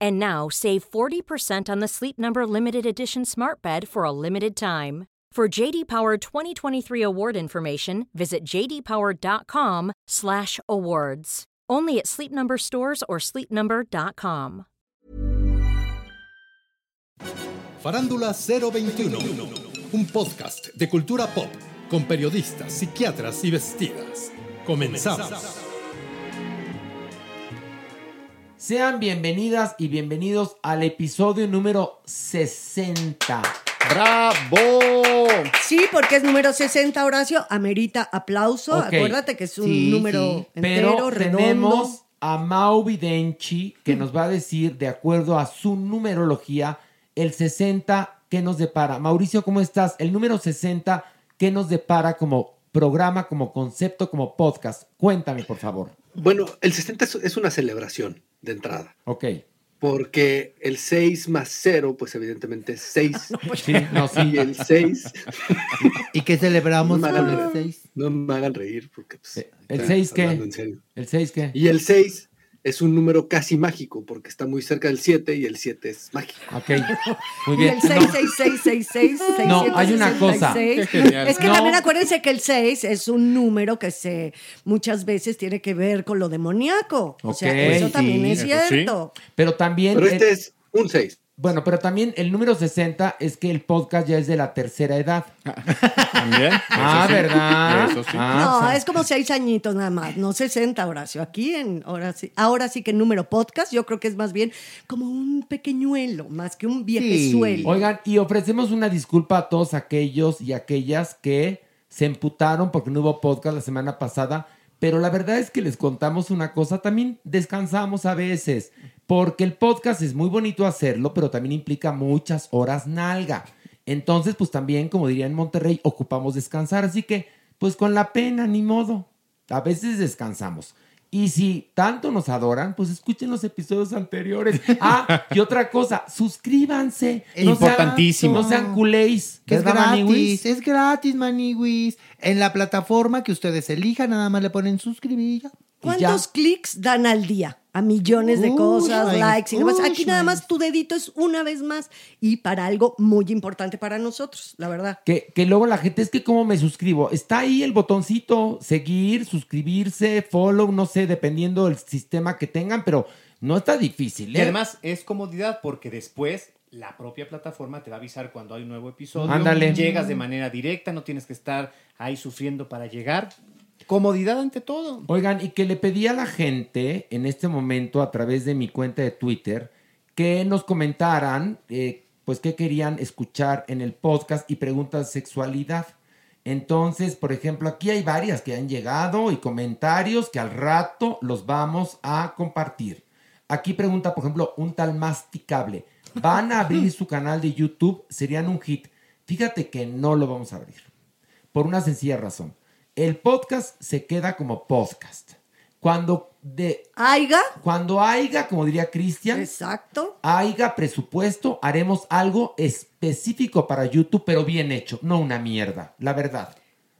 And now save 40% on the Sleep Number limited edition Smart Bed for a limited time. For JD Power 2023 award information, visit jdpower.com/awards. Only at Sleep Number stores or sleepnumber.com. Farándula 021, un podcast de cultura pop con periodistas, psiquiatras y vestidas. Comenzamos. Sean bienvenidas y bienvenidos al episodio número 60. ¡Bravo! Sí, porque es número 60, Horacio. Amerita aplauso. Acuérdate que es un Sí, número sí. entero, Pero redondo. tenemos a Mau Videnchi que nos va a decir, de acuerdo a su numerología, el 60 que nos depara. Mauricio, ¿cómo estás? El número 60 que nos depara como programa, como concepto, como podcast. Cuéntame, por favor. Bueno, el 60 es, una celebración de entrada, Ok. porque el 6 más 0, pues evidentemente es 6. Sí, no, sí. Y el 6, ¿Y qué celebramos No me con hagan el 6? no me hagan reír, porque pues, ¿El ya, 6 qué? hablando en serio. ¿El 6 qué? Y el 6 es un número casi mágico, porque está muy cerca del 7 y el 7 es mágico. Ok. Muy Y bien. el No, 66666 No, hay una cosa. 666. Es que No. también acuérdense que el 6 es un número que se muchas veces tiene que ver con lo demoníaco. O sea, eso también sí, es eso sí. cierto. Pero también. Pero el- este es un 6. Bueno, pero también el número 60 es que el podcast ya es de la tercera edad. También. Ah, sí. ¿verdad? Eso sí. Ah, No, o sea, es como seis añitos nada más, no 60, Horacio. Aquí en ahora sí, ahora sí que el número podcast, yo creo que es más bien como un pequeñuelo, más que un viejezuelo. Oigan, y ofrecemos una disculpa a todos aquellos y aquellas que se emputaron porque no hubo podcast la semana pasada. Pero la verdad es que les contamos una cosa, también descansamos a veces, porque el podcast es muy bonito hacerlo, pero también implica muchas horas nalga. Entonces, pues también, como diría en Monterrey, ocupamos descansar. Así que, pues con la pena, ni modo. A veces descansamos. Y si tanto nos adoran, pues escuchen los episodios anteriores. Ah, y otra cosa, suscríbanse. No sean- Importantísimo. no sean culéis. Que es ¿verdad, gratis, Maniwis? es gratis, Maniwis. En la plataforma que ustedes elijan, nada más le ponen suscribir. ¿Cuántos clics dan al día? A millones de cosas, likes y demás. uy, Aquí nada más tu dedito es una vez más y para algo muy importante para nosotros, la verdad. Que, que luego la gente es que cómo me suscribo. Está ahí el botoncito, seguir, suscribirse, follow, no sé, dependiendo del sistema que tengan, pero no está difícil. Y ¿eh? además es comodidad porque después la propia plataforma te va a avisar cuando hay un nuevo episodio. Ándale. Llegas de manera directa, no tienes que estar ahí sufriendo para llegar. Comodidad ante todo. Oigan, y que le pedí a la gente en este momento a través de mi cuenta de Twitter que nos comentaran, eh, pues, qué querían escuchar en el podcast y preguntas de sexualidad. Entonces, por ejemplo, aquí hay varias que han llegado y comentarios que al rato los vamos a compartir. Aquí pregunta, por ejemplo, un tal masticable. ¿Van a abrir su canal de YouTube? Serían un hit. Fíjate que no lo vamos a abrir. Por una sencilla razón. El podcast se queda como podcast. Cuando de Aiga, cuando haya, como diría Cristian, exacto. haya presupuesto, haremos algo específico para YouTube, pero bien hecho, no una mierda, la verdad,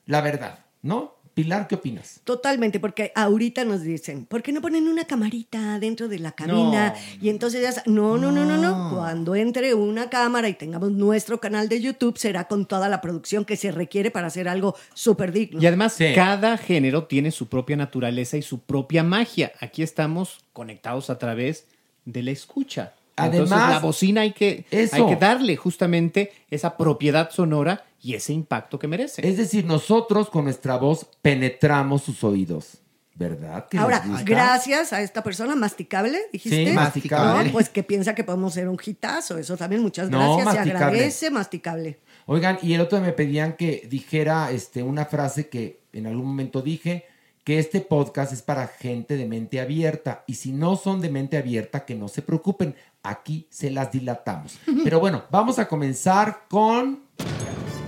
la verdad, ¿no? Pilar, ¿qué opinas? Totalmente, porque ahorita nos dicen, ¿por qué no ponen una camarita dentro de la cabina? No. Y entonces ya, no, no, no, no, no. No. Cuando entre una cámara y tengamos nuestro canal de YouTube, será con toda la producción que se requiere para hacer algo súper digno. Y además, Sí. cada género tiene su propia naturaleza y su propia magia. Aquí estamos conectados a través de la escucha. Entonces, Además, la bocina hay que, eso. hay que darle justamente esa propiedad sonora y ese impacto que merece. Es decir, nosotros con nuestra voz penetramos sus oídos, ¿verdad? ¿Que les Ahora, gracias a esta persona masticable, dijiste. Sí, masticable. No, pues que piensa que podemos ser un hitazo. Eso también, muchas No, gracias. Se agradece, masticable. Oigan, y el otro me pedían que dijera este, una frase que en algún momento dije, que este podcast es para gente de mente abierta. Y si no son de mente abierta, que no se preocupen, aquí se las dilatamos. Pero bueno, vamos a comenzar con...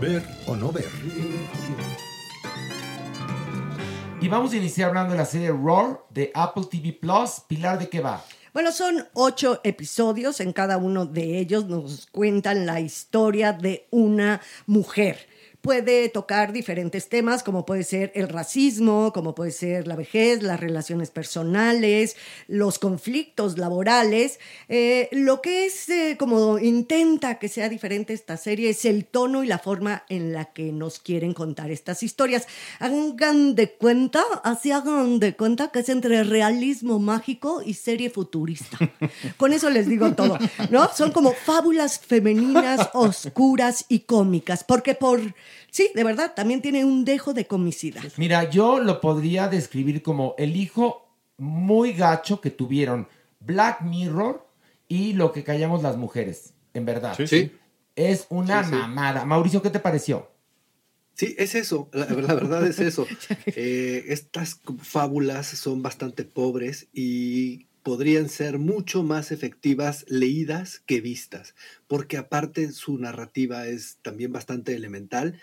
Ver o no ver. Y vamos a iniciar hablando de la serie Roar de Apple TV Plus. Pilar, ¿de qué va? Bueno, son ocho episodios. En cada uno de ellos nos cuentan la historia de una mujer. Puede tocar diferentes temas, como puede ser el racismo, como puede ser la vejez, las relaciones personales, los conflictos laborales. Eh, lo que es eh, como intenta que sea diferente esta serie es el tono y la forma en la que nos quieren contar estas historias. Hagan de cuenta, así hagan de cuenta que es entre realismo mágico y serie futurista. Con eso les digo todo, ¿no? Son como fábulas femeninas oscuras y cómicas, porque por, sí, de verdad, también tiene un dejo de comicidad. Mira, yo lo podría describir como el hijo muy gacho que tuvieron Black Mirror y lo que callamos las mujeres, en verdad. Sí. Es una Sí, sí. mamada. Mauricio, ¿qué te pareció? Sí, es eso, la, la verdad es eso. Eh, estas fábulas son bastante pobres y podrían ser mucho más efectivas leídas que vistas, porque aparte su narrativa es también bastante elemental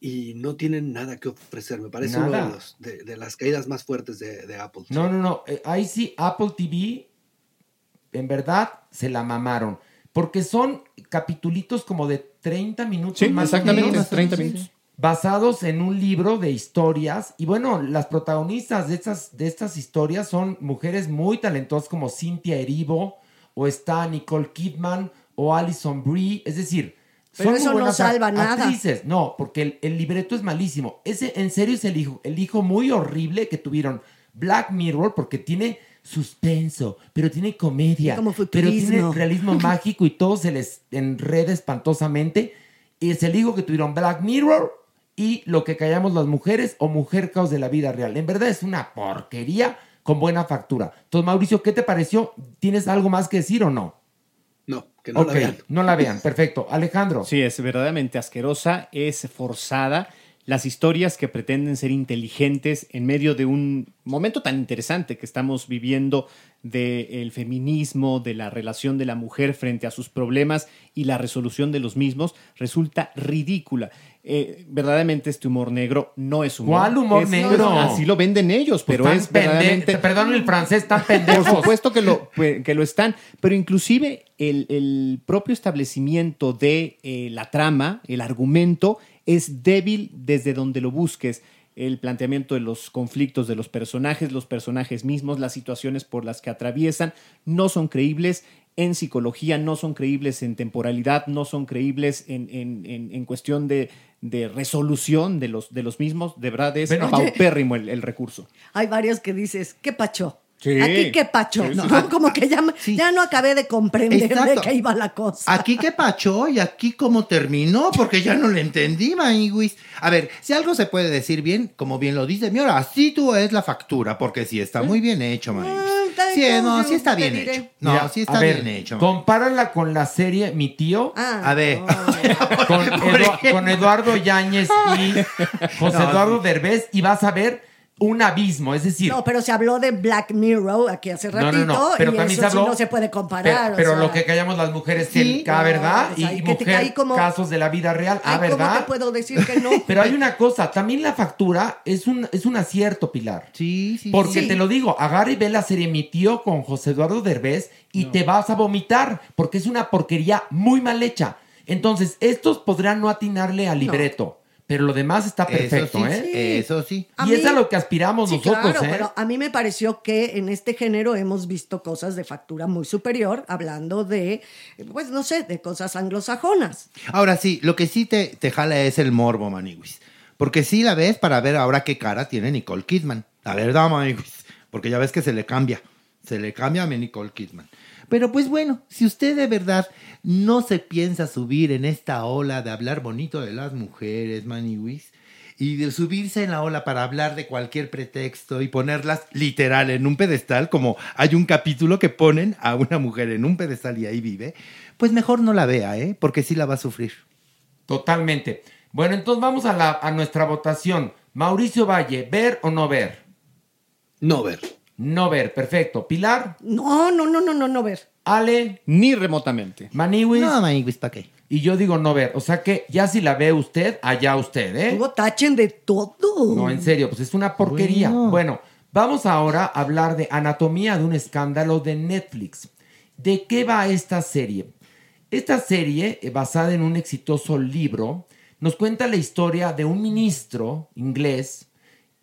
y no tienen nada que ofrecer. Me parece uno Nada. de, los- de- de las caídas más fuertes de, de Apple. No, no, no. Eh, ahí sí, Apple TV, en verdad, se la mamaron. Porque son capitulitos como de 30 minutos Sí, más exactamente, menos, 30 minutos. basados en un libro de historias. Y bueno, las protagonistas de estas, de estas historias son mujeres muy talentosas como Cynthia Erivo, o está Nicole Kidman, o Alison Brie. Es decir, Pero son muy eso no salva nada. actrices. No, porque el, el libreto es malísimo. Ese, en serio, es el hijo, el hijo muy horrible que tuvieron Black Mirror, porque tiene suspenso, pero tiene comedia, como pero tiene realismo mágico y todo se les enreda espantosamente. Y es el hijo que tuvieron Black Mirror y lo que callamos las mujeres o mujer caos de la vida real. En verdad es una porquería con buena factura. Entonces, Mauricio, ¿qué te pareció? ¿Tienes algo más que decir o no? No, que no ok, la vean. no la vean. Perfecto. Alejandro. Sí, es verdaderamente asquerosa, es forzada. Las historias que pretenden ser inteligentes en medio de un momento tan interesante que estamos viviendo del feminismo, de la relación de la mujer frente a sus problemas y la resolución de los mismos, resulta ridícula. Eh, verdaderamente este humor negro no es humor. ¿Cuál humor Es- negro? Así lo venden ellos, pero es verdaderamente... Perdón el francés, tan pendejos. Por supuesto que lo, pues, que lo están, pero inclusive el, el propio establecimiento de eh, la trama, el argumento, es débil desde donde lo busques. El planteamiento de los conflictos de los personajes, los personajes mismos, las situaciones por las que atraviesan, no son creíbles en psicología, no son creíbles en temporalidad, no son creíbles en, en- en- en cuestión de, de resolución de los, de los mismos. De verdad es paupérrimo el, el recurso. Hay varios que dices, ¿qué pacho? Sí. Aquí qué pacho. Sí, sí, ¿no? sí. Como que ya, Sí. ya no acabé de comprender Exacto. de qué iba la cosa. Aquí qué pachó y aquí cómo terminó, porque ya no le entendí, Maniguis. A ver, si algo se puede decir bien, como bien lo dice mi hora, así tú es la factura, porque sí está muy bien hecho, Maniguis. Ah, Sí, no, sí está bien diré. hecho. No, Mira, sí a está ver, bien hecho. Maniguis. Compárala con la serie Mi Tío. Ah, A ver. con, Edu- con Eduardo Yáñez y José No, Eduardo Derbez y vas a ver un abismo. Es decir, No, pero se habló de Black Mirror aquí hace No, no, ratito no, pero y también eso se habló- sí no se puede comparar. Pero, o pero sea, lo que callamos las mujeres que Sí. la verdad o sea, y mujer como- casos de la vida real, ah, ay, ¿Cómo ¿verdad? te puedo decir que no? Pero hay una cosa, también la factura es un, es un acierto, Pilar. Sí, sí. Porque sí. te lo digo, agarra y ve la serie Mi tío con José Eduardo Derbez y te vas a vomitar, porque es una porquería muy mal hecha. Entonces, estos podrán no atinarle al libreto, pero lo demás está perfecto, eso sí, ¿eh? Eso sí. A y es a lo que aspiramos Sí, nosotros, claro, ¿eh? pero a mí me pareció que en este género hemos visto cosas de factura muy superior, hablando de, pues no sé, de cosas anglosajonas. Ahora sí, lo que sí te, te jala es el morbo, Maniwis. Porque sí la ves para ver ahora qué cara tiene Nicole Kidman. La verdad, Maniwis. Porque ya ves que se le cambia. Se le cambia a mi Nicole Kidman. Pero pues bueno, si usted de verdad no se piensa subir en esta ola de hablar bonito de las mujeres, Maniwis, y de subirse en la ola para hablar de cualquier pretexto y ponerlas literal en un pedestal, como hay un capítulo que ponen a una mujer en un pedestal y ahí vive, pues mejor no la vea, ¿eh? Porque sí la va a sufrir. Totalmente. Bueno, entonces vamos a, la, a nuestra votación. Mauricio Valle, ¿ver o no ver? No ver. No ver, perfecto. Pilar, No, no, no, no, no, no ver. Ale, Ni remotamente. Maniwis. No, Maniwis, ¿para qué? Y yo digo no ver. O sea que ya si la ve usted, allá usted, ¿eh? Hubo tachen de todo. No, en serio, pues es una porquería. Bueno. Bueno, vamos ahora a hablar de Anatomía de un escándalo de Netflix. ¿De qué va esta serie? Esta serie, eh, basada en un exitoso libro, nos cuenta la historia de un ministro inglés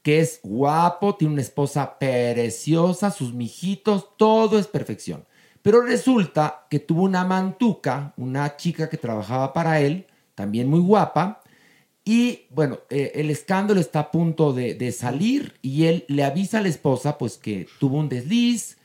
que es guapo, tiene una esposa preciosa, sus mijitos, todo es perfección. Pero resulta que tuvo una mantuca, una chica que trabajaba para él, también muy guapa, y bueno, eh, el escándalo está a punto de, salir y él le avisa a la esposa pues que tuvo un desliz,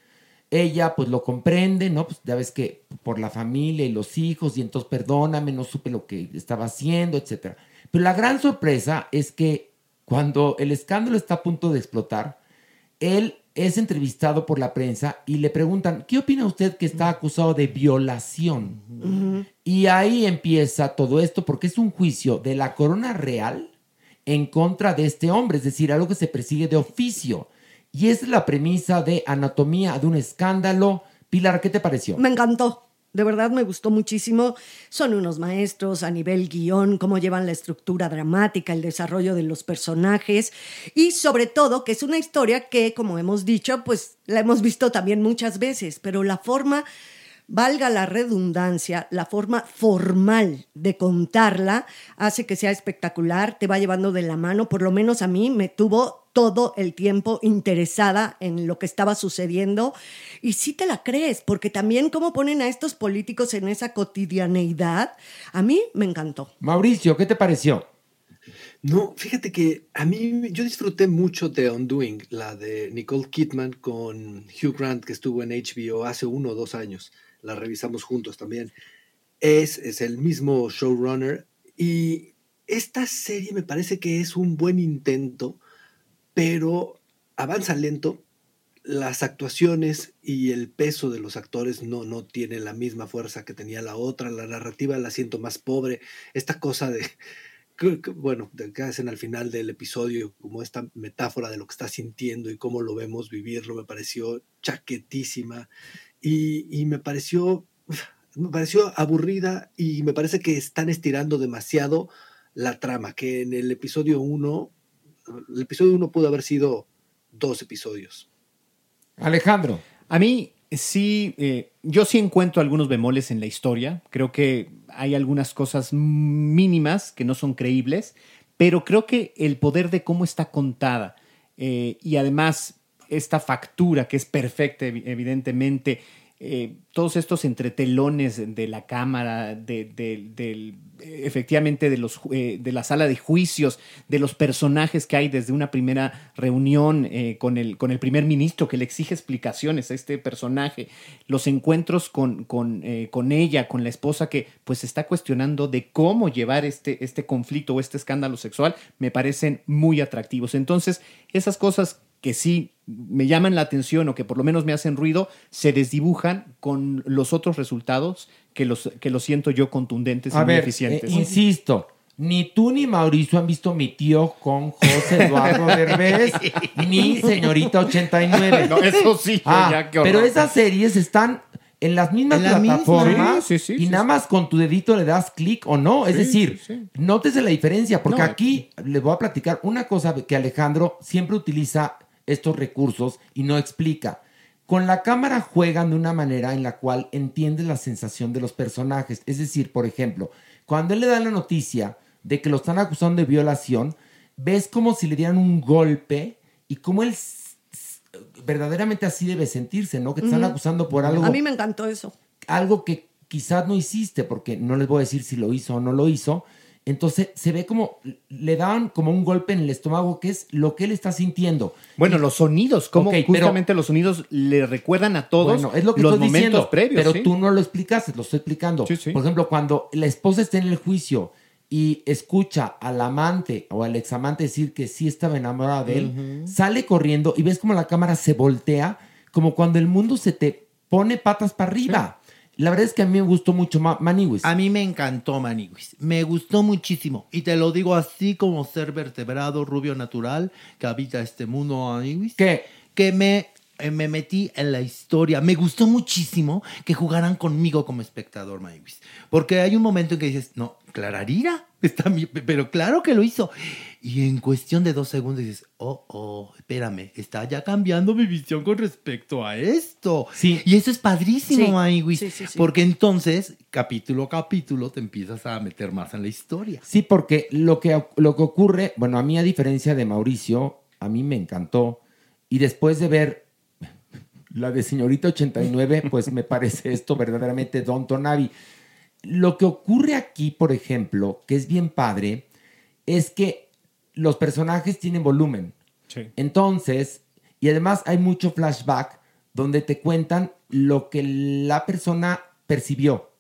ella pues lo comprende, ¿no? Pues ya ves que por la familia y los hijos y entonces perdóname, no supe lo que estaba haciendo, etc. Pero la gran sorpresa es que cuando el escándalo está a punto de explotar, él es entrevistado por la prensa y le preguntan, ¿qué opina usted que está acusado de violación? Y ahí empieza todo esto porque es un juicio de la corona real en contra de este hombre, es decir, algo que se persigue de oficio. Y esa es la premisa de Anatomía de un escándalo. Pilar, ¿qué te pareció? Me encantó. De verdad me gustó muchísimo. Son unos maestros a nivel guion, cómo llevan la estructura dramática, el desarrollo de los personajes y sobre todo que es una historia que, como hemos dicho, pues la hemos visto también muchas veces, pero la forma, valga la redundancia, la forma formal de contarla hace que sea espectacular, te va llevando de la mano, por lo menos a mí me tuvo todo el tiempo interesada en lo que estaba sucediendo y sí te la crees, porque también cómo ponen a estos políticos en esa cotidianeidad, a mí me encantó. Mauricio, ¿qué te pareció? No, fíjate que a mí yo disfruté mucho de Undoing, la de Nicole Kidman con Hugh Grant que estuvo en HBO hace uno o dos años. La revisamos juntos también. Es, es el mismo showrunner y esta serie me parece que es un buen intento, pero avanza lento. Las actuaciones y el peso de los actores no, no tienen la misma fuerza que tenía la otra. La narrativa la siento más pobre. Esta cosa de, bueno, que hacen al final del episodio, como esta metáfora de lo que está sintiendo y cómo lo vemos vivirlo, me pareció chaquetísima y, y me pareció me pareció aburrida y me parece que están estirando demasiado la trama, que en el episodio 1, el episodio 1 pudo haber sido dos episodios. Alejandro. A mí sí, eh, yo sí encuentro algunos bemoles en la historia. Creo que hay algunas cosas mínimas que no son creíbles, pero creo que el poder de cómo está contada eh, y además esta factura que es perfecta, evi- evidentemente, eh, todos estos entretelones de la cámara, de, efectivamente de, los, eh, de la sala de juicios, de los personajes que hay desde una primera reunión eh, con, el, con el primer ministro que le exige explicaciones a este personaje, los encuentros con, con, con ella, con la esposa que pues está cuestionando de cómo llevar este, este conflicto o este escándalo sexual, me parecen muy atractivos. Entonces, esas cosas que sí me llaman la atención o que por lo menos me hacen ruido, se desdibujan con los otros resultados que los, que los siento yo contundentes y A ver, eficientes. eh, insisto, Ni tú ni Mauricio han visto mi tío con José Eduardo Derbez, ni Señorita 89. No, eso sí, Ah, ya, qué horror. pero esas series están en las mismas En la misma. plataformas Sí, sí, sí, y sí, nada más con tu dedito le das clic o no. Es Sí, decir, nótese la diferencia, porque No, aquí les voy a platicar una cosa que Alejandro siempre utiliza estos recursos y no explica. Con la cámara juegan de una manera en la cual entiendes la sensación de los personajes. Es decir, por ejemplo, cuando él le da la noticia de que lo están acusando de violación, ves como si le dieran un golpe y como él verdaderamente así debe sentirse, ¿no? Que te están acusando por algo A mí me encantó eso. algo que quizás no hiciste, porque no les voy a decir si lo hizo o no lo hizo. Entonces se ve como le dan como un golpe en el estómago, que es lo que él está sintiendo. Bueno, los sonidos, como Ok, pero- justamente los sonidos le recuerdan a todos Bueno, es lo que los estoy momentos diciendo, previos. Pero sí. tú no lo explicaste, lo estoy explicando. Sí, sí. Por ejemplo, cuando la esposa está en el juicio y escucha al amante o al examante decir que sí estaba enamorada de él, sale corriendo y ves como la cámara se voltea, como cuando el mundo se te pone patas para arriba. La verdad es que a mí me gustó mucho Ma- Maniwis. A mí me encantó Maniwis. Me gustó muchísimo. Y te lo digo así como ser vertebrado, rubio natural, que habita este mundo Maniwis. ¿Qué? Que me, me metí en la historia. Me gustó muchísimo que jugaran conmigo como espectador Maniwis. Porque hay un momento en que dices, no, Clararira, está mi- pero claro que lo hizo. Y en cuestión de dos segundos dices, oh, oh, espérame, está ya cambiando mi visión con respecto a esto. Sí. Y eso es padrísimo, sí, sí, sí. Porque entonces, capítulo a capítulo, te empiezas a meter más en la historia. Sí, porque lo que, lo que ocurre, bueno, a mí a diferencia de Mauricio, a mí me encantó. Y después de ver la de Señorita 89, pues me parece esto verdaderamente Don Tonavi. Lo que ocurre aquí, por ejemplo, que es bien padre, es que los personajes tienen volumen. Sí. Entonces, y además hay mucho flashback donde te cuentan lo que la persona percibió,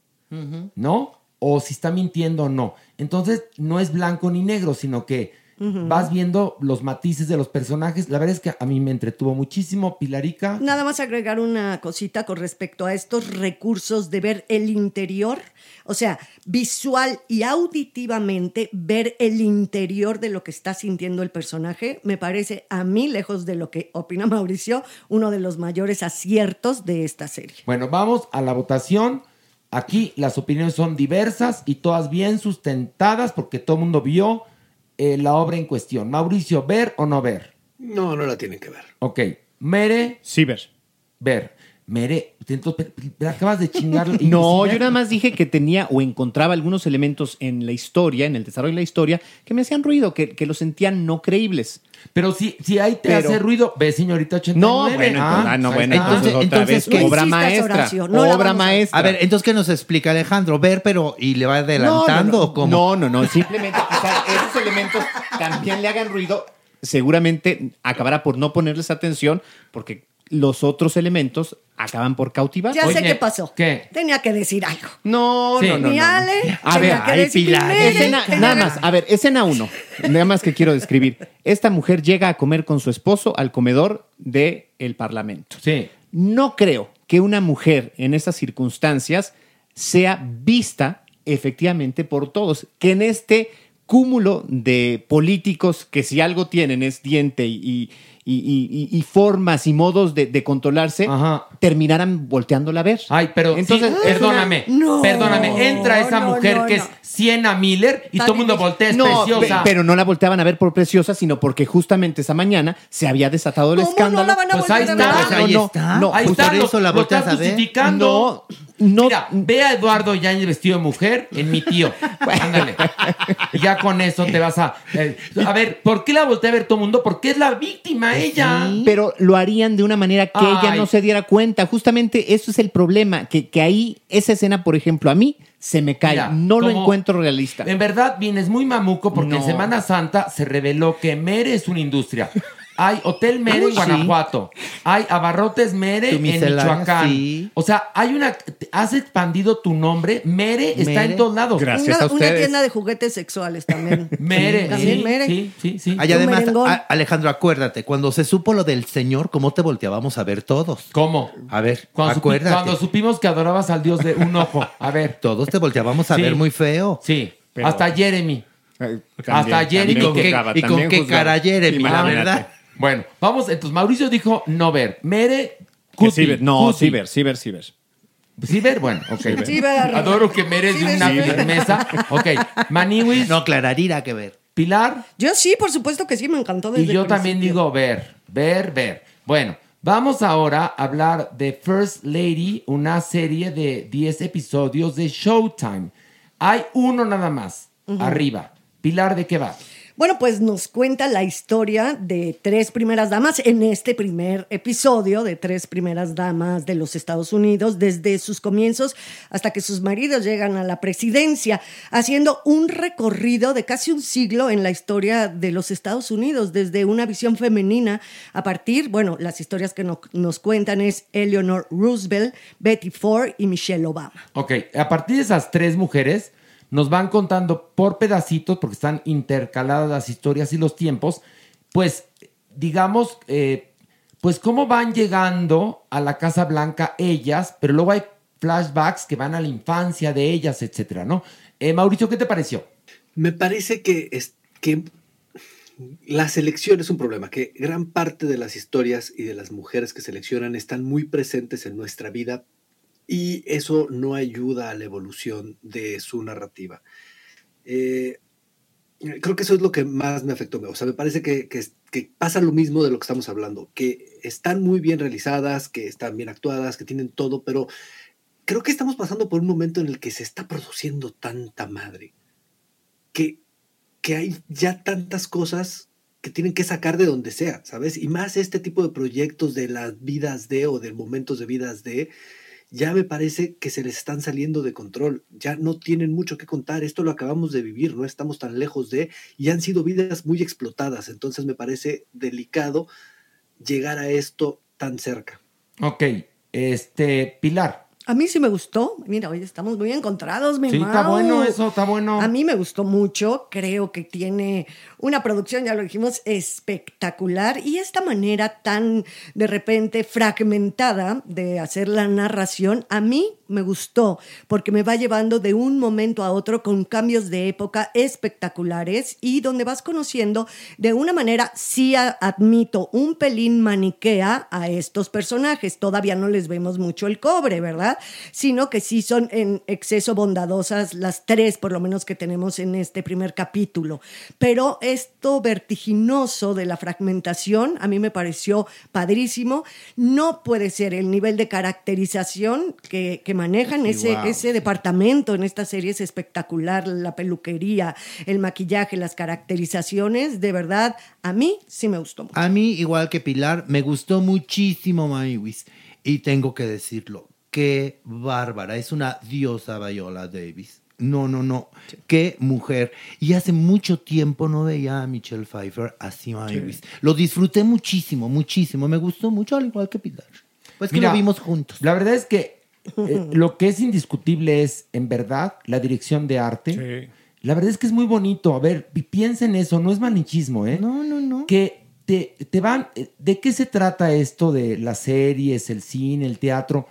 ¿no? O si está mintiendo o no. Entonces, no es blanco ni negro, sino que vas viendo los matices de los personajes. La verdad es que a mí me entretuvo muchísimo. Pilarica. Nada más agregar una cosita con respecto a estos recursos de ver el interior, o sea, visual y auditivamente ver el interior de lo que está sintiendo el personaje, me parece a mí, lejos de lo que opina Mauricio, uno de los mayores aciertos de esta serie. Bueno, vamos a la votación. Aquí las opiniones son diversas y todas bien sustentadas porque todo el mundo vio eh, la obra en cuestión. Mauricio, ¿ver o no ver? No, no la tienen que ver. Ok. Mere, Sí, ver. ver. Mere, entonces, acabas de chingar. No, yo nada más dije que tenía o encontraba algunos elementos en la historia, en el desarrollo de la historia, que me hacían ruido, que, que los sentían no creíbles. Pero si, si ahí te Pero- hace ruido, ve señorita 89. No, bueno, Ah, entonces, ah, no, bueno, está. entonces, Entonces- otra entonces, vez no obra insistas, maestra. Horacio, no la obra vamos a- maestra. A ver, entonces, ¿qué nos explica Alejandro? Ver, pero ¿y le va No, adelantando no, o no, cómo? no, no, no, simplemente quizás esos elementos también le hagan ruido. Seguramente acabará por no ponerles atención porque los otros elementos acaban por cautivar. Ya sé Oye, qué pasó. ¿qué? Tenía que decir algo. No, Sí. no, no, no. Ale, A ver, que ay, Pilar, Escena, nada más, a ver, escena uno. Nada más que quiero describir. Esta mujer llega a comer con su esposo al comedor del el Parlamento. Sí. No creo que una mujer en esas circunstancias sea vista efectivamente por todos. Que en este cúmulo de políticos que si algo tienen es diente y, y- y- y- y formas y modos de, de controlarse, Ajá. terminaran volteándola a ver. Ay, pero Entonces, sí, es perdóname, No, perdóname, entra esa no, mujer no, que no. es Siena Miller y todo el mundo voltea, es No, pe- preciosa. pero no la volteaban a ver por preciosa, sino porque justamente esa mañana se había desatado el ¿Cómo no escándalo. la van a Pues ahí está. Pues ahí No, está. no, Ahí Pues está, por lo, eso la volteas a ver. No, no. Mira, ve a Eduardo Yáñez vestido de mujer en mi tío. Ándale. Ya con eso te vas a. eh, a ver, ¿por qué la voltea a ver todo el mundo? Porque es la víctima ella. Pero lo harían de una manera que ella no se diera cuenta. Justamente eso es el problema, que, que ahí esa escena, por ejemplo, a mí se me cae. Mira, no lo encuentro realista. En verdad, vienes muy mamuco porque en. Semana Santa se reveló que Mere es una industria. Hay Hotel Mere Uy, en sí. Guanajuato. Hay Abarrotes Mere en Michoacán. sí. O sea, hay una. Has expandido tu nombre. Mere está en todos lados. Gracias una, a una ustedes. tienda de juguetes sexuales también. Mere. También sí, Mere. Sí, sí, sí. Ay, además, a- Alejandro, acuérdate, cuando se supo lo del Señor, ¿cómo te volteábamos a ver todos? ¿Cómo? A ver, Cuando, supi- acuérdate. cuando supimos que adorabas al dios de un ojo. A ver. Todos te volteábamos a Sí. ver muy feo. Sí. Pero- Hasta Jeremy. Hasta Jeremy. ¿Y con qué, y con qué cara Jeremy, la verdad? Bueno, vamos, entonces Mauricio dijo no ver. Mere, Que cuti, ver- no, cuti. sí ver. ¿Sí ver? Bueno, ok. Ver. Adoro que Mere es de una ver. firmeza. Ok, Maniwis, No, clararira que ver. Pilar, Yo sí, por supuesto que sí, me encantó desde y yo también principio. digo ver, ver, ver. Bueno, vamos ahora a hablar de First Lady, una serie de 10 episodios de Showtime. Hay uno nada más, arriba. Pilar, ¿de qué va? Bueno, pues nos cuenta la historia de tres primeras damas en este primer episodio de tres primeras damas de los Estados Unidos desde sus comienzos hasta que sus maridos llegan a la presidencia, haciendo un recorrido de casi un siglo en la historia de los Estados Unidos desde una visión femenina a partir, bueno, las historias que no- nos cuentan es Eleanor Roosevelt, Betty Ford y Michelle Obama. Ok, a partir de esas tres mujeres nos van contando por pedacitos, porque están intercaladas las historias y los tiempos, pues digamos, eh, pues cómo van llegando a la Casa Blanca ellas, pero luego hay flashbacks que van a la infancia de ellas, etcétera, ¿no? Eh, Mauricio, ¿qué te pareció? Me parece que, es, que la selección es un problema, que gran parte de las historias y de las mujeres que seleccionan están muy presentes en nuestra vida y eso no ayuda a la evolución de su narrativa. Eh, creo que eso es lo que más me afectó. O sea, me parece que, que- que pasa lo mismo de lo que estamos hablando, que están muy bien realizadas, que están bien actuadas, que tienen todo, pero creo que estamos pasando por un momento en el que se está produciendo tanta madre, que, que hay ya tantas cosas que tienen que sacar de donde sea, ¿sabes? Y más este tipo de proyectos de las vidas de o de momentos de vidas de, ya me parece que se les están saliendo de control, ya no tienen mucho que contar, esto lo acabamos de vivir, no estamos tan lejos de, y han sido vidas muy explotadas, entonces me parece delicado llegar a esto tan cerca. Ok, este, Pilar. A mí sí me gustó. Mira, hoy estamos muy encontrados, mi Sí, está bueno eso, está bueno. A mí me gustó mucho. Creo que tiene una producción, ya lo dijimos, espectacular. Y esta manera tan de repente fragmentada de hacer la narración, a mí me gustó porque me va llevando de un momento a otro con cambios de época espectaculares y donde vas conociendo de una manera, sí admito, un pelín maniquea a estos personajes. Todavía no les vemos mucho el cobre, ¿verdad? Sino que sí son en exceso bondadosas las tres, por lo menos que tenemos en este primer capítulo. Pero esto vertiginoso de la fragmentación a mí me pareció padrísimo. No puede ser el nivel de caracterización que, que manejan. Sí, ese, wow, ese departamento en esta serie es espectacular. La peluquería, el maquillaje, las caracterizaciones. De verdad, a mí sí me gustó mucho. A mí, igual que Pilar, me gustó muchísimo Maywis. Y tengo que decirlo, qué bárbara. Es una diosa Viola Davis. No, no, no. Qué mujer. Y hace mucho tiempo no veía a Michelle Pfeiffer así, Maywis. Lo disfruté muchísimo, muchísimo. Me gustó mucho, al igual que Pilar. Pues que Mira, lo vimos juntos. La verdad es que eh, lo que es indiscutible es, en verdad, la dirección de arte. La verdad es que es muy bonito. A ver, pi- piensa en eso, no es manichismo, ¿eh? No, no, no. Que te, te van. eh, ¿De qué se trata esto de las series, el cine, el teatro?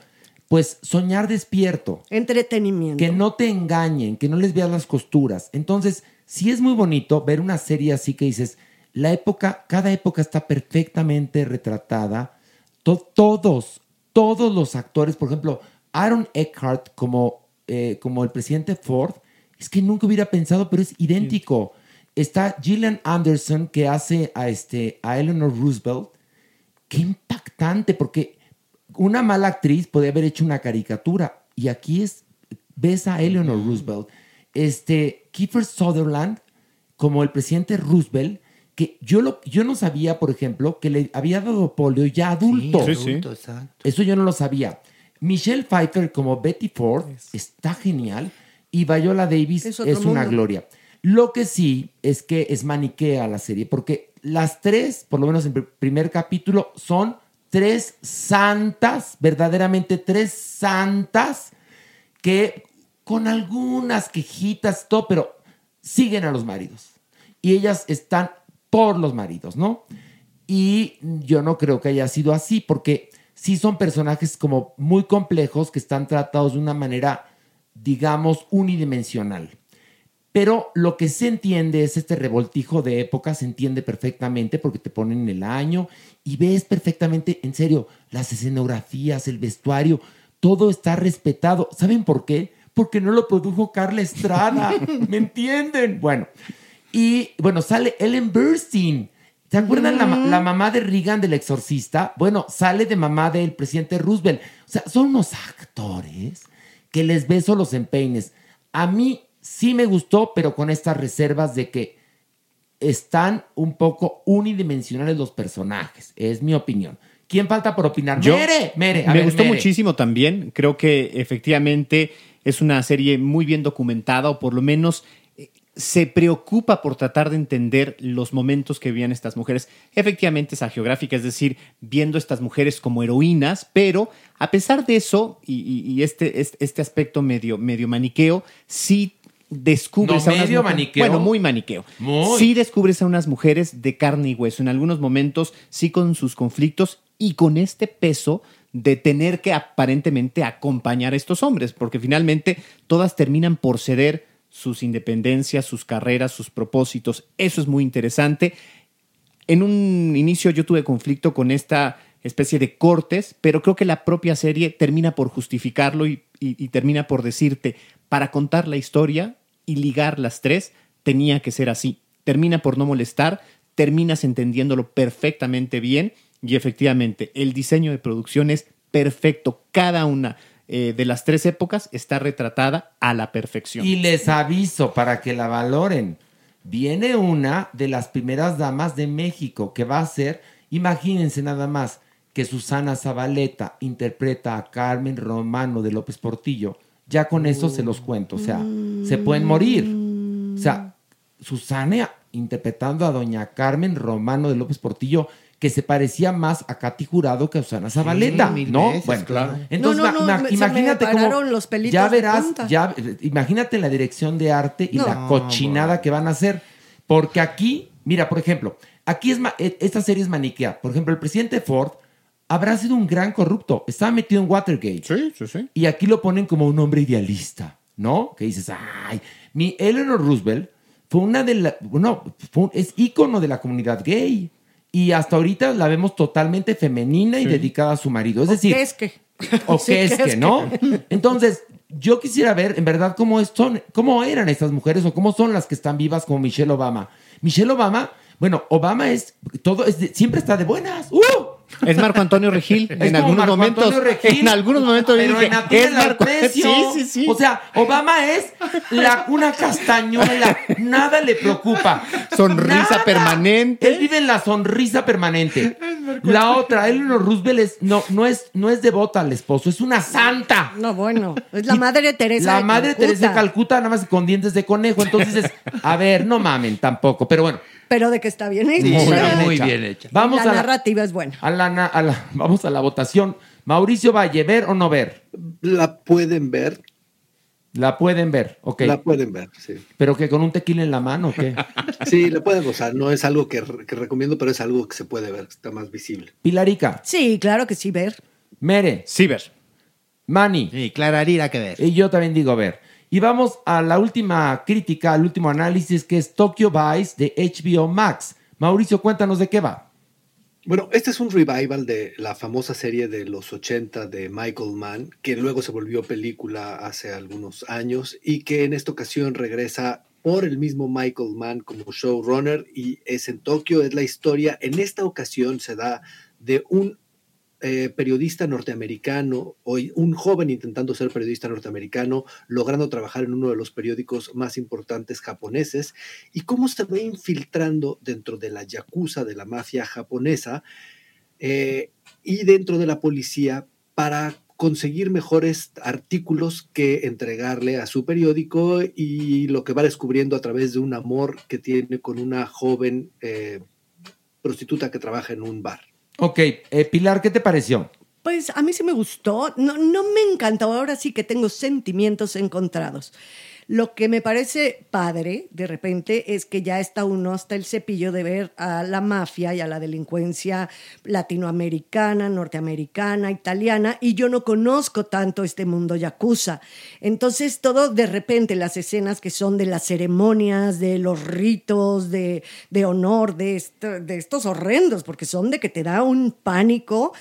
Pues soñar despierto. Entretenimiento. Que no te engañen, que no les veas las costuras. Entonces, sí es muy bonito ver una serie así que dices, la época, cada época está perfectamente retratada. To- todos, todos los actores, por ejemplo, Aaron Eckhart como, eh, como el presidente Ford, es que nunca hubiera pensado, pero es idéntico. Está Gillian Anderson que hace a, este, a Eleanor Roosevelt. Qué impactante, porque una mala actriz podría haber hecho una caricatura y aquí es ves a Eleanor Roosevelt, este Kiefer Sutherland como el presidente Roosevelt que yo lo yo no sabía, por ejemplo, que le había dado polio ya adulto. Sí, adulto, exacto. Eso yo no lo sabía. Michelle Pfeiffer como Betty Ford está genial y Viola Davis Es es, una mundo. gloria. Lo que sí es que es maniquea la serie porque las tres, por lo menos en el primer capítulo, son tres santas, verdaderamente tres santas que con algunas quejitas, todo, pero siguen a los maridos. Y ellas están por los maridos, ¿no? Y yo no creo que haya sido así, porque sí son personajes como muy complejos que están tratados de una manera, digamos, unidimensional. Pero lo que se entiende es este revoltijo de época, se entiende perfectamente porque te ponen el año y ves perfectamente, en serio, las escenografías, el vestuario, todo está respetado. ¿Saben por qué? Porque no lo produjo Carla Estrada. ¿Me entienden? Bueno, y bueno, sale Ellen Burstyn. ¿Se acuerdan la, ma- la mamá de Reagan del exorcista? Bueno, sale de mamá del presidente Roosevelt. O sea, son unos actores que les beso los empeines. A mí sí me gustó, pero con estas reservas de que están un poco unidimensionales los personajes. Es mi opinión. ¿Quién falta por opinar? Yo- Mere, Mere. a me ver, gustó Mere. muchísimo también. Creo que efectivamente es una serie muy bien documentada o por lo menos eh, se preocupa por tratar de entender los momentos que vivían estas mujeres. Efectivamente es agiográfica, es decir, viendo estas mujeres como heroínas, pero a pesar de eso y, y- y este, este, este aspecto medio, medio maniqueo, sí descubres No, a unas medio mujeres- maniqueo. Bueno, muy maniqueo. Muy. Sí descubres a unas mujeres de carne y hueso, en algunos momentos sí con sus conflictos y con este peso de tener que aparentemente acompañar a estos hombres, porque finalmente todas terminan por ceder sus independencias, sus carreras, sus propósitos. Eso es muy interesante. En un inicio yo tuve conflicto con esta especie de cortes, pero creo que la propia serie termina por justificarlo y, y- y termina por decirte, para contar la historia y ligar las tres, tenía que ser así. Termina por no molestar, terminas entendiéndolo perfectamente bien y efectivamente el diseño de producción es perfecto. Cada una eh, de las tres épocas está retratada a la perfección. Y les aviso para que la valoren. Viene una de las primeras damas de México que va a ser, imagínense nada más, que Susana Zabaleta interpreta a Carmen Romano de López Portillo. Ya con eso se los cuento, o sea, se pueden morir. O sea, Susana interpretando a doña Carmen Romano de López Portillo, que se parecía más a Katy Jurado que a Susana Zabaleta, ¿no? veces, bueno, claro. Entonces, No, no, ma- no, ma- se me imagínate cómo los pelitos ya verás, ya imagínate la dirección de arte y la cochinada que van a hacer, porque aquí, mira, por ejemplo, aquí es e- esta serie es maniquea. Por ejemplo, el presidente Ford habrá sido un gran corrupto, estaba metido en Watergate. Sí, sí, sí. Y aquí lo ponen como un hombre idealista, ¿no? Que dices, ay, mi Eleanor Roosevelt fue una de las, bueno, fue un- es ícono de la comunidad gay. Y hasta ahorita la vemos totalmente femenina y dedicada a su marido. Es decir, ¿Qué es que? o Sí, qué es ¿qué que, es ¿no? Entonces, yo quisiera ver en verdad cómo, son, cómo eran estas mujeres o cómo son las que están vivas como Michelle Obama. Michelle Obama, bueno, Obama es, todo es de- siempre está de buenas. ¡Uh! Es Marco Antonio Regil Es en como algunos Marco momentos. Antonio Regil, en algunos momentos yo pero dije, en Atiende es al Marco precio. Sí, sí, sí. O sea, Obama es la, una castañuela. Nada le preocupa. Sonrisa Nada. permanente. Él vive en la sonrisa permanente. La otra, Eleanor Roosevelt es, no, no, es, no es devota al esposo, es una santa. No, bueno, es la madre Teresa. La de madre Calcuta. Teresa de Calcuta, nada más con dientes de conejo. Entonces dices, a ver, no mamen tampoco. Pero bueno, Pero de que está bien hecha. Sí, muy, está bien, muy hecha. bien hecha. Vamos la a la, narrativa es buena. a la na- a la- vamos a la votación. Mauricio Valle, ¿ver o no ver? La pueden ver, La pueden ver, ok. la pueden ver, sí. Pero que con un tequila en la mano, ¿o qué? Sí, la pueden gozar. No es algo que, que recomiendo, pero es algo que se puede ver, está más visible. Pilarica, Sí, claro que sí, ver. Mere, Ciber. Mani. Sí, Clararira que ver. Y yo también digo ver. Y vamos a la última crítica, al último análisis, que es Tokyo Vice de HBO Max. Mauricio, cuéntanos de qué va. Bueno, este es un revival de la famosa serie de los 80 de Michael Mann, que luego se volvió película hace algunos años y que en esta ocasión regresa por el mismo Michael Mann como showrunner y es en Tokio, es la historia, en esta ocasión se da de un eh, periodista norteamericano, o un joven intentando ser periodista norteamericano, logrando trabajar en uno de los periódicos más importantes japoneses, y cómo se va infiltrando dentro de la yakuza, de la mafia japonesa, eh, y dentro de la policía para conseguir mejores artículos que entregarle a su periódico y lo que va descubriendo a través de un amor que tiene con una joven eh, prostituta que trabaja en un bar. Ok, eh, Pilar, ¿qué te pareció? Pues a mí sí me gustó. No, no me encantó. Ahora sí que tengo sentimientos encontrados. Lo que me parece padre, de repente, es que ya está uno hasta el cepillo de ver a la mafia y a la delincuencia latinoamericana, norteamericana, italiana, y yo no conozco tanto este mundo yakuza. Entonces, todo de repente, las escenas que son de las ceremonias, de los ritos, de, de honor, de, de estos horrendos, porque son de que te da un pánico.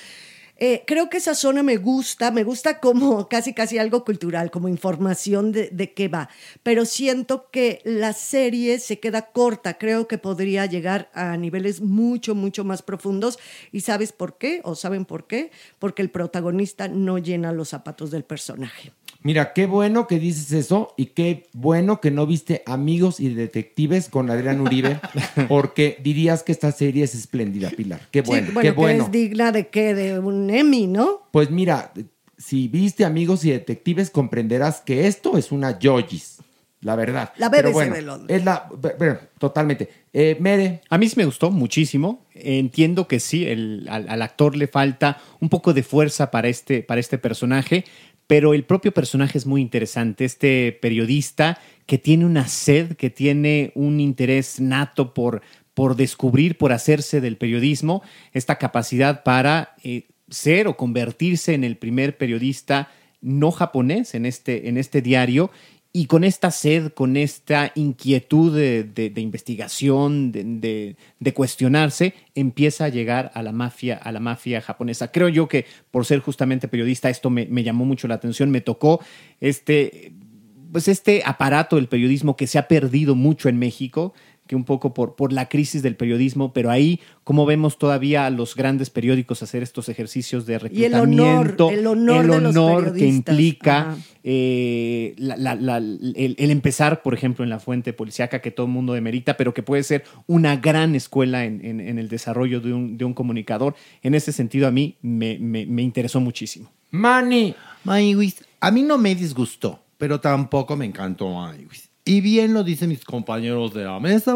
Eh, creo que esa zona me gusta, me gusta como casi casi algo cultural, como información de, de qué va, pero siento que la serie se queda corta, creo que podría llegar a niveles mucho, mucho más profundos y ¿sabes por qué? ¿O saben por qué? Porque el protagonista no llena los zapatos del personaje. Mira, qué bueno que dices eso y qué bueno que no viste Amigos y Detectives con Adrián Uribe, porque dirías que esta serie es espléndida, Pilar. Qué Sí, bueno, bueno, qué que bueno. es digna de qué? De un Emmy, ¿no? Pues mira, si viste Amigos y Detectives, comprenderás que esto es una Yoyis, la verdad. La Pero BBC bueno, de Londres. Es la, bueno, totalmente. Eh, Mere, A mí sí me gustó muchísimo. Entiendo que sí, el- al, al actor le falta un poco de fuerza para este, para este personaje, pero el propio personaje es muy interesante. Este periodista que tiene una sed, que tiene un interés nato por, por descubrir, por hacerse del periodismo, esta capacidad para eh, ser o convertirse en el primer periodista no japonés en este, en este diario y con esta sed, con esta inquietud de, de- investigación, de, de- de cuestionarse, empieza a llegar a la mafia, a la mafia japonesa. Creo yo que por ser justamente periodista, esto me, me llamó mucho la atención, me tocó este, pues este aparato del periodismo que se ha perdido mucho en México, que un poco por, por la crisis del periodismo, pero ahí, como vemos todavía a los grandes periódicos hacer estos ejercicios de Y el honor, reclutamiento, el honor el de los honor que implica eh, la- la- la- el, el empezar, por ejemplo, en la fuente policíaca que todo el mundo demerita, pero que puede ser una gran escuela en, en- en el desarrollo de un, de un comunicador. En ese sentido, a mí me, me- me interesó muchísimo. Manny. Maniwis, a mí no me disgustó, pero tampoco me encantó Maniwis. Y bien lo dicen mis compañeros de la mesa,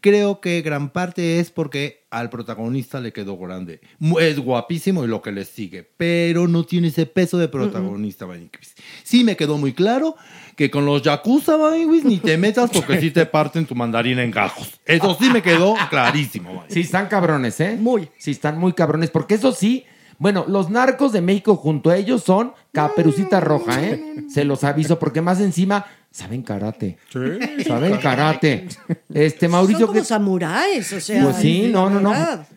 creo que gran parte es porque al protagonista le quedó grande. Es guapísimo y lo que le sigue, pero no tiene ese peso de protagonista, Maniwis. Sí me quedó muy claro que con los Yakuza, ni te metas porque sí te parten tu mandarina en gajos. Eso sí me quedó clarísimo. Sí, están cabrones, ¿eh? Muy. Sí, están muy cabrones, porque eso sí, bueno, los narcos de México junto a ellos son caperucita roja, ¿eh? Se los aviso, porque más encima saben karate. Saben karate. Este, Mauricio, Son como ¿qué- samuráis, o sea. pues sí, no, no, no.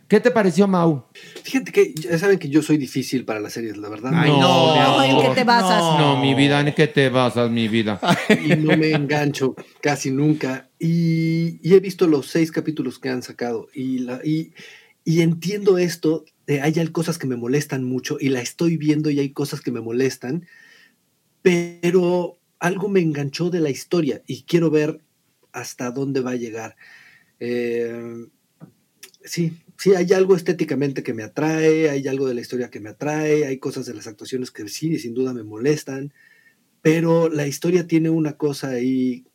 ¿Qué te pareció, Mau? Fíjate que ya saben que yo soy difícil para las series, la verdad. Ay, no, mi No, ¿en qué te basas? No, mi vida, ¿en qué te basas, mi vida? y no me engancho casi nunca. Y, y he visto los seis capítulos que han sacado y, la, y, y entiendo esto. De hay al- cosas que me molestan mucho y la estoy viendo y hay cosas que me molestan, pero algo me enganchó de la historia y quiero ver hasta dónde va a llegar. Eh, sí, sí, hay algo estéticamente que me atrae, hay algo de la historia que me atrae, hay cosas de las actuaciones que sí, sin duda me molestan, pero la historia tiene una cosa ahí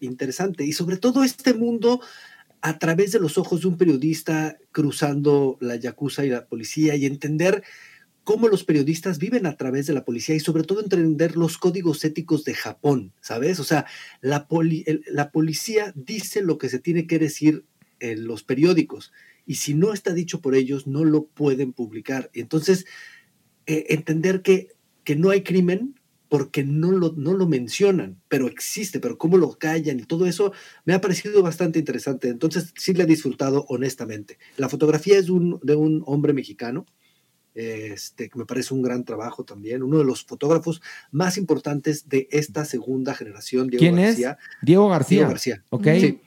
interesante y sobre todo este mundo a través de los ojos de un periodista cruzando la yakuza y la policía y entender cómo los periodistas viven a través de la policía y sobre todo entender los códigos éticos de Japón, ¿sabes? O sea, la, la policía dice lo que se tiene que decir en los periódicos y si no está dicho por ellos, no lo pueden publicar. Entonces, eh, entender que, que no hay crimen porque no lo, no lo mencionan, pero existe, pero cómo lo callan y todo eso me ha parecido bastante interesante. Entonces, sí le he disfrutado honestamente. La fotografía es un, de un hombre mexicano, este, que me parece un gran trabajo también, uno de los fotógrafos más importantes de esta segunda generación, Diego ¿Quién García. es? Diego García. Diego García. Ok. Sí.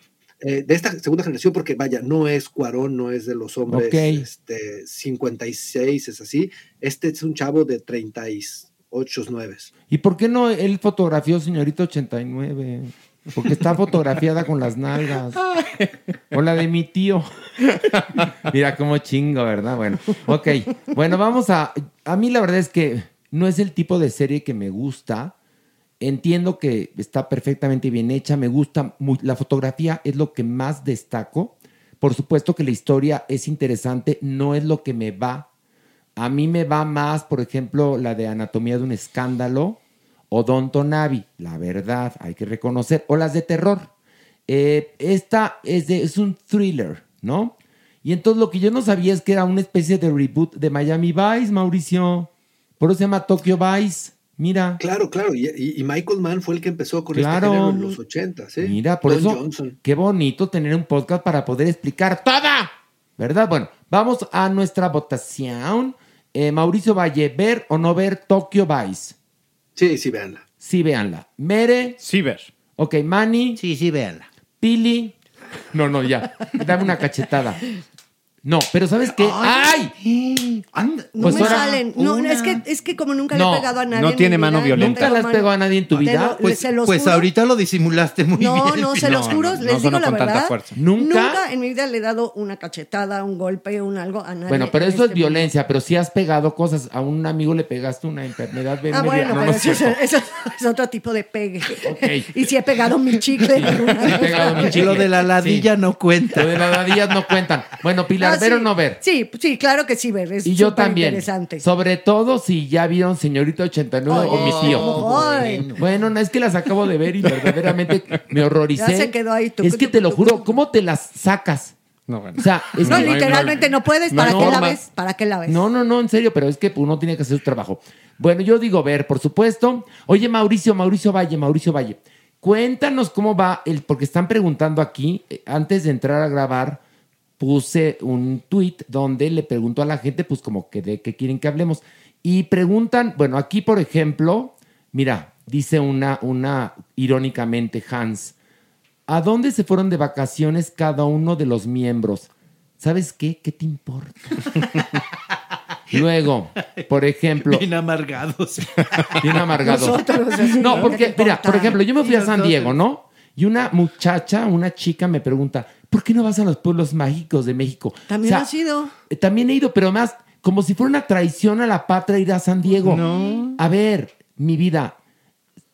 Eh, de esta segunda generación, porque vaya, no es Cuarón, no es de los hombres Ok. este, 56, es así. Este es un chavo de 38, 9. ¿Y por qué no él fotografió señorita 89? Porque está fotografiada con las nalgas. O la de mi tío. Mira cómo chingo, ¿verdad? Bueno, ok. Bueno, vamos a... A mí la verdad es que no es el tipo de serie que me gusta. Entiendo que está perfectamente bien hecha. Me gusta mu- La fotografía es lo que más destaco. Por supuesto que la historia es interesante. No es lo que me va. A mí me va más, por ejemplo, la de Anatomía de un Escándalo o Downton Abbey, la verdad, hay que reconocer, o las de terror. Eh, esta es, de- es un thriller, ¿no? Y entonces lo que yo no sabía es que era una especie de reboot de Miami Vice, Mauricio. Por eso se llama Tokyo Vice. Mira. Claro, claro. Y, Michael Mann fue el que empezó con Claro. este género en los 80, ¿sí? Mira, por Don eso, Johnson. qué bonito tener un podcast para poder explicar toda, ¿verdad? Bueno, vamos a nuestra votación. Eh, Mauricio Valle, ¿ver o no ver Tokyo Vice? Sí, sí, véanla. Sí, véanla. Mere. Sí, ver. Ok, Manny. Sí, sí, véanla. Pili. No, no, ya. Dame una cachetada. No, pero ¿sabes qué? ¡Ay! No Pues me ahora- salen. No, una. es que, es que como nunca No, le he pegado a nadie. no en tiene mi mano vida, violenta. ¿Nunca le has pegado a nadie en tu vida? lo- Pues, se los pues ahorita lo disimulaste muy No, bien. no, se los No, juro, no, no les digo la con tanta verdad. fuerza. ¿Nunca? en mi vida le he dado una cachetada, un golpe, un algo a nadie. Bueno, pero en eso es este violencia, pero si has pegado cosas, a un amigo le pegaste una enfermedad Ah, venérea. bueno, No, pero no es eso, es- cierto. eso es otro tipo de pegue. Ok. Y si he pegado mi chicle. alguna He pegado mi chicle. Lo de la ladilla Sí. no cuenta. Lo de las ladillas no cuentan. Bueno, Pilar, Ah, ¿ver sí. o no ver? Sí, sí, claro que sí, ver. Es Y yo también. interesante. Sobre todo si ya vieron Señorita 89 o mi tío. Ay, Bueno, no es que las acabo de ver y verdaderamente me horroricé. Ya se quedó ahí, tucu, Es que te lo juro. ¿cómo te las sacas? No, bueno. O sea, es no, que- literalmente no puedes. ¿Para qué la ves? ¿Para qué la ves? No, no, no, en serio, pero es que uno tiene que hacer su trabajo. Bueno, yo digo ver, por supuesto. Oye, Mauricio, Mauricio Valle, Mauricio Valle, cuéntanos cómo va el, porque están preguntando aquí, eh, antes de entrar a grabar, puse un tweet donde le pregunto a la gente, pues como que de qué quieren que hablemos. Y preguntan, bueno, aquí por ejemplo, mira, dice una, una irónicamente Hans, ¿a dónde se fueron de vacaciones cada uno de los miembros? ¿Sabes qué? ¿Qué te importa? Luego, por ejemplo, Bien amargados. bien amargado. Nosotros, así, No, ¿qué porque, mira, por ejemplo, yo me fui a San. Diego, ¿no? Y una muchacha, una chica me pregunta, ¿por qué no vas a los pueblos mágicos de México? También O sea, has ido. eh, También he ido, pero más como si fuera una traición a la patria ir a San Diego. A ver, mi vida,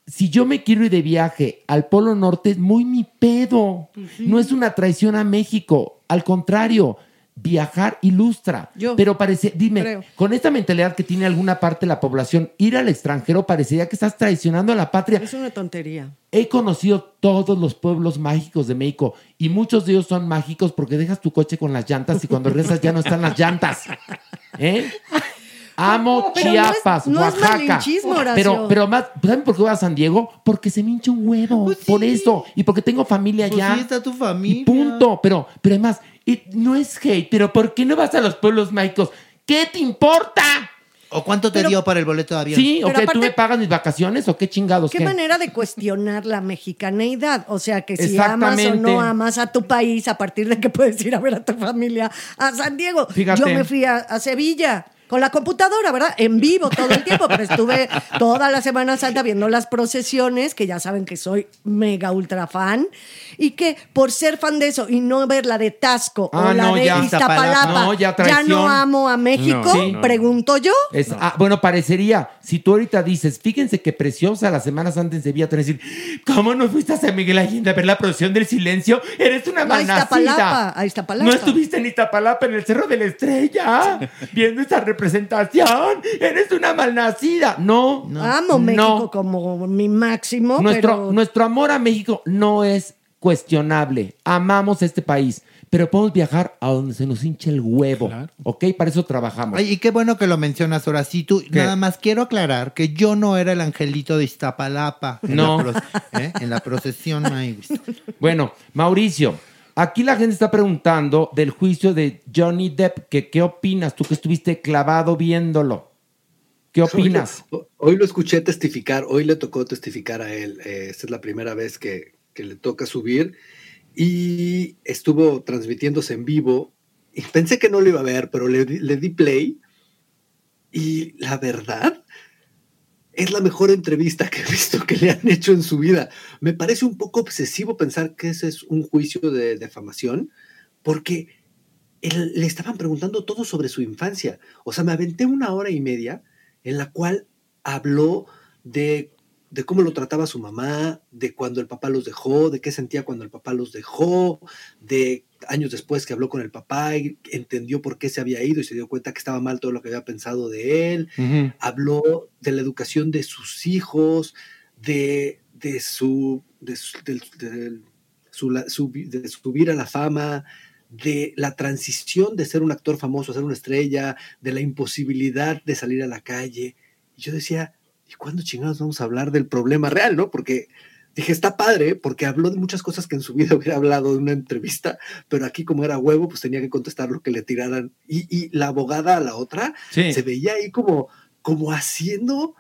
si yo me quiero ir de viaje al Polo Norte, es muy mi pedo. No es una traición a México. Al contrario, viajar ilustra. Yo Pero parece, dime, creo. con esta mentalidad que tiene alguna parte de la población, ir al extranjero parecería que estás traicionando a la patria. Es una tontería. He conocido todos los pueblos mágicos de México y muchos de ellos son mágicos porque dejas tu coche con las llantas y cuando regresas ya no están las llantas. ¿Eh? Amo Pero no es- Chiapas, no Oaxaca. pero, pero más, ¿saben por qué voy a San Diego? Porque se me hincha un huevo. Pues sí. Por eso. Y porque tengo familia Pues allá. sí, está tu familia. Y punto. Pero, pero además, no es hate, pero ¿por qué no vas a los pueblos mágicos? ¿Qué te importa? ¿O cuánto te Pero- dio para el boleto de avión? ¿Sí? ¿O que tú me pagas mis vacaciones o qué chingados? ¿Qué qué? manera de cuestionar la mexicaneidad? O sea, que si amas o no amas a tu país a partir de que puedes ir a ver a tu familia a San Diego. Fíjate. Yo me fui a, a Sevilla con la computadora, ¿verdad? En vivo todo el tiempo, pero estuve toda la Semana Santa viendo las procesiones, que ya saben que soy mega ultra fan, y que por ser fan de eso y no ver la de Tasco Ah, o la no, de ya. Iztapalapa, No, ya no amo a México, No, sí. pregunto yo. Es- ah, bueno, parecería, si tú ahorita dices, fíjense que preciosa la semana antes de Sevilla, te decir, ¿cómo no fuiste a San Miguel Allende a ver la procesión del silencio? Eres una No, a. Iztapalapa, a Iztapalapa. No estuviste en Iztapalapa, en el Cerro de la Estrella, viendo esa representación. Eres una malnacida. No, Amo México no. como mi máximo, Nuestro, pero nuestro amor a México no es cuestionable. Amamos este país, pero podemos viajar a donde se nos hinche el huevo. ¿Ok? Para eso trabajamos. Ay, y qué bueno que lo mencionas ahora. Sí, tú, nada más quiero aclarar que yo no era el angelito de Iztapalapa. En No. la ¿eh? En la procesión, güey. Bueno, Mauricio, aquí la gente está preguntando del juicio de Johnny Depp, que qué opinas tú que estuviste clavado viéndolo. ¿Qué opinas? Hoy lo, hoy lo escuché testificar, hoy le tocó testificar a él. eh, esta es la primera vez que, que le toca subir y estuvo transmitiéndose en vivo. Y pensé que no lo iba a ver, pero le, le di play y la verdad es la mejor entrevista que he visto que le han hecho en su vida. Me parece un poco obsesivo pensar que ese es un juicio de defamación, porque él- le estaban preguntando todo sobre su infancia. O sea, me aventé una hora y media en la cual habló de de cómo lo trataba su mamá, de cuando el papá los dejó, de qué sentía cuando el papá los dejó, de años después que habló con el papá y entendió por qué se había ido y se dio cuenta que estaba mal todo lo que había pensado de él. Habló de la educación de sus hijos, de, de su, de, su- su- su- de subir a la fama, de la transición de ser un actor famoso a ser una estrella, de la imposibilidad de salir a la calle. Y yo decía, ¿y cuándo chingados vamos a hablar del problema real, no? Porque dije, está padre, porque habló de muchas cosas que en su vida hubiera hablado en una entrevista, pero aquí como era huevo, pues tenía que contestar lo que le tiraran. Y, y la abogada a la otra Sí. se veía ahí como, como haciendo,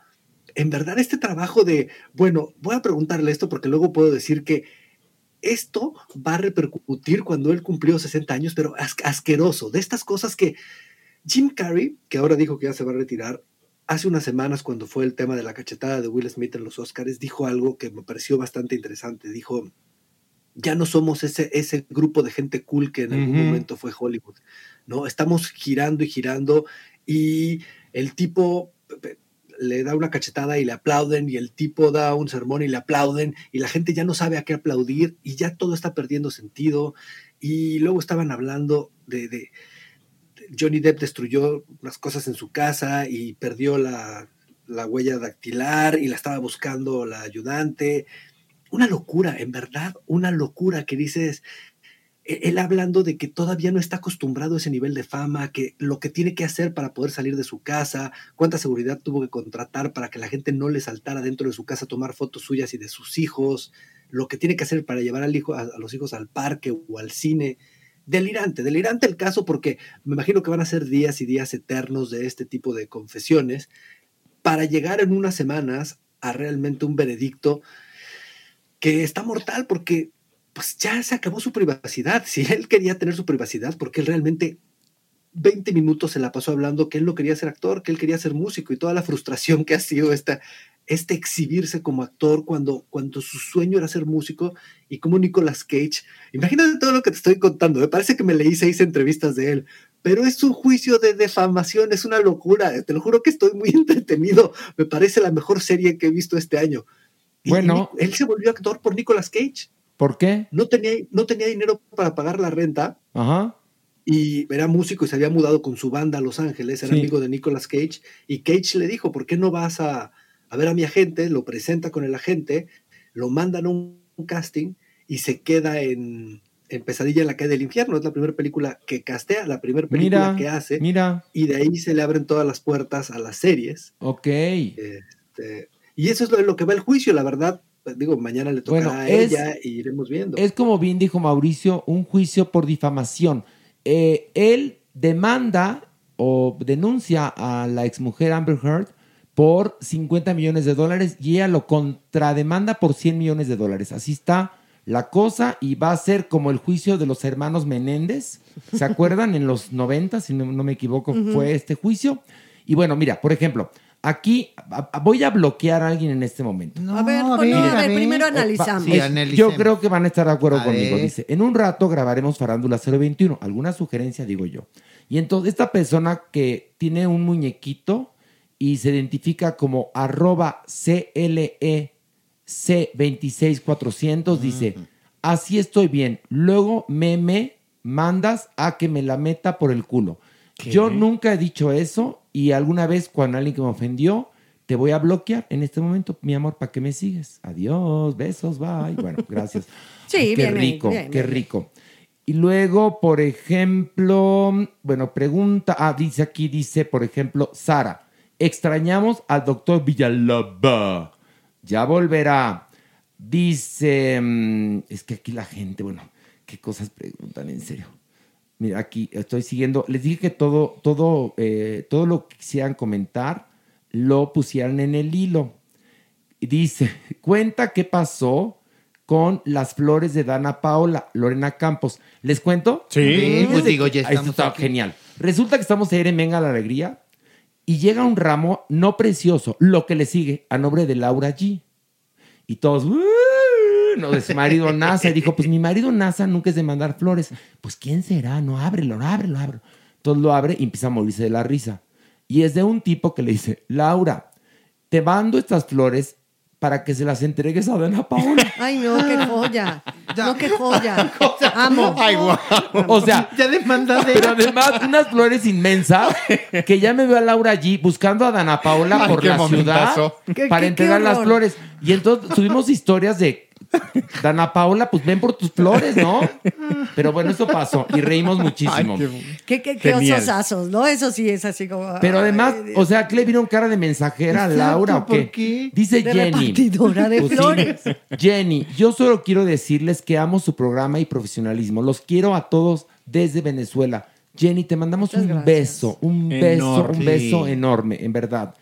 en verdad, este trabajo de, bueno, voy a preguntarle esto porque luego puedo decir que esto va a repercutir cuando él cumplió 60 años, pero as- asqueroso, de estas cosas que Jim Carrey, que ahora dijo que ya se va a retirar, hace unas semanas cuando fue el tema de la cachetada de Will Smith en los Oscars, dijo algo que me pareció bastante interesante. Dijo, ya no somos ese, ese grupo de gente cool que en algún momento fue Hollywood, ¿no? Estamos girando y girando y el tipo le da una cachetada y le aplauden y el tipo da un sermón y le aplauden y la gente ya no sabe a qué aplaudir y ya todo está perdiendo sentido y luego estaban hablando de- Johnny Depp destruyó unas cosas en su casa y perdió la, la huella dactilar y la estaba buscando la ayudante una locura, en verdad, una locura que dices, e- él hablando de que todavía no está acostumbrado a ese nivel de fama, que lo que tiene que hacer para poder salir de su casa, cuánta seguridad tuvo que contratar para que la gente no le saltara dentro de su casa a tomar fotos suyas y de sus hijos, lo que tiene que hacer para llevar al hijo, a los hijos al parque o al cine. Delirante, delirante el caso porque me imagino que van a ser días y días eternos de este tipo de confesiones para llegar en unas semanas a realmente un veredicto que está mortal porque pues ya se acabó su privacidad. Si él quería tener su privacidad, porque él realmente 20 minutos se la pasó hablando que él no quería ser actor, que él quería ser músico y toda la frustración que ha sido esta, este exhibirse como actor cuando, cuando su sueño era ser músico y como Nicolas Cage. Imagínate todo lo que te estoy contando. Me parece que me leí seis entrevistas de él. Pero es un juicio de defamación, es una locura. Te lo juro que estoy muy entretenido. Me parece la mejor serie que he visto este año. Y Bueno. Él se volvió actor por Nicolas Cage. ¿Por qué? No tenía, no tenía dinero para pagar la renta Ajá. Y era músico y se había mudado con su banda a Los Ángeles, era Sí. amigo de Nicolas Cage. Y Cage le dijo, ¿por qué no vas a, a ver a mi agente? Lo presenta con el agente, lo mandan a un, un casting y se queda en, en Pesadilla en la calle del infierno. Es la primera película que castea, la primera película Mira, que hace. mira, Y de ahí se le abren todas las puertas a las series. ok. Este, y eso es lo, lo que va el juicio, la verdad. pues, Digo, mañana le tocará Bueno, a ella y iremos viendo. Es como bien dijo Mauricio, un juicio por difamación. Eh, él demanda o denuncia a la exmujer Amber Heard por 50 millones de dólares y ella lo contrademanda por 100 millones de dólares. Así está la cosa y va a ser como el juicio de los hermanos Menéndez. ¿Se acuerdan? En los 90, si no, no me equivoco, fue este juicio. Y bueno, mira, por ejemplo, aquí a- a- voy a bloquear a alguien en este momento. a ver, no, a ver, primero analizamos. Es- yo creo que van a estar de acuerdo A conmigo. ver. Dice, en un rato grabaremos Farándula 021. ¿Alguna sugerencia? Digo yo. Y entonces esta persona que tiene un muñequito y se identifica como arroba CLE C26400 dice, así estoy bien. Luego me, me mandas a que me la meta por el culo. Yo nunca he dicho eso y alguna vez cuando alguien que me ofendió, te voy a bloquear en este momento, mi amor, para que me sigues. Adiós, besos, bye. Bueno, gracias. Sí, qué bien rico, bien, qué bien. rico. Y luego, por ejemplo, bueno, pregunta, ah, dice aquí, dice, por ejemplo, Sara, extrañamos al doctor Villalaba. Ya volverá. Dice, mm, es que aquí la gente, bueno, qué cosas preguntan en serio. Mira, aquí estoy siguiendo. Les dije que todo, todo, eh, todo lo que quisieran comentar lo pusieran en el hilo. Y dice, cuenta qué pasó con las flores de Dana Paola, Lorena Campos. ¿Les cuento? Sí. Pues digo, ya estamos está aquí. genial. Resulta que estamos ayer en Venga la Alegría y llega un ramo no precioso, lo que le sigue, a nombre de Laura G. Y todos, "Uh", no, de su marido NASA. Y dijo, pues mi marido NASA nunca es de mandar flores. Pues ¿quién será? No, ábrelo, ábrelo, ábrelo. Entonces lo abre y empieza a morirse de la risa. Y es de un tipo que le dice, Laura, te mando estas flores para que se las entregues a Dana Paola. Ay, no, qué joya. No, qué joya. Amo. Ay, guau. O sea, Ya demanda de... pero además unas flores inmensas que ya me veo a Laura allí buscando a Dana Paola Ay, por la momentazo. ciudad Qué- para qué- entregar qué las flores. Y entonces subimos historias de Dana Paola, pues ven por tus flores, ¿no? Pero bueno, eso pasó y reímos muchísimo. Qué, qué, qué Genial. ososazos, ¿no? Eso sí es así como. Pero además, o sea, ¿qué le vieron cara de mensajera a Laura o qué? ¿por qué? Dice De Jenny. repartidora de Pues sí. flores. Jenny, yo solo quiero decirles que amo su programa y profesionalismo. Los quiero a todos desde Venezuela. Jenny, te mandamos Muchas un gracias. beso, un beso, un beso enorme, en verdad.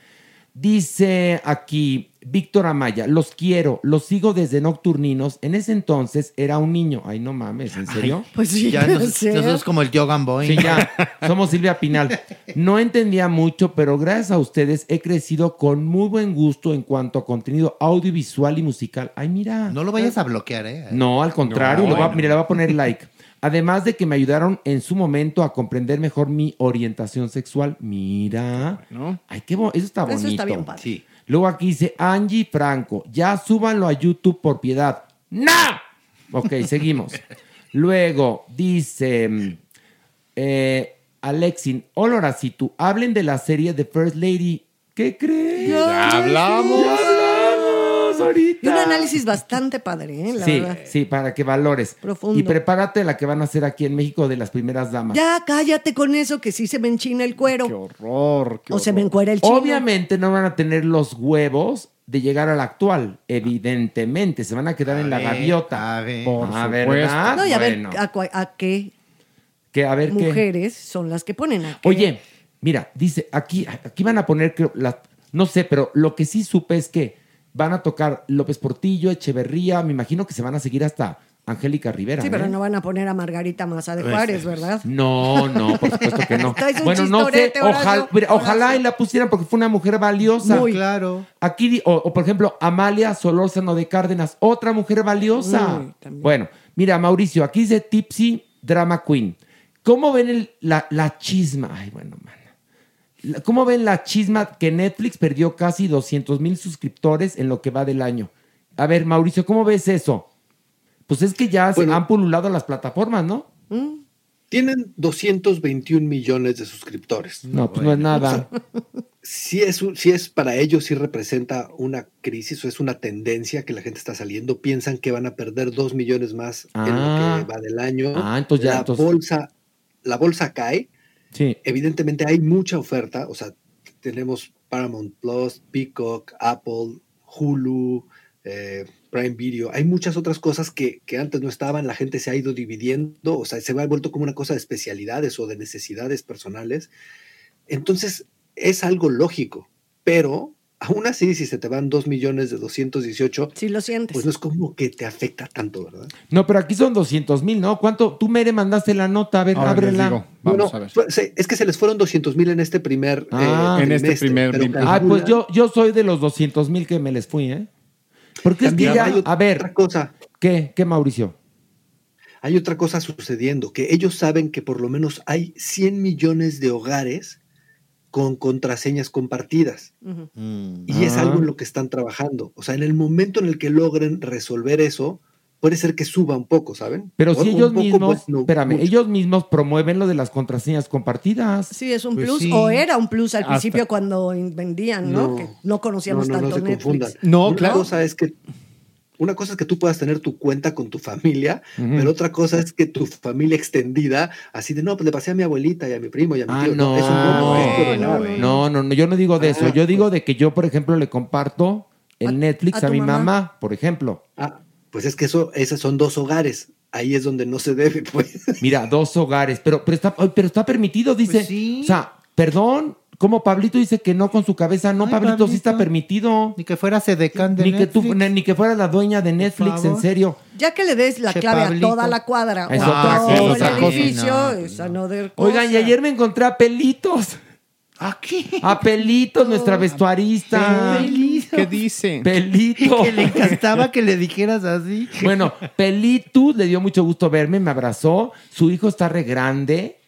Dice aquí Víctor Amaya, los quiero, los sigo desde Nocturninos. En ese entonces era un niño. Ay, no mames, ¿en serio? Pues sí, Ya nos- nosotros como el Yogan Boy. Sí, ya. Somos Silvia Pinal. No entendía mucho, pero gracias a ustedes he crecido con muy buen gusto en cuanto a contenido audiovisual y musical. Ay, mira. No lo vayas a bloquear, ¿eh? No, al contrario, No, le voy a- bueno. mira, le voy a poner like. Además de que me ayudaron en su momento a comprender mejor mi orientación sexual. Mira. Ay, qué bo- Eso está bonito. Eso está bien padre. Sí. Luego aquí dice Angie Franco. Ya súbanlo a YouTube por piedad. ¡No! Ok, seguimos. Luego dice mm, eh, Alexin. Hola, Horacitu. Hablen de la serie The First Lady. ¿Qué crees? Ya hablamos. Hablamos ahorita. Y un análisis bastante padre, ¿eh? La sí, verdad. sí, para que valores. Profundo. Y prepárate a la que van a hacer aquí en México de las primeras damas. Ya cállate con eso, que sí se me enchina el Qué cuero. horror. qué O se me encuera el chino. Obviamente no van a tener los huevos de llegar al actual. Evidentemente, se van a quedar en la gaviota. a ver. Por supuesto. ¿verdad? No, y a Bueno. ver a, cua- a qué Que, a ver qué. mujeres son las que ponen a qué. Oye, mira, dice, aquí, aquí van a poner, creo, no sé, pero lo que sí supe es que van a tocar López Portillo, Echeverría, me imagino que se van a seguir hasta Angélica Rivera. Sí, pero ¿eh? no van a poner a Margarita Maza de Juárez, ¿verdad? No, no, por supuesto que no. Bueno, no sé, ojalá, mira, ojalá Horacio. y la pusieran porque fue una mujer valiosa. Muy. Claro. Aquí, o, o, por ejemplo, Amalia Solórzano de Cárdenas, otra mujer valiosa. Uy, también. bueno, mira, Mauricio, aquí dice Tipsy Drama Queen. ¿Cómo ven el- la, la chisma? Ay, bueno, man. ¿Cómo ven la chisma que Netflix perdió casi 200 mil suscriptores en lo que va del año? A ver, Mauricio, ¿cómo ves eso? Pues es que ya se han pululado las plataformas, ¿no? Tienen 221 millones de suscriptores. No, pues no es nada. Si es, si es para ellos, sí representa una crisis o es una tendencia que la gente está saliendo. Piensan que van a perder 2 millones más en Ah. lo que va del año. Ah, entonces ya, la, entonces- bolsa, la bolsa cae. Sí. Evidentemente hay mucha oferta. O sea, tenemos Paramount Plus, Peacock, Apple, Hulu, eh, Prime Video. Hay muchas otras cosas que, que antes no estaban. La gente se ha ido dividiendo. O sea, se ha vuelto como una cosa de especialidades o de necesidades personales. Entonces, es algo lógico. Pero, aún así, si se te van 2 millones de 218, Sí lo sientes. pues no es como que te afecta tanto, ¿verdad? No, pero aquí son 200 mil, ¿no? ¿Cuánto? Tú, Mere, mandaste la nota. A ver, Ahora ábrela. digo. Vamos No, no, a ver. fue- se- es que se les fueron 200 mil en este primer. Ah. eh, En este primer. Ah, pues yo, yo soy de los 200 mil que me les fui, ¿eh? Porque es que ya, hay otra a ver, cosa. ¿qué? ¿Qué, Mauricio? Hay otra cosa sucediendo, que ellos saben que por lo menos hay 100 millones de hogares con contraseñas compartidas. Mm. Y es Ah. algo en lo que están trabajando. O sea, en el momento en el que logren resolver eso, puede ser que suba un poco, ¿saben? Pero O si ellos poco, mismos, pues, no espérame, mucho. ellos mismos promueven lo de las contraseñas compartidas. Sí, es un Pues plus, sí. o era un plus al Hasta- principio cuando vendían, ¿no? No. que no conocíamos no, no, no tanto se confundan. No, una claro. cosa es que una cosa es que tú puedas tener tu cuenta con tu familia, pero otra cosa es que tu familia extendida, así de no, pues le pasé a mi abuelita y a mi primo y a mi Ah, tío. no. eso Ah, no, no. No, no, no, yo no digo de eso. Ah, Yo digo pues. de que yo, por ejemplo, le comparto el ¿A- Netflix a mi mamá? mamá, por ejemplo. Ah, pues es que eso, esos son dos hogares. Ahí es donde no se debe, pues. Mira, dos hogares, pero, pero, está, pero está permitido, dice. Pues sí. O sea, perdón, como Pablito dice que no con su cabeza, no, Ay, Pablito, sí está Pablito. permitido. Ni que fuera sedecán de Ni que, tú, Netflix. ni que fueras la dueña de Netflix, en serio. Ya que le des la Che, clave Pablito. a toda la cuadra o a todo cosa. el edificio, es another cosa. Oigan, y ayer me encontré a Pelitos. Aquí. A Pelitos, nuestra vestuarista. ¿Qué dice? Pelito. Que le encantaba que le dijeras así. Bueno, Pelitus le dio mucho gusto verme, me abrazó. Su hijo está re grande.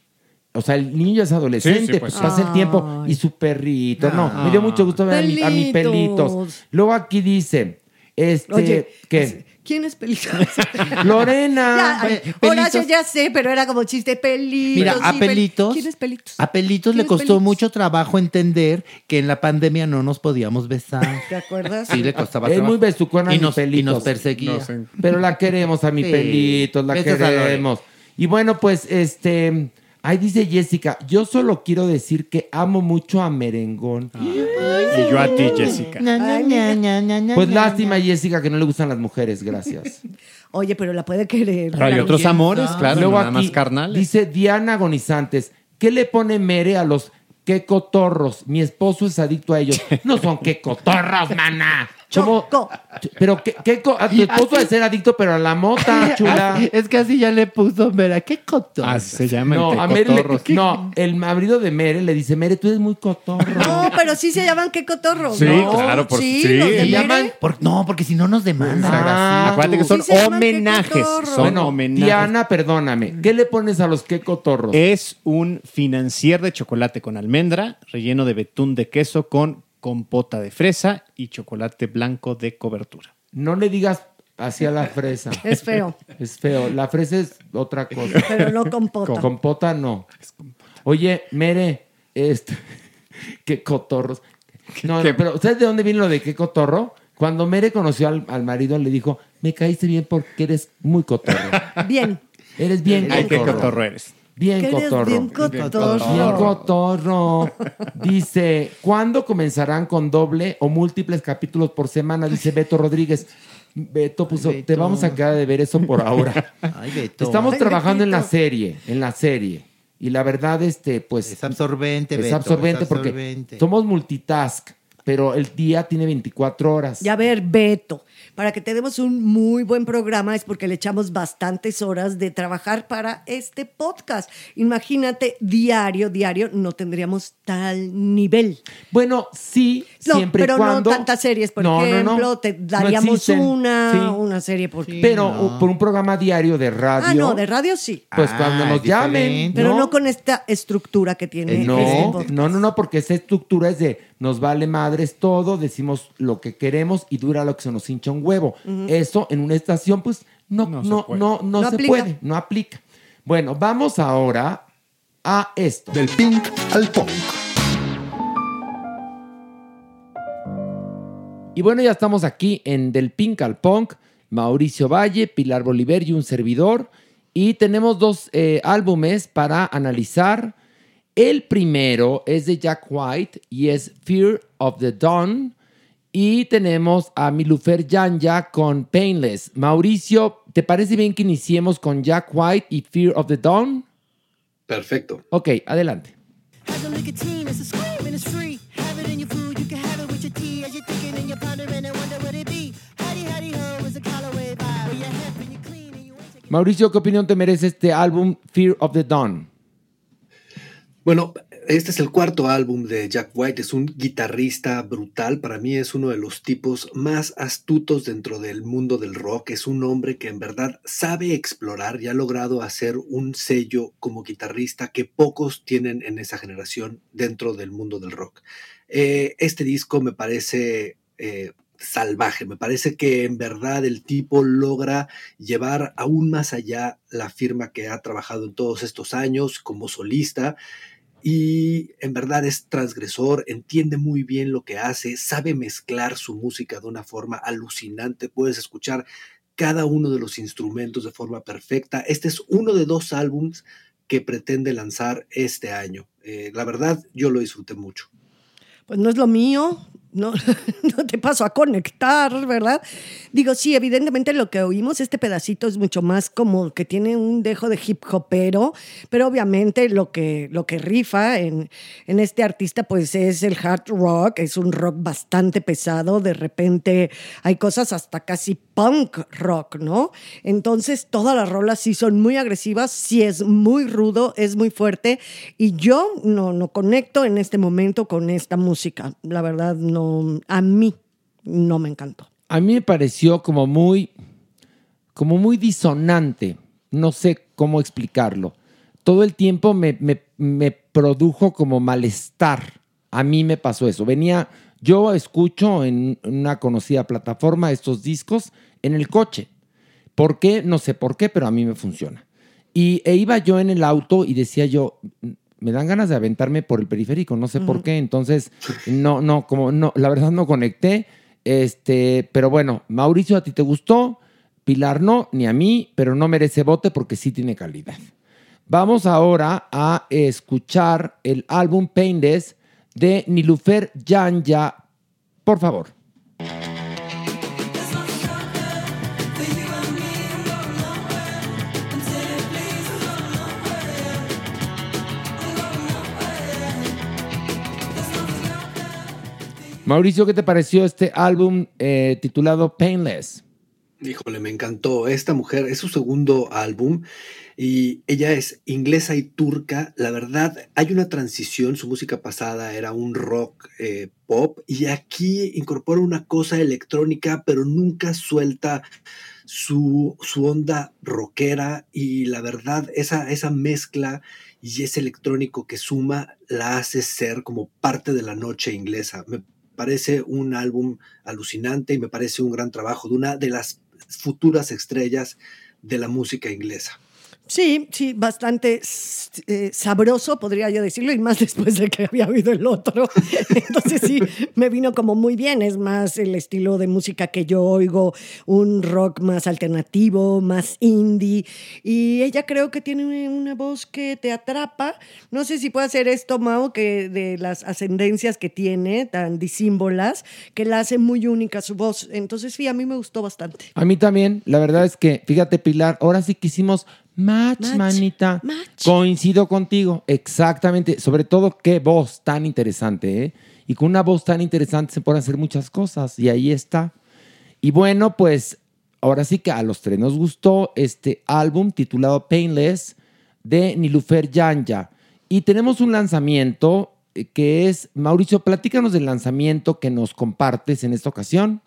O sea, el niño es adolescente, Sí, sí, pues pues. pasa el tiempo. Ay. Y su perrito. No, me dio mucho gusto ver a mi, a mi Pelitos. Luego aquí dice, Este, Oye, ¿qué? ¿quién es Pelitos? Lorena. Ya, Horacio ya sé, pero era como chiste. Pelitos. Mira, a Pelitos. ¿Quién es Pelitos? A Pelitos ¿Quién le costó Pelitos? mucho trabajo entender que en la pandemia no nos podíamos besar. ¿Te acuerdas? Sí, le costaba Es trabajo. muy besucona y mi nos, y Pelitos. nos perseguía. No sé. Pero la queremos a mi Sí. pelitos, la Besos queremos. Y bueno, pues este. Ahí dice Jessica, yo solo quiero decir que amo mucho a Merengón. Y yo a ti, Jessica. Pues lástima. Jessica, que no le gustan las mujeres, gracias. Oye, pero la puede querer. Pero hay Claro. otros amores, claro, Luego nada más carnales. dice Diana Agonizantes, ¿qué le pone Mere a los que cotorros? Mi esposo es adicto a ellos. No son que cotorros, mana. ¿Cómo? Choco. Pero qué, qué co- a tu esposo Así- debe ser adicto, pero a la mota, chula. Es que así ya le puso, mira, qué cotorro. Así se llama No, el a Mere le- no, el marido de Mere le dice, Mere, tú eres muy cotorro. No, pero sí se llaman qué cotorros. Sí, ¿no? claro, por- sí. sí. los de Se Mere. llaman- Por- no, porque si no nos demandan. Ah, Acuérdate que son Sí se llaman homenajes. Son bueno, homenajes. Diana, perdóname. ¿Qué le pones a los que cotorros? Es un financier de chocolate con almendra, relleno de betún de queso con compota de fresa y chocolate blanco de cobertura. No le digas hacia la fresa. Es feo, Es feo. La fresa es otra cosa. pero no compota. Con compota no. Oye, Mere, este, qué cotorros. No, no, ¿Qué? pero ¿sabes de dónde viene lo de qué cotorro? Cuando Mere conoció al, al marido, le dijo, me caíste bien porque eres muy cotorro. Bien. Eres bien Ay, qué cotorro. cotorro eres. Bien cotorro. bien cotorro. Bien cotorro. Dice, ¿cuándo comenzarán con doble o múltiples capítulos por semana? Dice Beto Rodríguez. Beto puso, Beto. te vamos a quedar de ver eso por ahora. Ay, Beto. Estamos Ay, trabajando en la serie, en la serie. Y la verdad, este, pues. Es absorbente, es Beto, absorbente es porque absorbente. somos multitask, pero el día tiene 24 horas. Ya ver, Beto, para que tenemos un muy buen programa es porque le echamos bastantes horas de trabajar para este podcast. Imagínate, diario, diario, no tendríamos tal nivel. Bueno, sí, No, siempre pero y cuando. no tantas series, por No, no, no. ejemplo, te daríamos una, Sí. una serie por Pero no. por un programa diario de radio. Ah, no, de radio sí. Pues Ah, cuando nos es llamen. Pero no, con esta estructura que tiene Eh, este no, podcast. no, no, no, porque esa estructura es de nos vale madres todo, decimos lo que queremos y dura lo que se nos hincha un huevo. Eso en una estación, pues no, No no, se no, puede. no, No se aplica. puede, no aplica. Bueno, vamos ahora a esto. Del pink al punk. Y bueno, ya estamos aquí en Del Pink al Punk, Mauricio Valle, Pilar Bolívar y un servidor. Y tenemos dos eh, álbumes para analizar. El primero es de Jack White y es Fear of the Dawn. Y tenemos a Milufer Janja con Painless. Mauricio, ¿te parece bien que iniciemos con Jack White y Fear of the Dawn? Perfecto. Ok, adelante. Mauricio, ¿qué opinión te merece este álbum Fear of the Dawn? Bueno, este es el cuarto álbum de Jack White. Es un guitarrista brutal. Para mí es uno de los tipos más astutos dentro del mundo del rock. Es un hombre que en verdad sabe explorar y ha logrado hacer un sello como guitarrista que pocos tienen en esa generación dentro del mundo del rock. Eh, este disco me parece eh, salvaje. Me parece que en verdad el tipo logra llevar aún más allá la firma que ha trabajado en todos estos años como solista y en verdad es transgresor, entiende muy bien lo que hace, sabe mezclar su música de una forma alucinante, puedes escuchar cada uno de los instrumentos de forma perfecta. Este es uno de dos álbums que pretende lanzar este año. Eh, la verdad, yo lo disfruté mucho. Pues no es lo mío, no, no te paso a conectar, ¿verdad? Digo, sí, evidentemente lo que oímos, este pedacito es mucho más como que tiene un dejo de hip hopero, pero obviamente lo que, lo que rifa en, en este artista pues es el hard rock, es un rock bastante pesado, de repente hay cosas hasta casi punk rock, ¿no? Entonces todas las rolas sí son muy agresivas, sí es muy rudo, es muy fuerte y yo no, no conecto en este momento con esta música, la verdad no, a mí no me encantó. a mí me pareció como muy, como muy disonante. No sé cómo explicarlo. Todo el tiempo me, me- produjo como malestar. A mí me pasó eso. Venía Yo escucho en una conocida plataforma estos discos en el coche. ¿Por qué? No sé por qué, pero a mí me funciona. Y e iba yo en el auto y decía yo, me dan ganas de aventarme por el periférico, no sé por qué. Entonces, no, no, como no, la verdad no conecté. Este, pero bueno, Mauricio, ¿a ti te gustó? Pilar no, ni a mí, pero no merece bote porque sí tiene calidad. Vamos ahora a escuchar el álbum Painless de Nilufer Janja. Por favor. Mauricio, ¿qué te pareció este álbum eh, titulado Painless? Híjole, me encantó. Esta mujer es su segundo álbum y ella es inglesa y turca. La verdad, hay una transición. Su música pasada era un rock eh, pop y aquí incorpora una cosa electrónica, pero nunca suelta su, su onda rockera y la verdad, esa, esa mezcla y ese electrónico que suma la hace ser como parte de la noche inglesa. Me parece un álbum alucinante y me parece un gran trabajo de una de las futuras estrellas de la música inglesa. Sí, sí, bastante eh, sabroso, podría yo decirlo, y más después de que había oído el otro. Entonces sí, me vino como muy bien. Es más el estilo de música que yo oigo, un rock más alternativo, más indie. Y ella creo que tiene una voz que te atrapa. No sé si puede hacer esto, Mau, que de las ascendencias que tiene, tan disímbolas, que la hace muy única su voz. Entonces sí, a mí me gustó bastante. A mí también, la verdad es que, fíjate Pilar, ahora sí que hicimos match, Match, manita. match. Coincido contigo, exactamente. Sobre todo, qué voz tan interesante, ¿eh? Y con una voz tan interesante se pueden hacer muchas cosas, y ahí está. Y bueno, pues ahora sí que a los tres nos gustó este álbum titulado Painless de Nilufer Janja. Y tenemos un lanzamiento eh, que es, Mauricio, platícanos del lanzamiento que nos compartes en esta ocasión.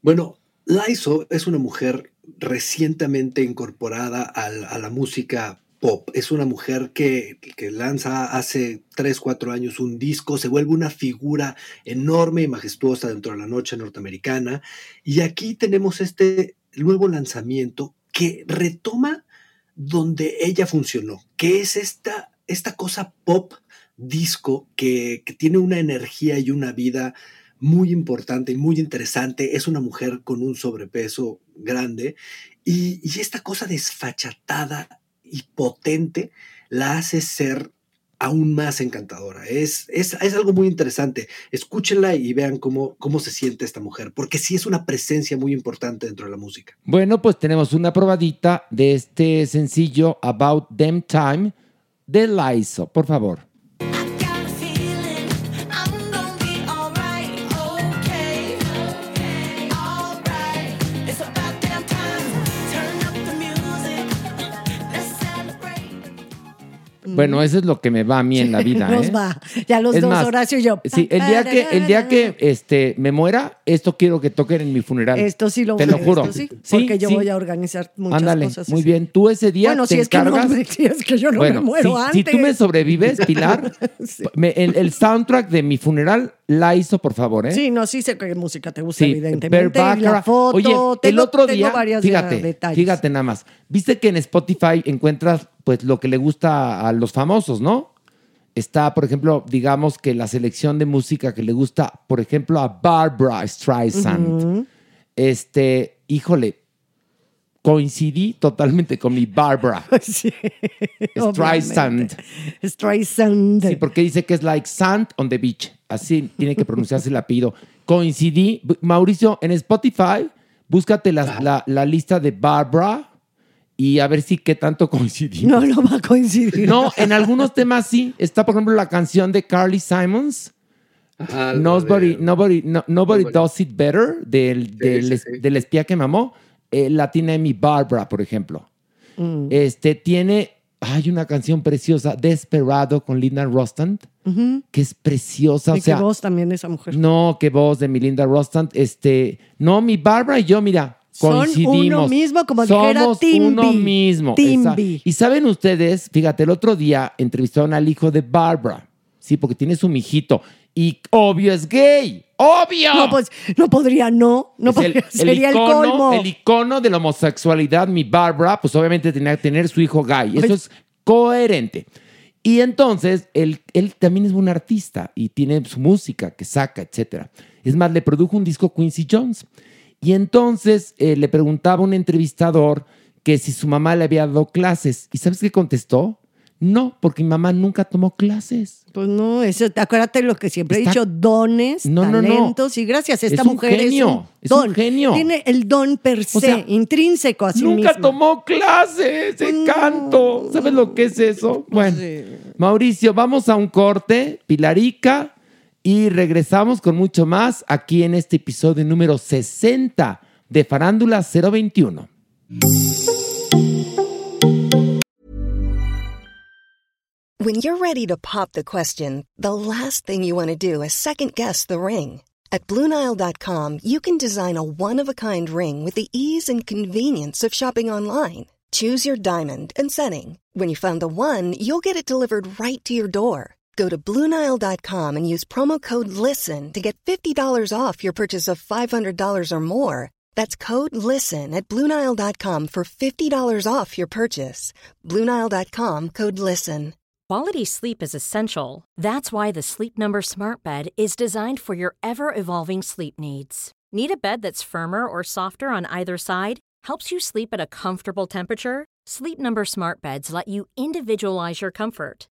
Bueno, Laiso es una mujer recientemente incorporada al- a, la música pop. Es una mujer que, que lanza hace 3, 4 años un disco, se vuelve una figura enorme y majestuosa dentro de la noche norteamericana. Y aquí tenemos este nuevo lanzamiento que retoma donde ella funcionó, que es esta, esta cosa pop disco que, que tiene una energía y una vida muy importante y muy interesante. Es una mujer con un sobrepeso grande y, y esta cosa desfachatada y potente la hace ser aún más encantadora. Es, es, es algo muy interesante. Escúchenla y vean cómo, cómo se siente esta mujer, porque sí es una presencia muy importante dentro de la música. Bueno, pues tenemos una probadita de este sencillo About Them Time de Laiso, por favor. Bueno, eso es lo que me va a mí en la vida. Nos ¿eh? va. Ya los Es dos, más, Horacio y yo. Sí, el día que, el día que este, me muera, esto quiero que toquen en mi funeral. Esto sí lo Te lo juro. esto sí, porque yo voy a organizar muchas Ándale, cosas muy así. bien. Tú ese día Bueno, te si es, que no, si es que yo no bueno, me muero si, antes. si tú me sobrevives, Pilar, me- el, el soundtrack de mi funeral la hizo, por favor, ¿eh? Sí, no, sí sé qué música te gusta, Sí, evidentemente. Y la foto. Oye, el otro tengo día, varias fíjate, detalles. fíjate nada más. Viste que en Spotify encuentras pues lo que le gusta a los famosos, ¿no? Está, por ejemplo, digamos que la selección de música que le gusta, por ejemplo, a Barbara Streisand. Este, híjole, coincidí totalmente con mi Barbara. Sí, Streisand. Streisand. Sí, porque dice que es like sand on the beach. Así tiene que pronunciarse el apellido. Coincidí. Mauricio, en Spotify, búscate la, la- la lista de Barbara y a ver si qué tanto coincidimos. No, no va a coincidir. No, en algunos temas sí. Está, por ejemplo, la canción de Carly Simons. Ah, Nobody, nobody, no- nobody Nobody. does it better del, del, sí, sí. del espía que mamó. Eh, la tiene mi Barbara, por ejemplo. Mm. Este tiene, hay una canción preciosa, Desperado con Linda Rostand, Ujú. que es preciosa. Y o sea, qué voz también esa mujer. no, qué voz de mi Linda Rostand. Este, no, mi Barbara y yo, mira, Son uno mismo, como dijera Somos Timby. uno mismo. Timby. Esa- Y saben ustedes, fíjate, el otro día entrevistaron al hijo de Barbara, sí, porque tiene su mijito. Y obvio es gay. ¡Obvio! No, pues no podría, no. No el, podría, el sería el, icono, colmo. el icono de la homosexualidad, mi Barbara, pues obviamente tenía que tener su hijo gay. Eso es coherente. Y entonces, él, él también es un artista y tiene su música que saca, etcétera. Es más, le produjo un disco Quincy Jones. Y entonces eh, le preguntaba a un entrevistador que si su mamá le había dado clases. ¿Y sabes qué contestó? No, porque mi mamá nunca tomó clases. Pues no, eso, acuérdate lo que siempre Está- he dicho, dones, No, no, no. talentos, y gracias, esta Es un mujer genio, es es un don. genio. Tiene el don per se, sea, intrínseco a sí Nunca misma. tomó clases de canto. ¿Sabes lo que es eso? Bueno, Mauricio, vamos a un corte, Pilarica, y regresamos con mucho más aquí en este episodio número 60 de Farándula 021. When you're ready to pop the question, the last thing you want to do is second guess the ring. At Bluenile.com, you can design a one of a kind ring with the ease and convenience of shopping online. Choose your diamond and setting. When you find the one, you'll get it delivered right to your door. Go to Bluenile.com and use promo code LISTEN to get $50 off your purchase of $500 or more. That's code LISTEN at Bluenile.com for $50 off your purchase. Bluenile.com code LISTEN. Quality sleep is essential. That's why the Sleep Number Smart Bed is designed for your ever evolving sleep needs. Need a bed that's firmer or softer on either side? Helps you sleep at a comfortable temperature? Sleep Number Smart Beds let you individualize your comfort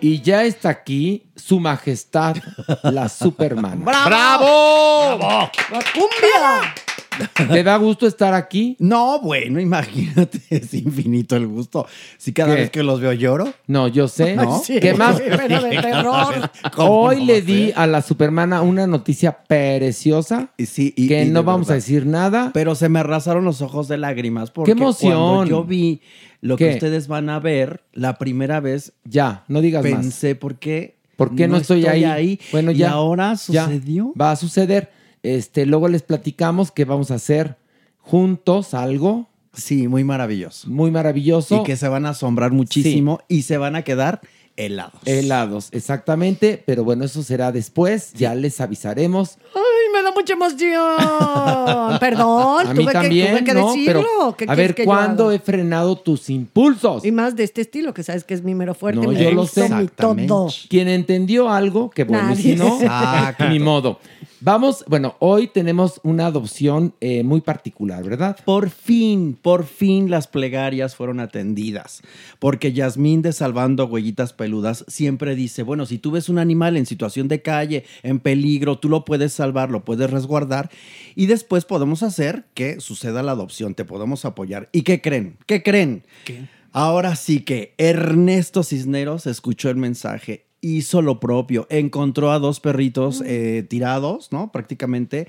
Y ya está aquí su majestad, la Superman. ¡Bravo! ¡La cumbia! ¿Te da gusto estar aquí? No, bueno, imagínate, es infinito el gusto. Si cada ¿Qué? vez que los veo lloro. No, yo sé. ¿No? Sí, ¿Qué más? pero de terror. ¿Cómo Hoy le di a la Supermana una noticia preciosa Y sí, y- que y no vamos a decir nada. Pero se me arrasaron los ojos de lágrimas porque emoción! cuando yo vi lo ¿Qué? que ustedes van a ver, la primera vez Ya, no digas más. pensé por qué ¿Por qué no, estoy, ahí? Bueno, y ya. ahora ya, sucedió. va a suceder. Este, luego les platicamos que vamos a hacer juntos algo Sí, muy maravilloso. muy maravilloso. Y que se van a asombrar muchísimo y se van a quedar helados. Helados, exactamente. Pero bueno, eso será después. Ya les avisaremos. ¡Ay, me da mucha emoción! Perdón, A mí tuve, también, que, tuve que ¿no? decirlo. ¿Qué a ver, que ¿cuándo he frenado tus impulsos? Y más de este estilo, que sabes que es mi mero fuerte. No, yo lo sé. todo. Quien entendió algo, que bueno, y si Nadie. no, Exacto. ni modo. Vamos, bueno, hoy tenemos una adopción eh, muy particular, ¿verdad? Por fin, por fin las plegarias fueron atendidas. Porque Yasmín de Salvando Huellitas Peludas siempre dice, bueno, si tú ves un animal en situación de calle, en peligro, tú lo puedes salvar, lo puedes resguardar y después podemos hacer que suceda la adopción, te podemos apoyar. ¿Y qué creen? ¿Qué creen? Ahora sí que Ernesto Cisneros escuchó el mensaje, hizo lo propio, encontró a dos perritos eh, tirados, ¿no? Prácticamente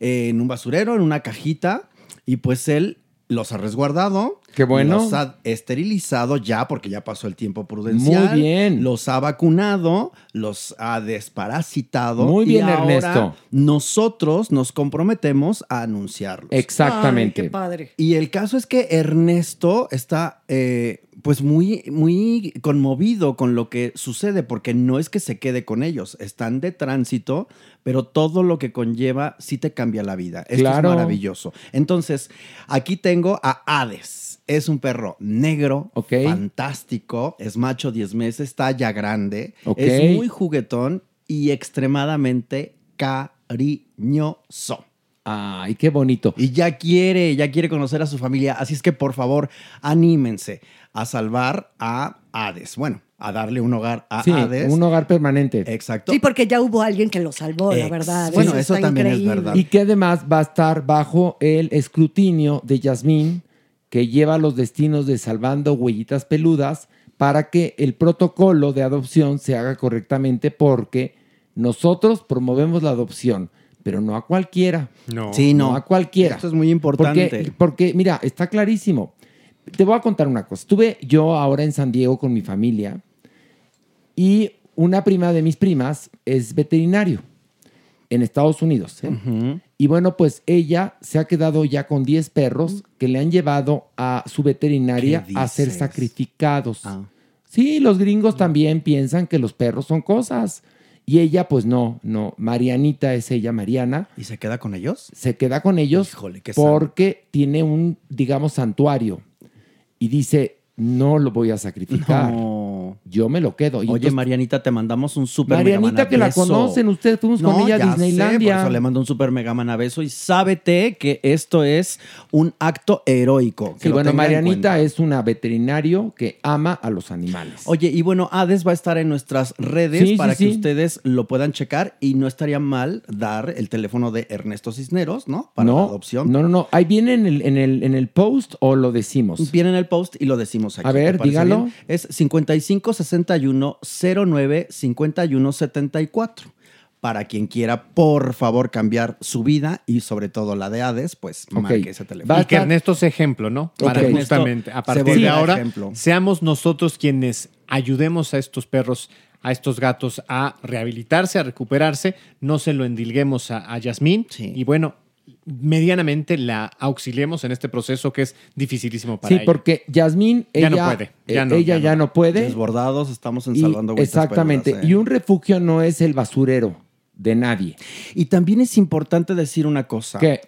eh, en un basurero, en una cajita, y pues él los ha resguardado. Qué bueno. Los ha esterilizado ya, porque ya pasó el tiempo prudencial. Muy bien. Los ha vacunado, los ha desparasitado. Muy bien, y ahora Ernesto. Nosotros nos comprometemos a anunciarlos. Exactamente. Ay, qué padre. Y el caso es que Ernesto está, eh, pues muy, muy conmovido con lo que sucede, porque no es que se quede con ellos, están de tránsito, pero todo lo que conlleva sí te cambia la vida. Esto Claro. es maravilloso. Entonces, aquí tengo a Hades. Es un perro negro, fantástico, es macho 10 meses, está ya grande, es muy juguetón y extremadamente cariñoso. Ay, qué bonito. Y ya quiere, ya quiere conocer a su familia. Así es que por favor, anímense a salvar a Hades. Bueno, a darle un hogar a Sí, Hades. un hogar permanente. Exacto. Sí, porque ya hubo alguien que lo salvó, la verdad. bueno, eso también es verdad. Y que además va a estar bajo el escrutinio de Yasmín, que lleva los destinos de Salvando Huellitas Peludas, para que el protocolo de adopción se haga correctamente, porque nosotros promovemos la adopción, pero no a cualquiera. No. Sí, no. a cualquiera. Esto es muy importante. Porque, porque, mira, está clarísimo. Te voy a contar una cosa. Estuve yo ahora en San Diego con mi familia y una prima de mis primas es veterinario en Estados Unidos. ¿eh? Y bueno, pues ella se ha quedado ya con 10 perros que le han llevado a su veterinaria ¿Qué a ser sacrificados. Sí, los gringos también piensan que los perros son cosas. Y ella, pues no, no. Marianita es ella, Mariana. ¿Y se queda con ellos? Se queda con ellos Híjole, qué porque tiene un, digamos, santuario. Y dice, no lo voy a sacrificar. No. Yo me lo quedo. Y Oye, entonces- Marianita, te mandamos un super Marianita, mega que la conocen, ustedes fuimos con ella a ya sé, Disneylandia. por eso le mando un super mega beso y sábete que esto es un acto heroico. que Sí, bueno, Marianita es una veterinario que ama a los animales. Oye, y bueno, Hades va a estar en nuestras redes Sí, para sí, que sí. ustedes lo puedan checar y no estaría mal dar el teléfono de Ernesto Cisneros, ¿no? Para no, la adopción. No, no, no. Ahí viene en el, en el, en el post o lo decimos. Viene en el post y lo decimos aquí. A ver, ¿te parece dígalo. bien? Es 55 61 09 51 74. Para quien quiera, por favor, cambiar su vida y sobre todo la de Hades, pues marque ese teléfono. Y que Ernesto es ejemplo, ¿no? Para Ok. justamente, a partir de ahora, ejemplo. seamos nosotros quienes ayudemos a estos perros, a estos gatos a rehabilitarse, a recuperarse, no se lo endilguemos a, a Yasmín y bueno, medianamente la auxiliemos en este proceso que es dificilísimo para Sí, ella. porque Yasmín, Ya ella, no puede, ya eh, no, ella ya ya no. no, puede. Desbordados, estamos Exactamente. Peludas, ¿eh? Y un refugio no es el basurero de nadie. Y también es importante decir una cosa. ¿Qué?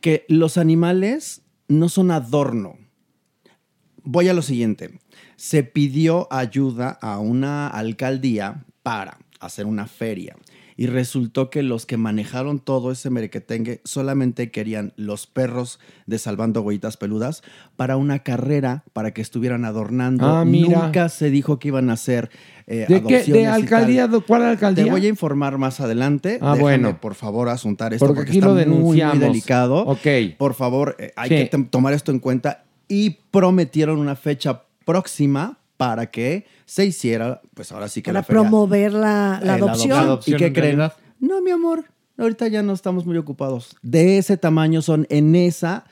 Que los animales no son adorno. Voy a lo siguiente. Se pidió ayuda a una alcaldía para hacer una feria. Y resultó que los que manejaron todo ese merequetengue solamente querían los perros de Salvando Huellitas Peludas para una carrera, para que estuvieran adornando. Ah, mira. Nunca se dijo que iban a hacer eh, ¿De qué? ¿De alcaldía? ¿De ¿Cuál alcaldía? Te voy a informar más adelante. Ah, Déjame, bueno. por favor, asuntar esto Porque está muy, delicado. Ok. Por favor, eh, hay Sí. que tomar esto en cuenta y prometieron una fecha próxima para que se hiciera, pues ahora sí que Para la feria- promover la, la eh, adopción. ¿Y qué creen? No, mi amor, ahorita ya no estamos muy ocupados. De ese tamaño son en esa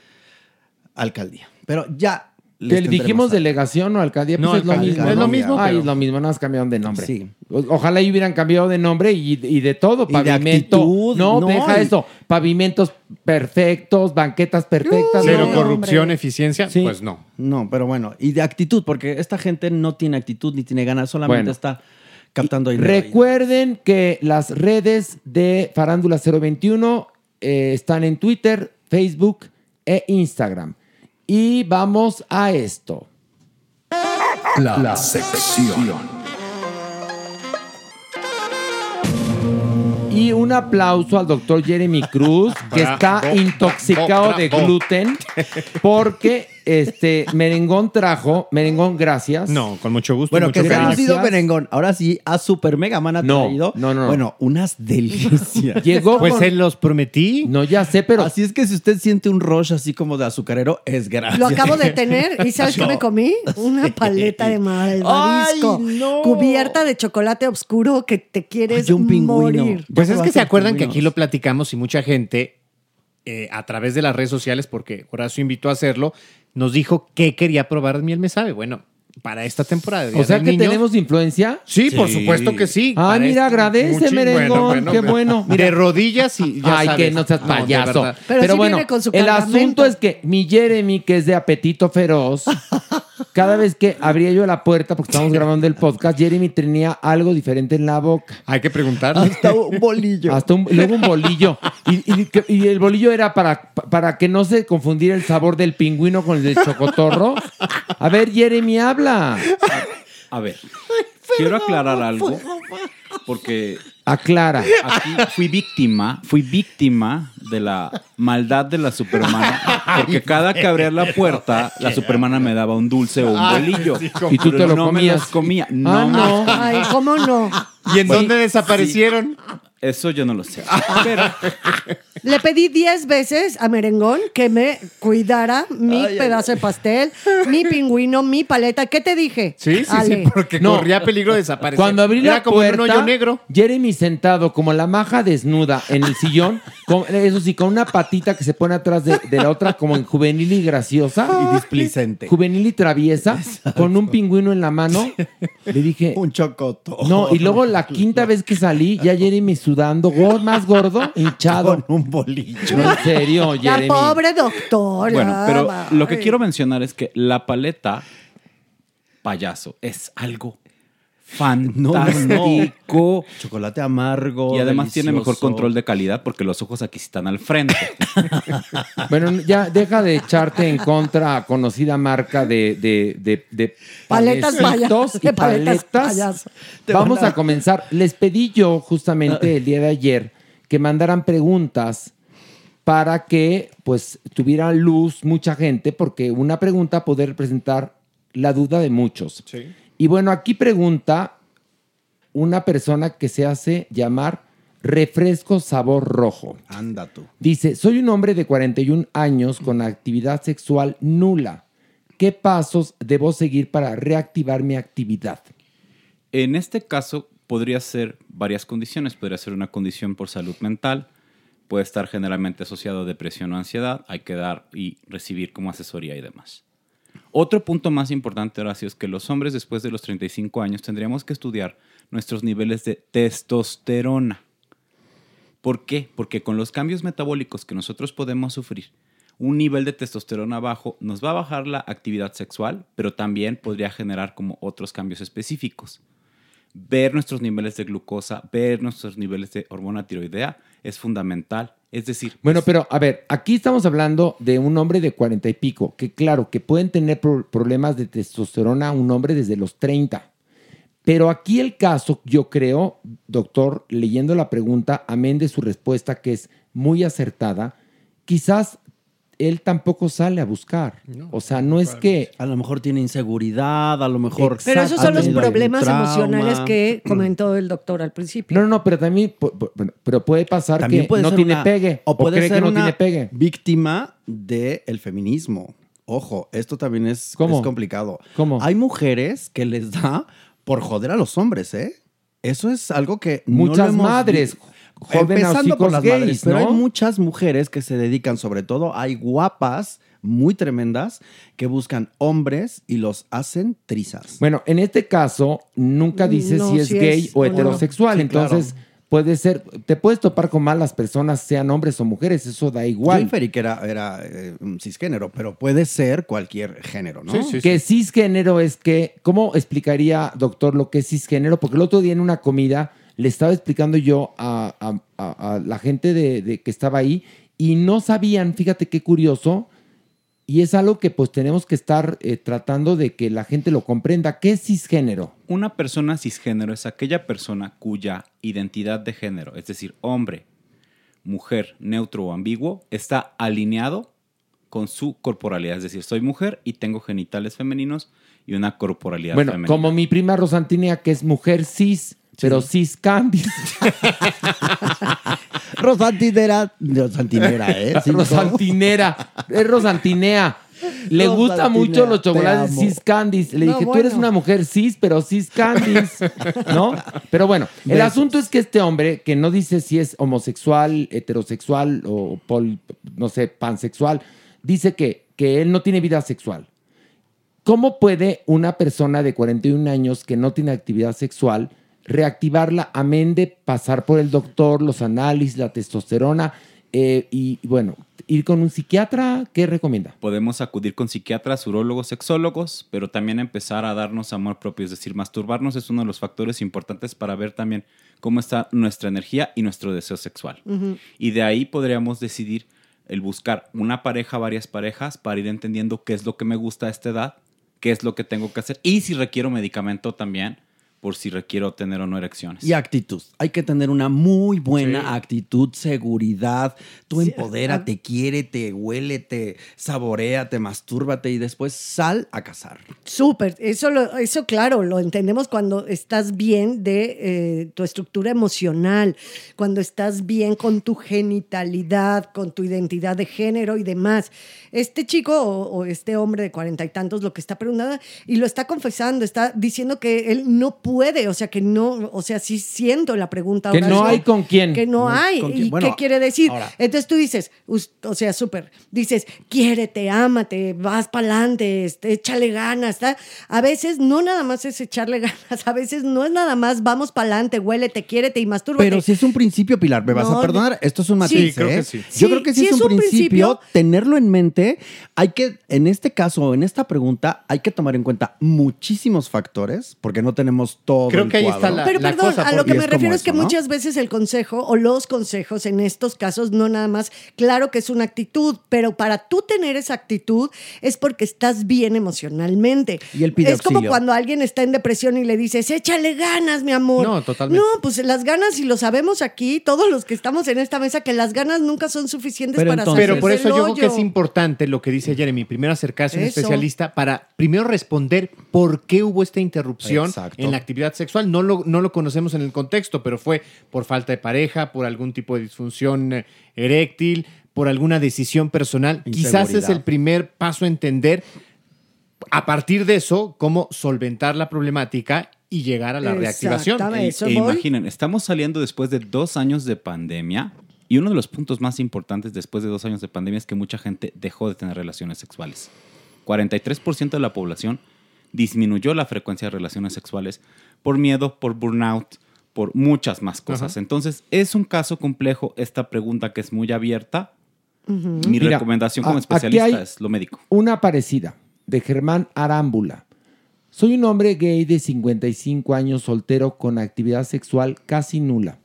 alcaldía. Pero ya. Les Que dijimos delegación o alcaldía, pues No, es lo mismo. Es lo mismo, pero- es lo mismo, nada más cambiaron de nombre. Sí. Ojalá y hubieran cambiado de nombre y, y de todo. Y de Pavimento. actitud, no, no, deja y- eso. Pavimentos perfectos, banquetas perfectas. Cero no, corrupción, hombre. eficiencia, Sí. pues no. No, pero bueno, y de actitud, porque esta gente no tiene actitud ni tiene ganas, solamente Bueno. está captando dinero. ahí. Recuerden que las redes de Farándula 021 eh, están en Twitter, Facebook e Instagram. Y vamos a esto. La, sección. Y un aplauso al doctor Jeremy Cruz, que está intoxicado de gluten, porque este Merengón trajo, Merengón, gracias. No, con mucho gusto. Bueno, mucho que se ha merengón. Ahora sí, a Super Mega Man ha No, traído. no, no, no. Bueno, unas delicias. Llegó Pues con- él los prometí. No, ya sé, pero Así es que si usted siente un rush así como de azucarero, es gracias. Lo acabo de tener y ¿sabes qué me comí? Una paleta de malvavisco Ay, no. cubierta de chocolate oscuro que te quieres Ay, un pingüino. morir. Pues es que se acuerdan que aquí lo platicamos y mucha gente eh, a través de las redes sociales, porque Horacio invitó a hacerlo, nos dijo que quería probar miel me sabe. Bueno, para esta temporada o sea que Niño- tenemos influencia. Sí, por supuesto que sí. Ah, mira, este- agradece, merengón, qué bueno. Mira. de rodillas y ya Ay, sabes. que no seas No, payaso. verdad. Pero sí bueno, viene con su el asunto es que mi Jeremy, que es de apetito feroz, cada vez que abría yo la puerta, porque estábamos grabando el podcast, Jeremy tenía algo diferente en la boca. Hay que preguntar. Hasta un bolillo. Hasta un, luego un bolillo. Y, y que- y el bolillo era para, para que no se confundiera el sabor del pingüino con el del chocotorro. A ver, Jeremy, habla. A ver, quiero aclarar algo porque Aclara. aquí fui víctima, fui víctima de la maldad de la supermana, porque cada que abría la puerta, la supermana me daba un dulce o un Ay, bolillo. Y tú te lo no comías. me los comía. Ah, No, no. Ay, ¿cómo no? ¿Y en dónde desaparecieron? Eso yo no lo sé. Pero Le pedí 10 veces a Merengón que me cuidara mi pedazo de pastel, mi pingüino, mi paleta. ¿Qué te dije? Sí, sí, Ale. sí, porque No. corría peligro de desaparecer. Cuando abrí Era la como en un puerta, hoyo negro. Jeremy sentado como la maja desnuda en el sillón, con- eso sí, con una patita que se pone atrás de, de la otra como en juvenil y graciosa. Y displicente. Juvenil y traviesa, con un pingüino en la mano. Le dije, Un chocoto. no, y luego la quinta vez que salí, ya Jeremy sudando, go- más gordo, hinchado. Con un bolillo. En serio, La Jeremy. pobre doctora. bueno, pero lo que quiero mencionar es que la paleta payaso es algo fantástico. Chocolate amargo. Y además tiene mejor control de calidad porque los ojos aquí están al frente. Bueno, ya deja de echarte en contra a conocida marca de, de, de, de Paletas payaso, y de paletas paletas. Vamos a- a comenzar. Les pedí yo justamente el día de ayer que mandaran preguntas para que pues tuviera luz mucha gente, porque una pregunta puede representar la duda de muchos. Y bueno, aquí pregunta una persona que se hace llamar refresco sabor rojo. Anda tú. Dice, soy un hombre de 41 años con actividad sexual nula. ¿Qué pasos debo seguir para reactivar mi actividad? En este caso, podría ser varias condiciones. Podría ser una condición por salud mental, puede estar generalmente asociado a depresión o ansiedad, hay que dar y recibir como asesoría y demás. Otro punto más importante, Horacio, es que los hombres después de los 35 años tendríamos que estudiar nuestros niveles de testosterona. ¿Por qué? Porque con los cambios metabólicos que nosotros podemos sufrir, un nivel de testosterona bajo nos va a bajar la actividad sexual, pero también podría generar como otros cambios específicos. Ver nuestros niveles de glucosa, ver nuestros niveles de hormona tiroidea es fundamental. Es decir, Bueno, pero a ver, aquí estamos hablando de un hombre de 40 y pico, que claro, que pueden tener pro- problemas de testosterona un hombre desde los 30. Pero aquí el caso, yo creo, doctor, leyendo la pregunta, amén de su respuesta, que es muy acertada, quizás él tampoco sale a buscar. o sea, no es que... A lo mejor tiene inseguridad, a lo mejor. Pero esos son los problemas emocionales que comentó el doctor al principio. No, no, no, pero también pero puede pasar También que puede no tiene una- pegue O puede cree ser que no una tiene pegue. víctima del feminismo. Ojo, esto también es, ¿Cómo? es complicado. ¿Cómo? Hay mujeres que les da por joder a los hombres, ¿eh? Eso es algo que no lo Muchas hemos madres visto. Joden a las gays, madres, pero hay muchas mujeres que se dedican, sobre todo, hay guapas muy tremendas que buscan hombres y los hacen trizas. Bueno, en este caso, nunca dice No, si es si gay es o heterosexual. Sí, Entonces, puede ser, te puedes topar con malas personas, sean hombres o mujeres, eso da Yo igual. inferí que era, era eh, un cisgénero, pero puede ser cualquier género, ¿no? que cisgénero es que, ¿cómo explicaría, doctor, lo que es cisgénero? Porque el otro día en una comida le estaba explicando yo a, a- a- a la gente de, de que estaba ahí y no sabían, fíjate qué curioso, y es algo que pues tenemos que estar eh, tratando de que la gente lo comprenda. ¿Qué es cisgénero? Una persona cisgénero es aquella persona cuya identidad de género, es decir, hombre, mujer, neutro o ambiguo, está alineado con su corporalidad. Es decir, soy mujer y tengo genitales femeninos y una corporalidad Bueno, femenina. como mi prima Rosantinea, que es mujer cis, pero cis Candice. Rosantinera, Rosantinera, ¿eh? ¿no? Rosantinera, es Rosantinea. Le gustan Rosantinea, mucho los te chocolates amo. cis Candice. Le No, dije, tú bueno. eres una mujer cis, pero cis Candice, ¿no? Pero bueno, el Besos. asunto es que este hombre, que no dice si es homosexual, heterosexual o, pol- no sé, pansexual, dice que, que él no tiene vida sexual. ¿Cómo puede una persona de 41 años que no tiene actividad sexual reactivarla amén de pasar por el doctor, los análisis, la testosterona Eh, y bueno, ir con un psiquiatra, ¿qué recomienda? Podemos acudir con psiquiatras, urólogos, sexólogos, pero también empezar a darnos amor propio. Es decir, masturbarnos es uno de los factores importantes para ver también cómo está nuestra energía y nuestro deseo sexual. Y de ahí podríamos decidir el buscar una pareja, varias parejas, para ir entendiendo qué es lo que me gusta a esta edad, qué es lo que tengo que hacer y si requiero medicamento también, por si requiero tener o no erecciones. Y actitud. Hay que tener una muy buena actitud, seguridad. Tú empodérate, quiérete, huélete, saboreate, mastúrbate y después sal a cazar. Súper, eso, lo- eso claro, lo entendemos cuando estás bien de eh, tu estructura emocional, cuando estás bien con tu genitalidad, con tu identidad de género y demás. Este chico o, o este hombre de cuarenta y tantos lo que está preguntando y lo está confesando, está diciendo que él no puede, o sea, que no, o sea, sí siento la pregunta. Que ahora no sí, hay con quién. Que no No, hay. ¿Y Bueno, qué quiere decir? ahora- Entonces tú dices, o sea, súper, dices, quiérete, ámate, vas para adelante, échale ganas. ¿tá? A veces no nada más es echarle ganas, a veces no es nada más vamos para adelante, huélete, quiérete y mastúrbate. Pero si es un principio, Pilar, me vas No, a perdonar. Esto es un Sí, matiz. creo ¿eh? que sí. Yo Sí, creo que sí, sí es, es un un principio, principio. tenerlo en mente. Hay que, en este caso, en esta pregunta, hay que tomar en cuenta muchísimos factores, porque no tenemos todo. Creo el que ahí está la- Pero perdón, a lo que me refiero es que eso, ¿no? muchas veces el consejo o los consejos en estos casos no nada más, claro que es una actitud, pero para tú tener esa actitud es porque estás bien emocionalmente. Y él pide es como cuando alguien está en depresión y le dices, échale ganas, mi amor. No, totalmente. No, pues las ganas, y lo sabemos aquí, todos los que estamos en esta mesa, que las ganas nunca son suficientes para salir Pero por eso yo creo que es importante lo que dice Jeremy, primero acercarse a un especialista para primero responder por qué hubo esta interrupción Exacto. en la actividad sexual. No lo, no lo conocemos en el contexto, pero fue por falta de pareja, por algún tipo de disfunción eh, eréctil, por alguna decisión personal. Quizás es el primer paso a entender a partir de eso cómo solventar la problemática y llegar a la reactivación. E- e imaginen, estamos saliendo después de dos años de pandemia y uno de los puntos más importantes después de dos años de pandemia es que mucha gente dejó de tener relaciones sexuales. 43% de la población disminuyó la frecuencia de relaciones sexuales por miedo, por burnout, por muchas más cosas. Ajá. Entonces, es un caso complejo esta pregunta que es muy abierta. Mi Mira, recomendación como a- aquí especialista hay es lo médico. Una parecida, de Germán Arámbula. Soy un hombre gay de 55 años soltero con actividad sexual casi nula.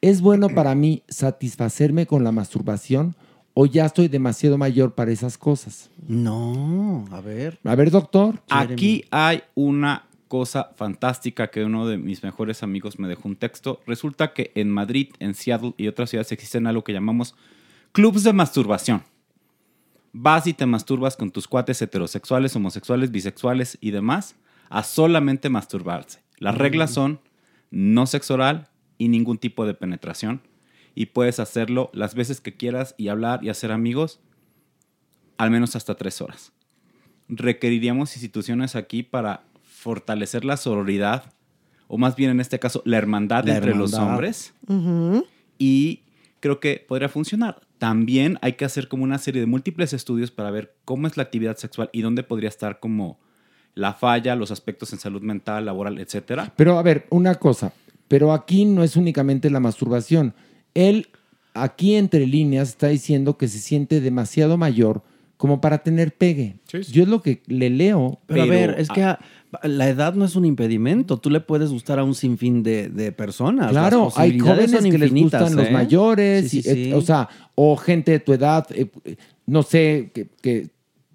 ¿Es bueno para mí satisfacerme con la masturbación o ya estoy demasiado mayor para esas cosas? No, a ver. A ver, doctor. Aquí hay una cosa fantástica que uno de mis mejores amigos me dejó un texto. Resulta que en Madrid, en Seattle y otras ciudades existen algo que llamamos clubs de masturbación. Vas y te masturbas con tus cuates heterosexuales, homosexuales, bisexuales y demás a solamente masturbarse. Las reglas son no sexo oral y ningún tipo de penetración. Y puedes hacerlo las veces que quieras y hablar y hacer amigos al menos hasta tres horas requeriríamos instituciones aquí para fortalecer la sororidad, o más bien en este caso, la hermandad La entre los hombres. Y creo que podría funcionar. También hay que hacer como una serie de múltiples estudios para ver cómo es la actividad sexual y dónde podría estar como la falla, los aspectos en salud mental, laboral, etcétera. Pero a ver, una cosa, pero aquí no es únicamente la masturbación. Él, aquí entre líneas, está diciendo que se siente demasiado mayor como para tener pegue. Yo es lo que le leo. Pero, a ver, es que a- la edad no es un impedimento. Tú le puedes gustar a un sinfín de, de personas. Claro, Las hay jóvenes que les gustan los ¿eh? mayores, Sí, sí, y, sí. eh, o sea, o gente de tu edad, eh, eh, no sé, que... que-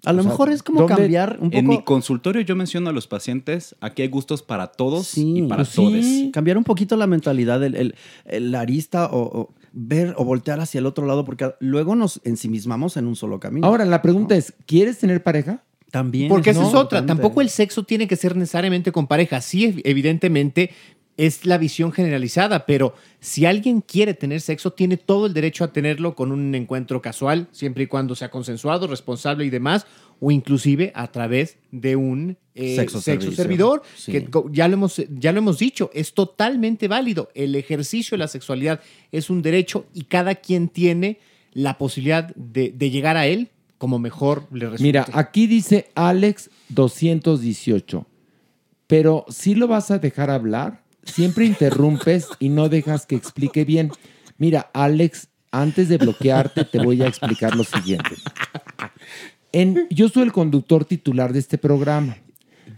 A lo o sea, mejor es como ¿dónde- cambiar un En mi poco. consultorio yo menciono a los pacientes, aquí hay gustos para todos Sí, y para pues sí, todos. Cambiar un poquito la mentalidad, el, el- el arista o, o ver o voltear hacia el otro lado, porque luego nos ensimismamos en un solo camino. Ahora, la pregunta es, ¿quieres tener pareja? También. Porque esa ¿no? es otra. Totalmente. Tampoco el sexo tiene que ser necesariamente con pareja. Sí, ev- evidentemente es la visión generalizada, pero si alguien quiere tener sexo, tiene todo el derecho a tenerlo con un encuentro casual, siempre y cuando sea consensuado, responsable y demás, o inclusive a través de un eh, Sexo servidor, Sí. que ya lo, hemos, ya lo hemos dicho, es totalmente válido. El ejercicio de la sexualidad es un derecho y cada quien tiene la posibilidad de, de llegar a él como mejor le resulte. Mira, aquí dice Alex 218, pero si lo vas a dejar hablar, siempre interrumpes y no dejas que explique bien. Mira, Alex, antes de bloquearte, te voy a explicar lo siguiente. En- yo soy el conductor titular de este programa.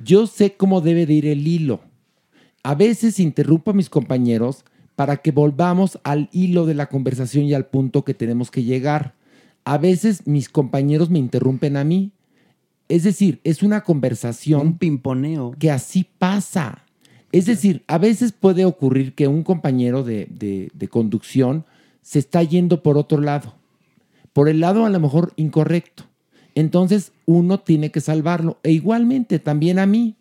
Yo sé cómo debe de ir el hilo. A veces interrumpo a mis compañeros para que volvamos al hilo de la conversación y al punto que tenemos que llegar. A veces mis compañeros me interrumpen a mí. Es decir, es una conversación. Un pimponeo. Que así pasa. Es decir, a veces puede ocurrir que un compañero de, conducción se está yendo por otro lado. Por el lado a lo mejor incorrecto. Entonces uno tiene que salvarlo. E igualmente también a mí.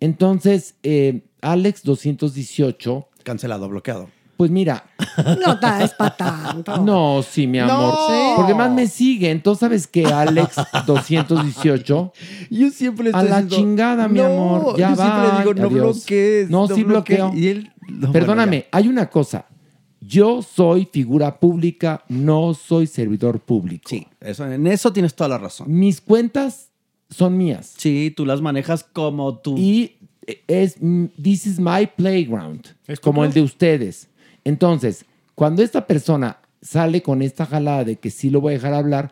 Entonces, eh, Alex 218. Cancelado, bloqueado. Pues mira. No ta- es para tanto. No, sí, mi amor. No. Porque más me sigue. Entonces, ¿sabes qué, Alex 218? Yo siempre A estoy la diciendo, chingada, mi "No", amor. Ya yo siempre va. digo, "No bloquees, No, no sí bloquees". bloqueo. Y él- no, Perdóname, bueno, hay una cosa. Yo soy figura pública, no soy servidor público. Sí, eso, en eso tienes toda la razón. Mis cuentas son mías. Sí, tú las manejas como tú. Y es, this is my playground, ¿Es como el de ustedes. Entonces, cuando esta persona sale con esta jalada de que sí lo voy a dejar hablar,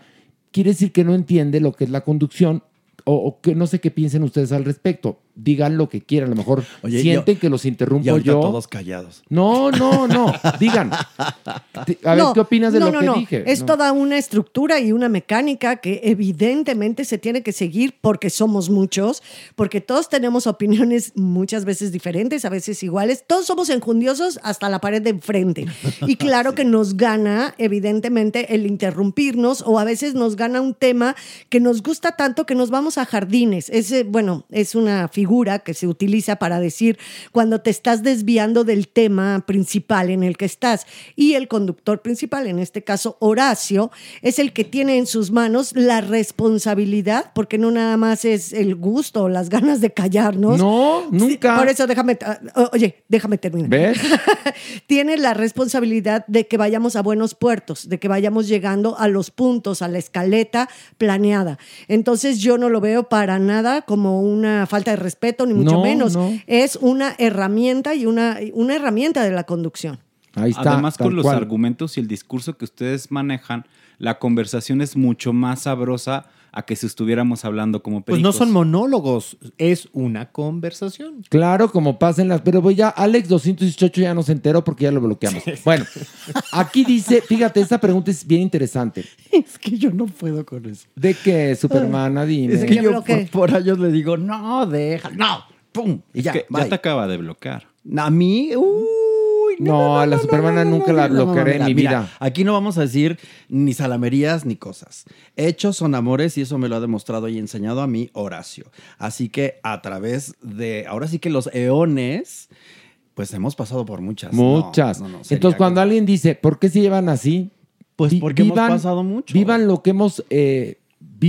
quiere decir que no entiende lo que es la conducción o, o que no sé qué piensen ustedes al respecto. Digan lo que quieran, a lo mejor Oye, sienten yo- que los interrumpo y yo. todos callados. No, no, no. Digan. A ver, No, ¿qué opinas de no, lo no, que no. dije? Es No. toda una estructura y una mecánica que evidentemente se tiene que seguir porque somos muchos, porque todos tenemos opiniones muchas veces diferentes, a veces iguales. Todos somos enjundiosos hasta la pared de enfrente. Y claro que nos gana, evidentemente, el interrumpirnos o a veces nos gana un tema que nos gusta tanto que nos vamos a jardines. Ese, bueno, es una figura que se utiliza para decir cuando te estás desviando del tema principal en el que estás. Y el conductor principal, en este caso Horacio, es el que tiene en sus manos la responsabilidad, porque no nada más es el gusto o las ganas de callarnos. No, nunca. por eso déjame, ah, oye, déjame terminar ¿Ves? tiene la responsabilidad de que vayamos a buenos puertos, de que vayamos llegando a los puntos, a la escaleta planeada. Entonces yo no lo veo para nada como una falta de respeto, ni mucho No, menos. no. Es una herramienta y una, una herramienta de la conducción. Ahí está. Además, con los cual. argumentos y el discurso que ustedes manejan, la conversación es mucho más sabrosa a que si estuviéramos hablando como Pues no pericos. son monólogos, es una conversación. Claro, como pasen las. Pero voy ya, Alex 218 ya no se enteró porque ya lo bloqueamos. Bueno, aquí dice, fíjate, esta pregunta es bien interesante. Es que yo no puedo con eso. ¿De qué, Supermana? Dime. Es que yo por, por años le digo, no, deja, no, pum, y Es ya, que ya te acaba de bloquear. A mí, uy, No, a la Supermana nunca la no, no, bloquearé en mi mira, vida. aquí no vamos a decir ni salamerías ni cosas. Hechos son amores y eso me lo ha demostrado y enseñado a mí Horacio. Así que a través de, ahora sí que los eones, pues hemos pasado por muchas. No, Muchas. no, no, Entonces, cuando alguien dice, ¿por qué se llevan así? Pues porque hemos pasado mucho. Vivan lo que hemos eh,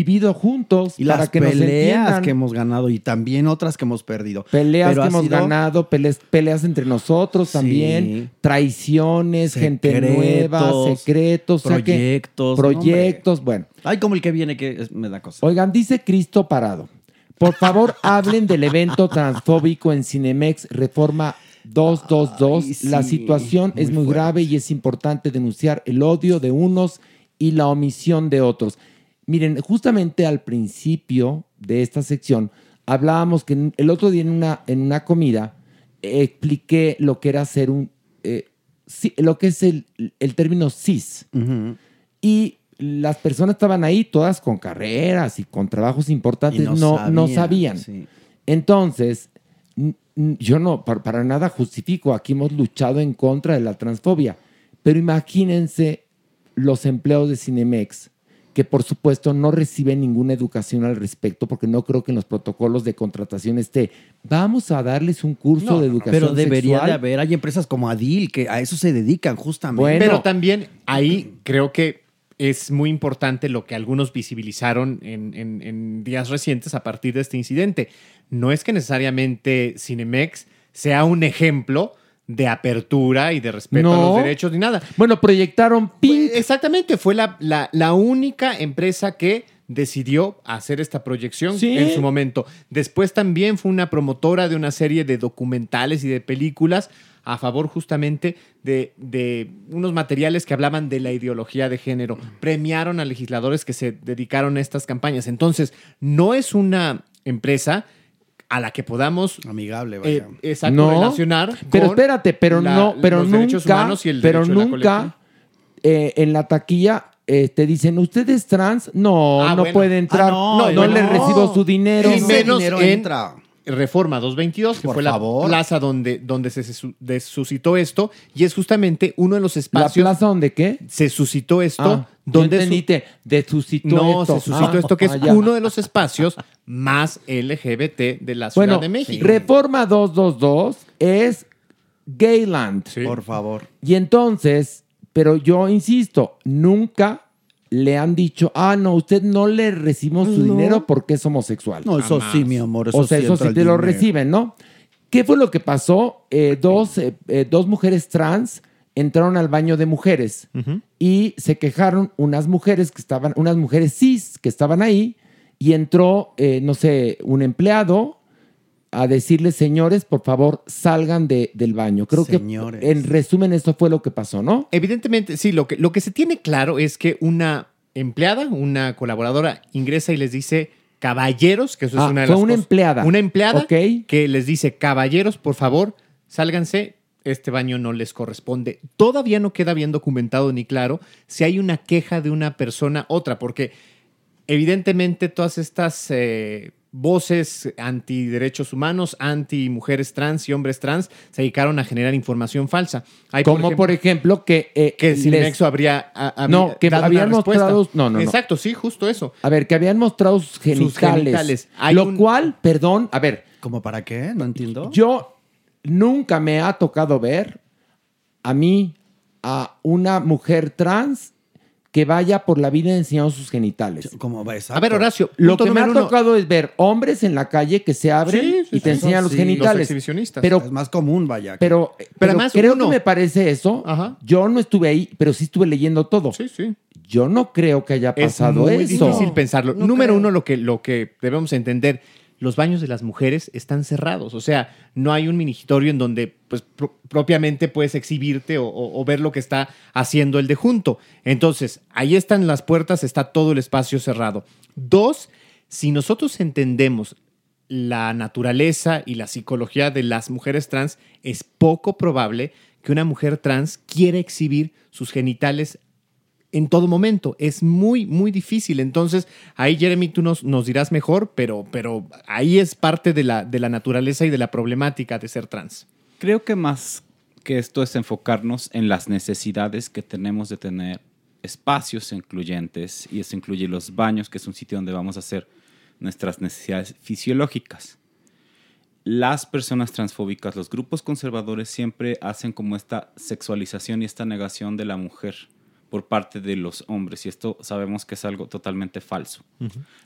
vivido juntos Y para las que peleas que hemos ganado y también otras que hemos perdido. Peleas Pero que hemos sido- ganado, peleas, peleas entre nosotros también, traiciones, gente nueva, secretos, o sea que- proyectos, proyectos, bueno. Ay, como el que viene que me da cosa. Oigan, dice Cristo Parado. Por favor, hablen del evento transfóbico en Cinemex Reforma 222. Ay, sí, La situación es muy grave y es importante denunciar el odio de unos y la omisión de otros. Miren, justamente al principio de esta sección hablábamos que el otro día en una, en una comida expliqué lo que era ser un, eh, lo que es el, el término cis. Y las personas estaban ahí todas con carreras y con trabajos importantes, Y no, no no, sabían, sí. Entonces, yo no, para, para nada justifico, aquí hemos luchado en contra de la transfobia, pero imagínense los empleados de Cinemex, que por supuesto no reciben ninguna educación al respecto, porque no creo que en los protocolos de contratación esté, vamos a darles un curso No, de educación pero debería sexual". de haber. Hay empresas como Adil que a eso se dedican justamente. Pero también ahí creo que es muy importante lo que algunos visibilizaron en, en- en días recientes a partir de este incidente. No es que necesariamente Cinemex sea un ejemplo de apertura y de respeto a los derechos ni nada. Bueno, proyectaron Pink. Exactamente, fue la, la- la única empresa que decidió hacer esta proyección Sí. en su momento. Después también fue una promotora de una serie de documentales y de películas a favor justamente de, de unos materiales que hablaban de la ideología de género. Premiaron a legisladores que se dedicaron a estas campañas. Entonces, no es una empresa a la que podamos amigable eh, vaya. exacto, No, relacionar pero con espérate, pero la- no, pero los derechos nunca, humanos y el pero derecho de la nunca eh, en la taquilla eh, te dicen, ¿usted es trans? No, Ah, no bueno. puede entrar, Ah, no, no, le recibo su dinero. Y menos dinero en entra. Reforma 222, que Por fue la favor. plaza donde, donde se suscitó esto, y es justamente uno de los ¿La espacios. plaza donde qué? Se suscitó esto, Ah, donde su- de suscitó no, esto. se suscitó Ah, esto, que es ah, uno de los espacios más LGBT de la Ciudad Bueno, de México. Reforma 222 es Gayland. Por favor. Y entonces, pero yo insisto, nunca le han dicho, ah, no, usted no le recibimos su No. dinero porque es homosexual. No, eso sí, mi amor. Eso o sea, sí eso sí te lo reciben, ¿no? ¿Qué fue lo que pasó? Eh, dos, eh, eh, dos mujeres trans entraron al baño de mujeres y se quejaron unas mujeres que estaban, unas mujeres cis que estaban ahí y entró, no sé, un empleado a decirles, señores, por favor, salgan de- del baño. Creo Señores. que, en resumen, esto fue lo que pasó, ¿no? Evidentemente, sí, lo que, lo que se tiene claro es que una empleada, una colaboradora, ingresa y les dice, caballeros, que eso es Ah, una de fue las una cosas- empleada. Una empleada Ok. que les dice, caballeros, por favor, sálganse, este baño no les corresponde. Todavía no queda bien documentado ni claro si hay una queja de una persona otra, porque evidentemente todas estas eh, voces antiderechos humanos, anti mujeres trans y hombres trans se dedicaron a generar información falsa. Hay, Como por ejemplo que... eh, que les- habría, a- habría No, que habían mostrado... No, no, no. Exacto, sí, justo eso. A ver, que habían mostrado sus genitales. genitales. Hay lo un- cual, perdón, a ver, ¿Cómo para qué? No entiendo. yo nunca me ha tocado ver a mí, a una mujer trans que vaya por la vida enseñando sus genitales. ¿Cómo va A ver, Horacio, Lo que me ha uno. tocado es ver hombres en la calle que se abren Sí, sí, y te sí. enseñan los Sí, genitales. los exhibicionistas. Pero, es más común, vaya. pero, pero, además creo uno- que me parece eso. Ajá. Yo no estuve ahí, pero sí estuve leyendo todo. Sí, sí. Yo no creo que haya Es pasado muy eso. difícil pensarlo. No Número creo. uno, lo que, lo que debemos entender, los baños de las mujeres están cerrados. O sea, no hay un minigitorio en donde pues, pro- propiamente puedes exhibirte o, o- o ver lo que está haciendo el de junto. Entonces, ahí están las puertas, está todo el espacio cerrado. Dos, si nosotros entendemos la naturaleza y la psicología de las mujeres trans, es poco probable que una mujer trans quiera exhibir sus genitales en todo momento. Es muy, muy difícil. Entonces, ahí, Jeremy, tú nos, nos dirás mejor, pero, pero ahí es parte de la, de la naturaleza y de la problemática de ser trans. Creo que más que esto es enfocarnos en las necesidades que tenemos de tener espacios incluyentes y eso incluye los baños, que es un sitio donde vamos a hacer nuestras necesidades fisiológicas. Las personas transfóbicas, los grupos conservadores siempre hacen como esta sexualización y esta negación de la mujer por parte de los hombres y esto sabemos que es algo totalmente falso.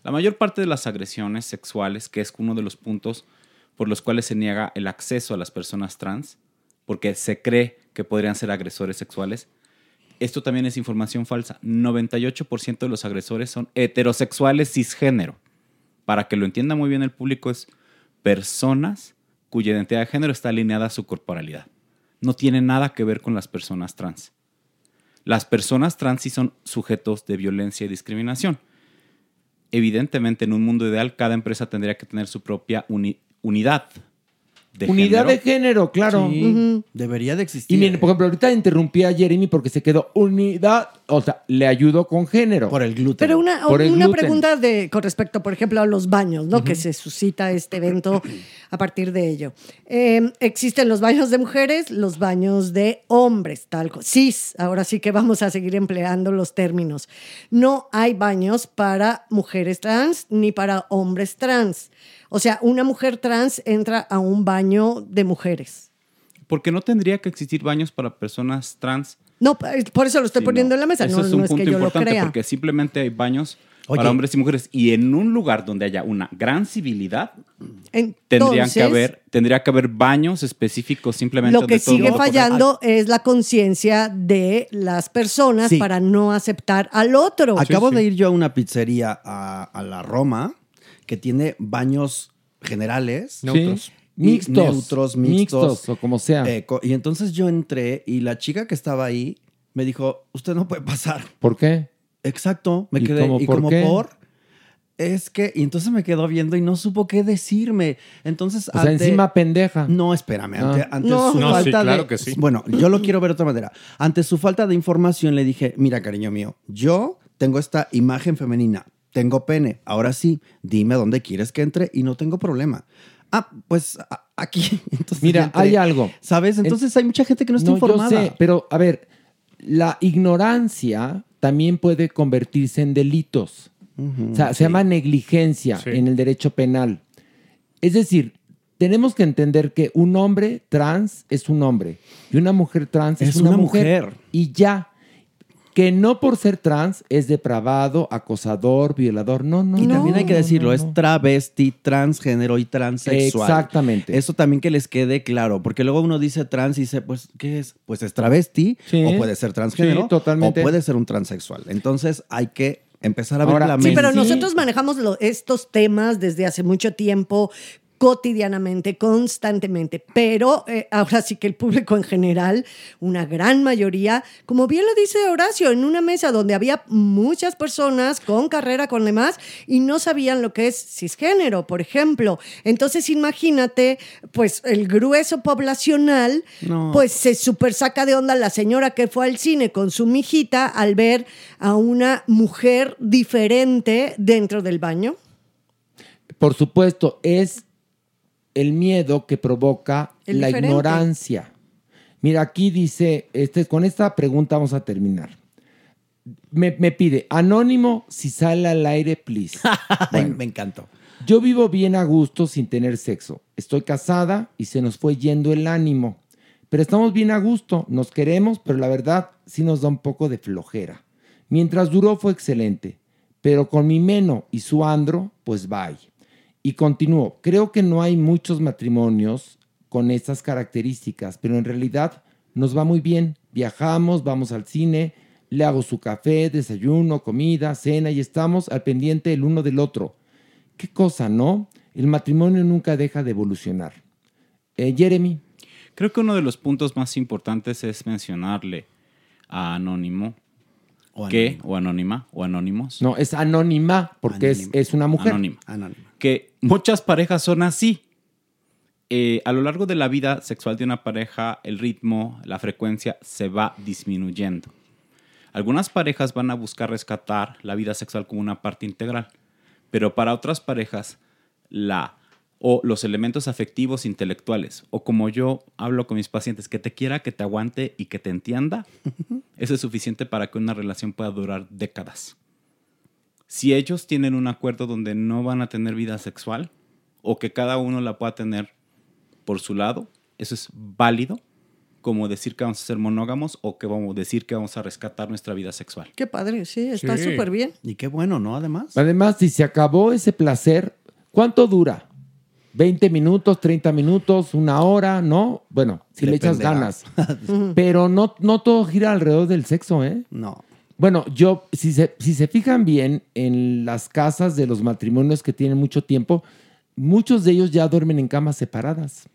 La mayor parte de las agresiones sexuales, que es uno de los puntos por los cuales se niega el acceso a las personas trans, porque se cree que podrían ser agresores sexuales, esto también es información falsa. 98% de los agresores son heterosexuales cisgénero. Para que lo entienda muy bien el público, es personas cuya identidad de género está alineada a su corporalidad. No tiene nada que ver con las personas trans. Las personas trans sí son sujetos de violencia y discriminación. Evidentemente, en un mundo ideal, cada empresa tendría que tener su propia uni- unidad de Unidad género. de género, claro. Sí. Debería de existir. Y miren, por ejemplo, ahorita interrumpí a Jeremy porque se quedó unidad, o sea, le ayudó con género. por el gluten. Pero una, Por una gluten. pregunta de, con respecto, por ejemplo, a los baños, ¿no? Que se suscita este evento a partir de ello. Eh, existen los baños de mujeres, los baños de hombres, tal cis. Ahora sí que vamos a seguir empleando los términos. No hay baños para mujeres trans ni para hombres trans. O sea, una mujer trans entra a un baño de mujeres. Porque no tendría que existir baños para personas trans. No, por eso lo estoy Sí, poniendo no. en la mesa. Eso no es un no es punto que yo lo importante crea. porque simplemente hay baños para hombres y mujeres. Y en un lugar donde haya una gran civilidad, Entonces, tendrían que haber, tendría que haber baños específicos simplemente Lo que sigue los- fallando es la conciencia de las personas Sí. para no aceptar al otro. Acabo de ir yo a una pizzería a, a la Roma que tiene baños generales. Neutros. Mixtos. Neutros, mixtos. Mixtos, o como sea. Eh, y entonces yo entré y la chica que estaba ahí me dijo, usted no puede pasar. ¿Por qué? Exacto. Me ¿Y quedé, cómo y por como qué? por... Es que, y entonces me quedó viendo y no supo qué decirme. Entonces, O sea, encima pendeja. No, espérame. Ante, Ah. ante No. su No, sí, falta claro de. que sí. Bueno, yo lo quiero ver de otra manera. Ante su falta de información, le dije: Mira, cariño mío, yo tengo esta imagen femenina, tengo pene. Ahora sí, dime a dónde quieres que entre y no tengo problema. Ah, pues aquí. Entonces, Mira, hay algo. ¿Sabes? Entonces hay mucha gente que no está informada. sé, pero a ver, la ignorancia también puede convertirse en delitos. o sea, se llama negligencia Sí. en el derecho penal. Es decir, tenemos que entender que un hombre trans es un hombre y una mujer trans es, Es una, una mujer. mujer. Y ya. Que no por ser trans es depravado, acosador, violador. No, no. Y también hay que no, decirlo, no, es travesti, transgénero y transexual. Exactamente. Eso también que les quede claro, porque luego uno dice trans y dice, pues, ¿qué es? Pues es travesti, Sí. o puede ser transgénero, Sí, totalmente. o puede ser un transexual. Entonces hay que empezar a ver Ahora, la Sí, mente. pero nosotros manejamos lo- estos temas desde hace mucho tiempo cotidianamente, constantemente, pero eh, ahora sí que el público en general, una gran mayoría, como bien lo dice Horacio, en una mesa donde había muchas personas con carrera, con demás, y no sabían lo que es cisgénero, por ejemplo. Entonces imagínate, pues el grueso poblacional, No. pues se super saca de onda la señora que fue al cine con su mijita al ver a una mujer diferente dentro del baño. Por supuesto, es el miedo que provoca El la diferente. ignorancia. Mira, aquí dice, este, con esta pregunta vamos a terminar. Me, me pide, anónimo, si sale al aire, please. Bueno, me encantó. yo vivo bien a gusto sin tener sexo. Estoy casada y se nos fue yendo el ánimo. Pero estamos bien a gusto, nos queremos, pero la verdad sí nos da un poco de flojera. Mientras duró fue excelente, pero con mi meno y su andro, pues bye. Y continuó, creo que no hay muchos matrimonios con estas características, pero en realidad nos va muy bien. Viajamos, vamos al cine, le hago su café, desayuno, comida, cena y estamos al pendiente el uno del otro. Qué cosa, ¿no? El matrimonio nunca deja de evolucionar. Eh, Jeremy. Creo que uno de los puntos más importantes es mencionarle a Anónimo que, o Anónima, o Anónimos. No, es anónima porque es, es una mujer. Anónima. Que muchas parejas son así. Eh, a lo largo de la vida sexual de una pareja, el ritmo, la frecuencia se va disminuyendo. Algunas parejas van a buscar rescatar la vida sexual como una parte integral, pero para otras parejas, la o los elementos afectivos intelectuales, o como yo hablo con mis pacientes, que te quiera, que te aguante y que te entienda, eso es suficiente para que una relación pueda durar décadas. Si ellos tienen un acuerdo donde no van a tener vida sexual, o que cada uno la pueda tener por su lado, eso es válido, como decir que vamos a ser monógamos o que vamos a decir que vamos a rescatar nuestra vida sexual. Qué padre, sí, está Sí. súper bien. Y qué bueno, ¿no? Además. Además, si se acabó ese placer, ¿cuánto dura? ¿20 minutos, 30 minutos, una hora? ¿No? Bueno, si le echas Dependerá. ganas. Pero no, no todo gira alrededor del sexo, ¿eh? No. Bueno, yo, si se, si se fijan bien en las casas de los matrimonios que tienen mucho tiempo, muchos de ellos ya duermen en camas separadas.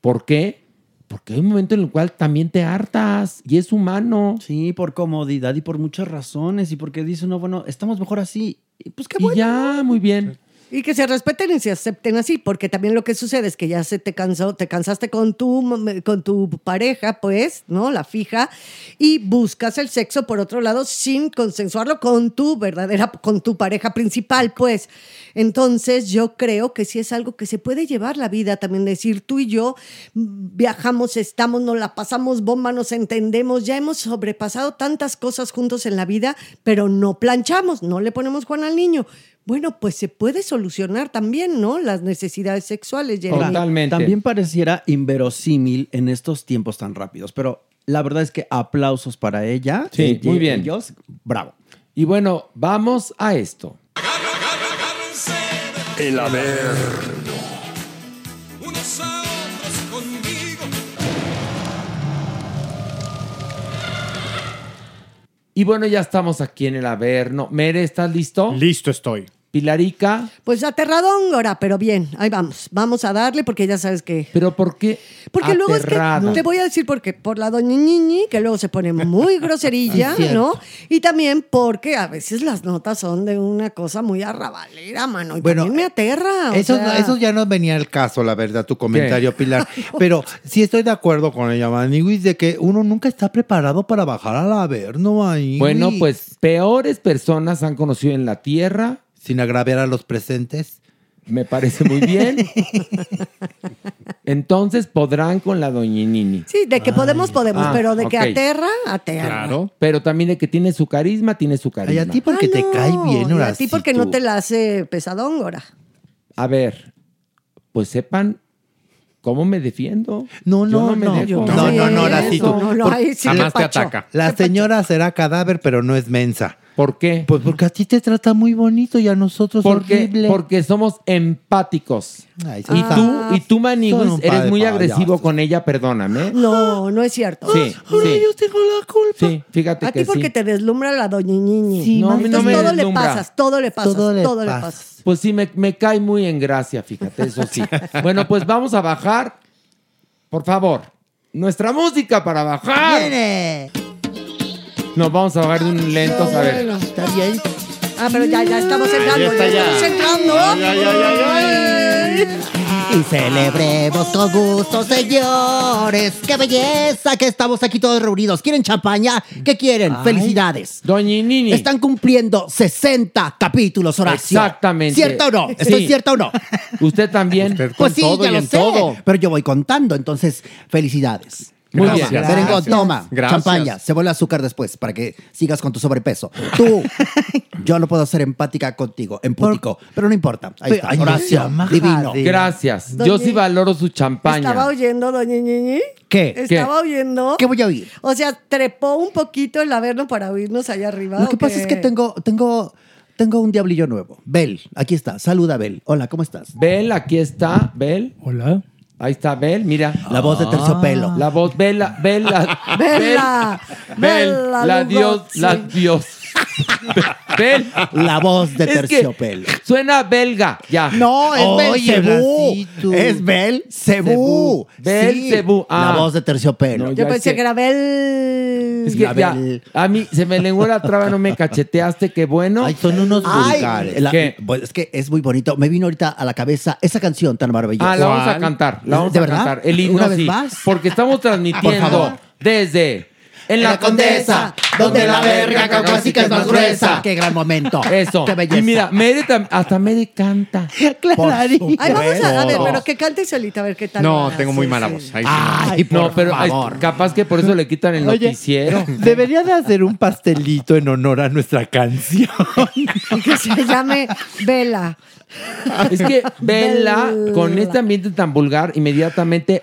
¿Por qué? Porque hay un momento en el cual también te hartas y es humano. Sí, por comodidad y por muchas razones y porque dice uno, bueno, estamos mejor así. Y pues qué Y ya, muy bien. Y que se respeten y se acepten así, porque también lo que sucede es que ya se te cansó, te cansaste con tu, con tu pareja, pues, ¿no? La fija, y buscas el sexo por otro lado sin consensuarlo con tu verdadera, con tu pareja principal, pues. Entonces yo creo que sí es algo que se puede llevar la vida también, decir tú y yo viajamos, estamos, nos la pasamos bomba, nos entendemos, ya hemos sobrepasado tantas cosas juntos en la vida, pero no planchamos, no le ponemos Juan al niño. Bueno, pues se puede solucionar también, ¿no? Las necesidades sexuales. Jeremy. También pareciera inverosímil en estos tiempos tan rápidos, pero la verdad es que aplausos para ella. Sí, Eh, muy bien. Ellos, bravo. Y bueno, vamos a esto. El Averno. unos a otros conmigo. Y bueno, ya estamos aquí en el Averno. Mere, ¿estás listo? Listo estoy. Pilarica. Pues aterradóngora, pero bien, ahí vamos. Vamos a darle porque ya sabes que. ¿Pero por qué? Porque luego es que. Te voy a decir por qué. Por la doña Ñiñi, que luego se pone muy groserilla. ¿no? Y también porque a veces las notas son de una cosa muy arrabalera, mano. Y Bueno, también me aterra. o Eso, sea. eso ya no venía al caso, la verdad, tu comentario, Pilar. Pero sí estoy de acuerdo con ella, Maniguis, de que uno nunca está preparado para bajar al Averno, Maniguis. Bueno, pues peores personas han conocido en la tierra. Sin agraviar a los presentes. Me parece muy bien. Entonces podrán con la doñinini. Sí, de que podemos, podemos, Ah, pero de que ok. aterra, aterra. Pero también de que tiene su carisma, tiene su carisma. Ay, a ti porque te cae bien, Y ahora a ti sí, porque no te la hace pesadóngora. A ver, pues sepan cómo me defiendo. No, Yo no, me no. dejo. No, no, no, ahora sí tú. No, no, ahí sí Jamás le pacho. La señora será cadáver, pero no es mensa. ¿Por qué? Pues porque a ti te trata muy bonito y a nosotros Porque, horrible. porque somos empáticos. Ay, y Ah. tú, y tú Maniguis, eres muy payasos. agresivo con ella, perdóname. No, no es cierto. Sí, Ahora sí. yo tengo la culpa. Sí, fíjate A que ti porque sí. te deslumbra la doñiñiñi. Sí, no, a no Entonces me todo le deslumbra. pasas, todo le pasas, Todo todo le le, pasas. pasas. Pues sí, me, me cae muy en gracia, fíjate, eso sí. bueno, pues vamos a bajar, por favor, nuestra música para bajar. Viene. Nos vamos a bajar de un lento, a ver. Está bien. Ah, pero ya, ya estamos entrando. ya está, ya. estamos entrando. Ay. Y celebremos con gusto, señores. ¡Qué belleza que estamos aquí todos reunidos! ¿Quieren champaña? ¿Qué quieren? Ay. ¡Felicidades! Doñinini. Están cumpliendo 60 capítulos, Horacio. Exactamente. ¿Cierto o no? Sí. ¿Estoy cierto o no? Usted también. Pues sí, ya lo sé. Pero yo voy contando, entonces, felicidades. Muy Toma, bien. Gracias. toma. Gracias. Champaña. Se vuelve azúcar después para que sigas con tu sobrepeso. Tú, yo no puedo ser empática contigo, empútico. Pero no importa. Ahí está. Ay, Horacio, divino. Gracias. Doña- Yo sí valoro su champaña. ¿Estaba oyendo, doñiñiñi? ¿Qué? ¿Estaba oyendo? ¿Qué voy a oír? O sea, trepó un poquito el averno para oírnos allá arriba. Lo que ¿o pasa qué? es que tengo, tengo, tengo un diablillo nuevo. Bel, aquí está. Saluda, Bel. Hola, ¿cómo estás? Bel, aquí está, Bel. Hola. Ahí está Bel, mira. La voz de terciopelo. La voz, Bella, Bella. Bella, Bel, Bel, Bella la Dios, la Dios. Bel. La voz de Es que terciopelo. Suena belga, ya. No, es Oye, Belcebú. Racito. Es Belcebú. Belcebú. Sí, Ah. La voz de terciopelo. No, Yo ya pensé es que era Bel. Es que La ya, Bel. a mí se me lenguó la traba, no me cacheteaste, qué bueno. Ay, son unos Ay, vulgares. La- ¿Qué? pues, es que es muy bonito. Me vino ahorita a la cabeza esa canción tan maravillosa. Ah, la vamos a cantar, la vamos ¿De a verdad? cantar. El himno ¿Una vez sí, más? Porque estamos transmitiendo Por favor. desde en la, La Condesa, donde la verga caucásica es más gruesa. Qué gran momento. Eso. Qué belleza. Y mira, tam- hasta Mere canta. Clarito. Ay, vamos a, a ver, pero que cante solita, a ver qué tal. No, tengo muy mala voz. Ahí sí no. Ay, por No, pero ay, capaz que por eso le quitan el Oye. noticiero. Debería de hacer un pastelito en honor a nuestra canción. Que se llame Vela. Es que Vela. con este ambiente tan vulgar, inmediatamente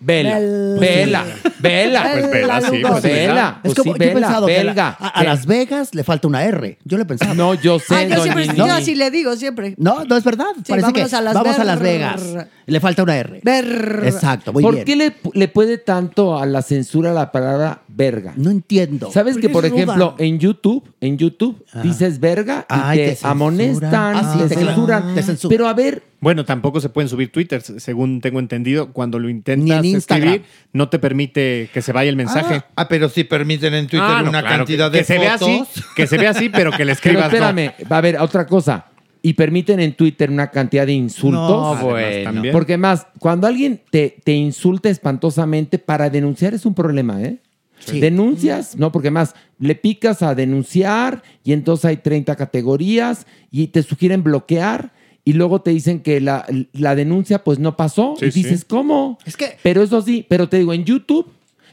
Vela, Vela. Vela, Vela, Pues Vela, sí, pues Vela, Es pues como yo he Vela, pensado que a la- belga. a. Las Vegas le falta una R. Yo lo he pensado. No, yo sé, Ay, yo siempre, yo así le digo siempre. No, no es verdad. Sí, Parece que vámonos a Las vamos a Las Vegas. Le falta una R. Ver. Exacto, muy ¿Por bien. qué le, le puede tanto a la censura la palabra verga? No entiendo. ¿Sabes Porque que, por ejemplo, en YouTube, en YouTube dices verga y Ay, te, amonestan, Ah, sí, te te censuran? te censuran. Pero a ver, Bueno, tampoco se pueden subir Twitter, según tengo entendido. Cuando lo intentas en Instagram. escribir, no te permite que se vaya el mensaje. Ah, pero sí permiten en Twitter Ah, no, una claro, cantidad que, de que se vea así, que se vea así, pero que le pero escribas. no. espérame, va a haber otra cosa. Y permiten en Twitter una cantidad de insultos. No, bueno. también. Porque más, cuando alguien te, te insulta espantosamente, para denunciar es un problema, ¿eh? Sí. Denuncias, no, porque más le picas a denunciar y entonces hay 30 categorías y te sugieren bloquear y luego te dicen que la, la denuncia pues no pasó Sí, y dices, sí. ¿cómo? Es que- Pero eso sí, pero te digo, en YouTube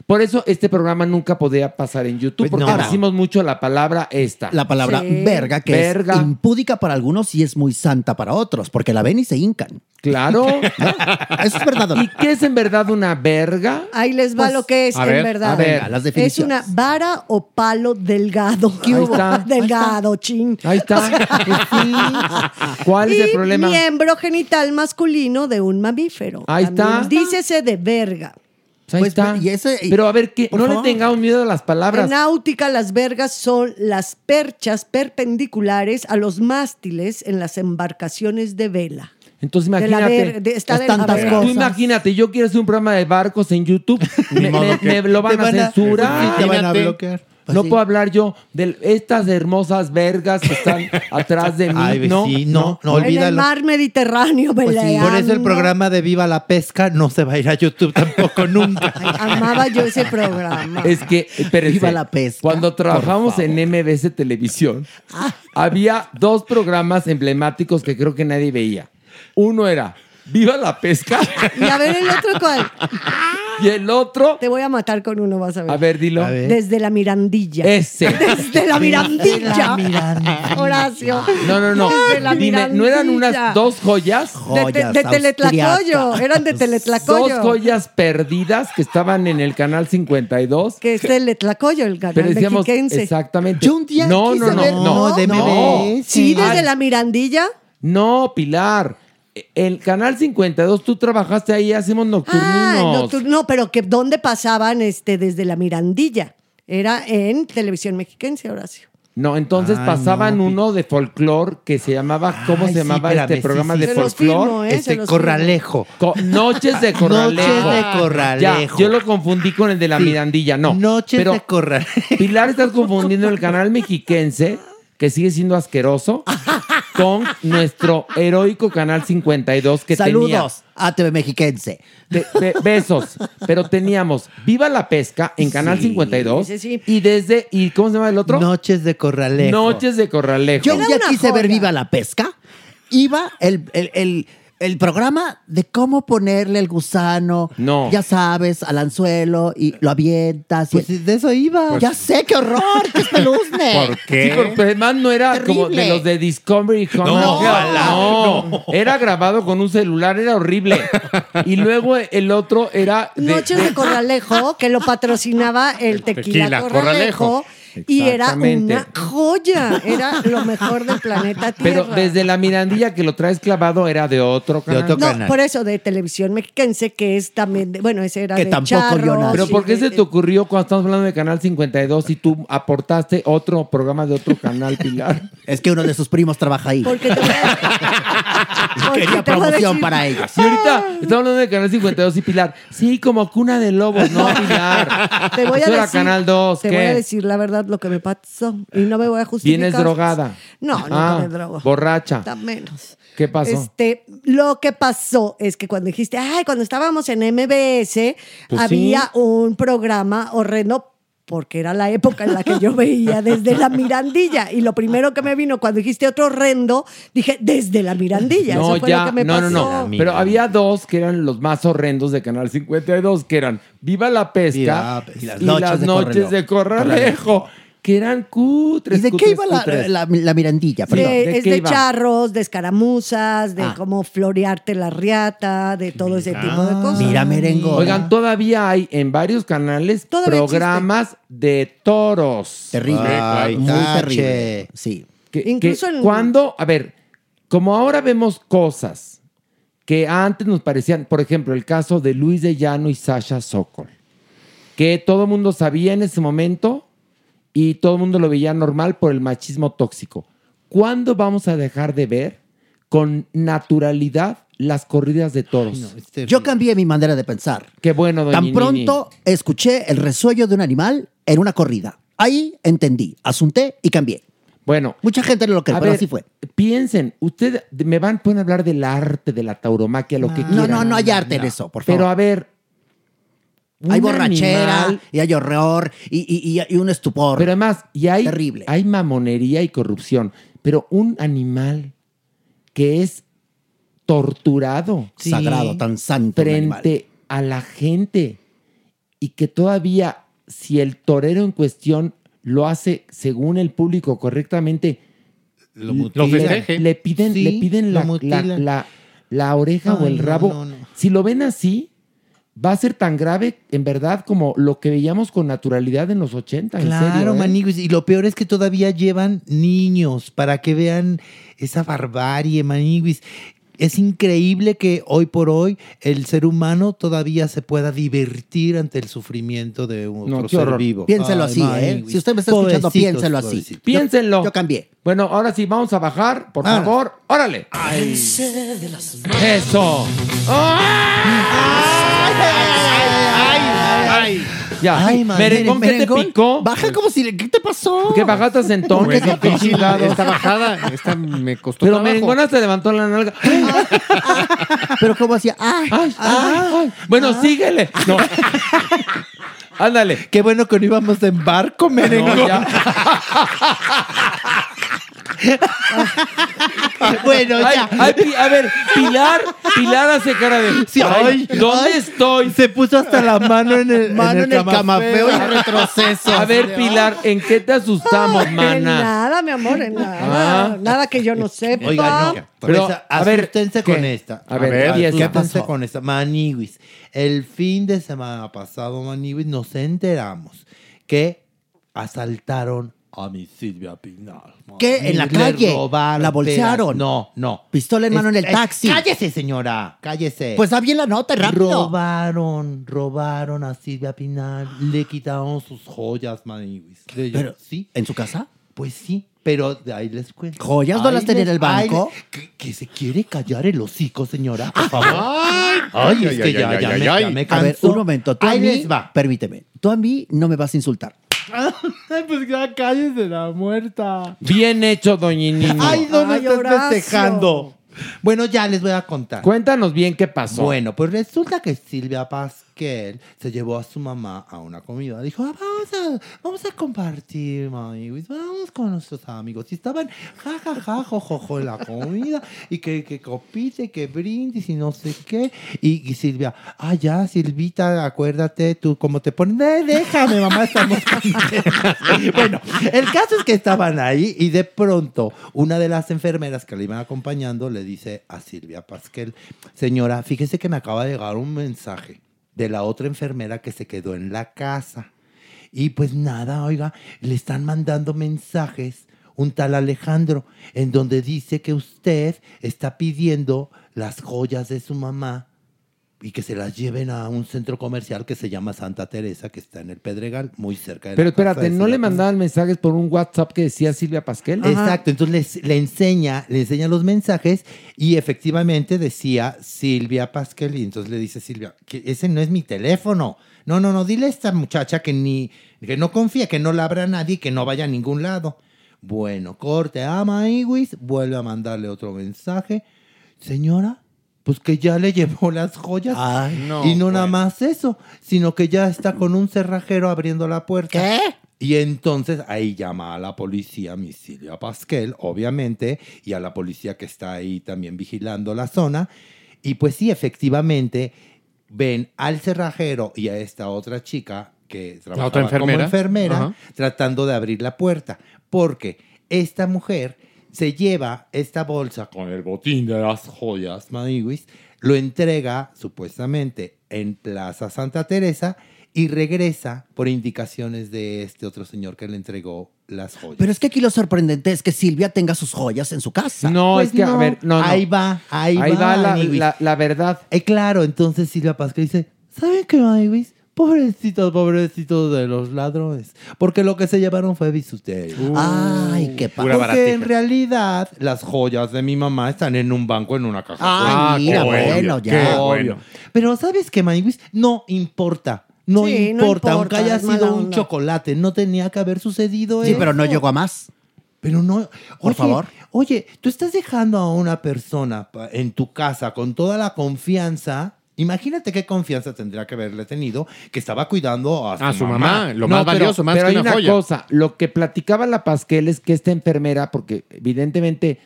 Por eso este programa nunca podía pasar en YouTube, Pues porque no. decimos mucho la palabra esta. La palabra verga, que Verga. es impúdica para algunos y es muy santa para otros, porque la ven y se hincan. Claro. Eso es verdad. ¿o no? ¿Y qué es en verdad una verga? Ahí les va Pues, lo que es a en ver, verdad. a ver, las es definiciones. una vara o palo delgado. ¿Qué Ahí hubo? está. Delgado, chin. Ahí está. ¿Cuál es el problema? miembro genital masculino de un mamífero. Ahí También está. Dícese de verga. Pues ahí Pues, está. y ese- y- Pero a ver, que no favor. le tengamos miedo a las palabras. En náutica, las vergas son las perchas perpendiculares a los mástiles en las embarcaciones de vela. Entonces De imagínate. ver- de- está Es de tantas verga. Tú cosas. imagínate, yo quiero hacer un programa de barcos en YouTube. me, me- me lo van, te a van a- censurar. te van a bloquear. Pues no sí. puedo hablar yo de estas hermosas vergas que están atrás de mí. Ay, no, sí, no, no, En el mar Mediterráneo, Pues sí, por eso el programa de Viva la Pesca no se va a ir a YouTube tampoco nunca. Amaba yo ese programa. Es que, espérense, Viva la pesca, cuando trabajamos en MBS Televisión, había dos programas emblemáticos que creo que nadie veía. Uno era Viva la Pesca Y a ver el otro cuál. y el otro, Te voy a matar con uno, vas a ver. a ver, dilo. A ver. Desde la Mirandilla. Ese. Desde la Mirandilla. Horacio. No, no, no. Desde la Dime, ¿no eran unas Mirandilla. dos joyas? De, te- Joyas de Teletlacoyo. Eran de Teletlacoyo. Dos joyas perdidas que estaban en el canal 52. Que es Teletlacoyo, el canal Pero decíamos mexiquense. exactamente. Yo un día no, quise no, no, ver- no, no, de MBS. Sí, desde Ay, la Mirandilla. No, Pilar. El canal 52, tú trabajaste ahí, hacemos nocturninos. Ah, noctur- no, pero que ¿dónde pasaban este, desde la Mirandilla? Era en televisión mexiquense, Horacio. No, entonces Ay, pasaban no, uno de folclore que se llamaba, ¿cómo Ay, se sí, llamaba espérame, este sí, programa sí, de folclore? ¿eh? Este corralejo. Co- Noches de Corralejo. Noches de Corralejo. Ya, yo lo confundí con el de la Sí. Mirandilla, no. Noches pero de Corralejo. Pilar estás confundiendo el canal mexiquense, que sigue siendo asqueroso, con nuestro heroico canal 52 que tenía. Saludos a TV Mexiquense. Be- be- besos. Pero teníamos Viva la Pesca en Canal 52. ese sí. Y desde, ¿y cómo se llama el otro? Noches de Corralejo. Noches de Corralejo. Yo un día quise ver. Viva la Pesca. Iba el, el, el, el programa de cómo ponerle el gusano, No. ya sabes, al anzuelo y lo avientas. y- Pues sí, de eso iba. ya sé, qué horror, qué espeluznle. ¿Por Sí, qué? porque además no era como de los de Discovery Channel. No, ojalá, no. Era grabado con un celular, era horrible. Y luego el otro era. de- Noches de Corralejo, que lo patrocinaba el Tequila, Tequila Corralejo. Y era una joya. Era lo mejor del planeta Tierra. Pero desde la Mirandilla que lo traes clavado era de otro canal. otro No, canal. por eso de televisión mexiquense, que es también, de- bueno, ese era Que de tampoco charros yo nací. Pero ¿por qué de- se te ocurrió cuando estamos hablando de Canal 52 y tú aportaste otro programa de otro canal, Pilar? Es que uno de sus primos trabaja ahí. Porque te porque Quería te promoción decir- para ellos. Y ahorita estamos hablando de Canal 52 y Pilar. Sí, como cuna de lobos, no, Pilar. Te voy a Eso era decir, Canal 2. Te ¿qué? voy a decir la verdad lo que me pasó y no me voy a justificar. Vienes drogada. No, no Ah, me drogo. Borracha. Está menos. ¿Qué pasó? Este, lo que pasó es que cuando dijiste, ay, cuando estábamos en MBS, Pues había sí. un programa horrendo porque era la época en la que yo veía desde la Mirandilla. Y lo primero que me vino cuando dijiste otro horrendo, dije, desde la Mirandilla. No, Eso fue ya, lo que me no, pasó. no, no. Pero había dos que eran los más horrendos de Canal 52, que eran Viva la Pesca Viva- y y las, las noches, noches de de Corralejo, que eran cutres. ¿Y de qué cutres, iba la, cutres. la- la Mirandilla? De- Perdón. ¿de es de iba? charros, de escaramuzas, de Ah. cómo florearte la riata, de todo ese tipo de cosas. Mira, merengo. Oigan, todavía hay en varios canales Todavía programas de toros. Terrible. Ay, muy tache. terrible. Sí. Que, Incluso que en- cuando, a ver, como ahora vemos cosas que antes nos parecían, por ejemplo, el caso de Luis de Llano y Sasha Sokol, que todo el mundo sabía en ese momento y todo el mundo lo veía normal por el machismo tóxico. ¿Cuándo vamos a dejar de ver con naturalidad las corridas de toros? Yo cambié mi manera de pensar. Qué bueno, doña Tan Nini. pronto escuché el resuello de un animal en una corrida. Ahí entendí, asunté y cambié. Bueno, Mucha gente no lo cree, a pero ver, así fue. piensen, ustedes me van pueden hablar del arte, de la tauromaquia, lo que No, quieran. no, no hay arte en eso, por favor. Pero a ver, hay borrachera animal- y hay horror y, y- y- y un estupor. Pero además, y hay, Terrible. hay mamonería y corrupción. Pero un animal que es torturado Sagrado, tan santo. frente a la gente y que todavía si el torero en cuestión lo hace según el público correctamente, Lo le- piden, Sí, le piden la, la, mutilan. la- la oreja o el no, rabo. no, no. Si lo ven así, va a ser tan grave, en verdad, como lo que veíamos con naturalidad en los 80. en Claro, serio, ¿eh? maniguis. Y lo peor es que todavía llevan niños para que vean esa barbarie, maniguis. Es increíble que hoy por hoy el ser humano todavía se pueda divertir ante el sufrimiento de un ser horror. vivo. Piénselo así, ¿eh? Si usted me está escuchando, Pobrecitos, piénselo así. Piénsenlo. Yo cambié. Bueno, ahora sí, vamos a bajar, por Ah. favor. ¡Órale! ¡Eso! Ya, Ay, man, merengón, ¿qué te picó? Baja como si... ¿Qué te pasó? ¿Qué bajaste sentón? Pues ¿Qué difícil, chingados? esta bajada, esta me costó Pero trabajo. merengona se levantó la nalga. Pero como hacía, ay, ay, ay. Bueno, síguele. No. Ándale. Qué bueno que no íbamos en barco, merengón. No, ya. bueno, Ay, ya. ay, Pi- a ver, Pilar, Pilar hace cara de. Sí, ay, ay, ¿Dónde ay. estoy? Se puso hasta la mano en el, Mano en el camafeo. camafeo y retroceso. A ver, Pilar, ¿en qué te asustamos, En mana? nada, mi amor, en nada. Ah. Nada que yo no sepa. Oiga, no. Pero, a ver, asústense ¿qué? con esta. A ver, ¿qué asústense pasó? con esta. Maniwis. El fin de semana pasado, Maniwis, nos enteramos que asaltaron a mi Silvia Pinal. ¿Qué? ¿En la Le calle? robaron ¿La bolsearon? No, no. Pistola en mano en el Es- taxi. Cállese, señora. Cállese. Pues da bien la nota, rápido. Robaron, robaron a Silvia Pinal. Le quitaron sus joyas, Maniwis. Pero, ¿sí? ¿En su casa? Pues sí, pero de ahí les cuento. ¿Joyas no Ahí las tenía en les- el banco? ahí que, que se quiere callar el hocico, señora, por favor. Ay, es que ya, ya, me, ya me A ver, un momento. Tú a Ahí mí, les va. permíteme. Tú a mí no me vas a insultar. Pues ya cállese la muerta. Bien hecho, doñinino. Ay, no me Ay, estás Horacio. festejando. Bueno, ya les voy a contar. Cuéntanos bien qué pasó. Bueno, pues resulta que Silvia Pasquel se llevó a su mamá a una comida. Dijo, "Ah, vamos a, vamos a compartir, mami. Vamos con nuestros amigos. Y estaban ja, ja, jo, en la comida. Y que, que copite, que brindis y no sé qué. Y, Silvia, ah, ya, Silvita, acuérdate, tú, como te ponen, "Eh, déjame, mamá, estamos Bueno, el caso es que estaban ahí y de pronto una de las enfermeras que le iban acompañando le dice a Silvia Pasquel, señora, fíjese que me acaba de llegar un mensaje de la otra enfermera que se quedó en la casa. Y pues nada, oiga, le están mandando mensajes un tal Alejandro en donde dice que usted está pidiendo las joyas de su mamá y que se las lleven a un centro comercial que se llama Santa Teresa, que está en el Pedregal, muy cerca de Pero la casa espérate, de ¿no le mandaban mensajes por un WhatsApp que decía Silvia Pasquel? Exacto, entonces le, le enseña, le enseña los mensajes y efectivamente decía Silvia Pasquel y entonces le dice Silvia, que ese no es mi teléfono. No, no, no, dile a esta muchacha que ni que no confía, que no la abra a nadie, y que no vaya a ningún lado. Bueno, corte a Maíwis, vuelve a mandarle otro mensaje. Señora, pues que ya le llevó las joyas. no, y no nada más eso, sino que ya está con un cerrajero abriendo la puerta. ¿Qué? Y entonces ahí llama a la policía, mi Silvia Pasquel, obviamente, y a la policía que está ahí también vigilando la zona. Y pues sí, efectivamente, ven al cerrajero y a esta otra chica que enfermera. como enfermera Ajá. tratando de abrir la puerta. Porque esta mujer se lleva esta bolsa con el botín de las joyas, Maniwis, lo entrega supuestamente en Plaza Santa Teresa y regresa por indicaciones de este otro señor que le entregó las joyas. Pero es que aquí lo sorprendente es que Silvia tenga sus joyas en su casa. No, Pues es que, a ver, no, no. Ahí va, ahí, Ahí va la, Maniwis. la- la verdad. Eh, claro, entonces Silvia Pascal dice, ¿saben qué, Maniwis? Pobrecitos, pobrecitos de los ladrones. Porque lo que se llevaron fue bisutería. Ay, qué Pura Porque baratija. en realidad las joyas de mi mamá están en un banco en una caja. Ah, fuerte. mira, Obvio, bueno, ya. qué Obvio. Pero ¿sabes qué, Maniwis? No importa. No, Sí, no importa, aunque importa, haya sido un onda. chocolate, no tenía que haber sucedido Sí, eso. pero no llegó a más. Pero no. Por oye, favor. Oye, tú estás dejando a una persona en tu casa con toda la confianza. Imagínate qué confianza tendría que haberle tenido que estaba cuidando a su, A su mamá, lo más pero- valioso, más pero que hay una joya. cosa, lo que platicaba la Pasquel es que esta enfermera, porque evidentemente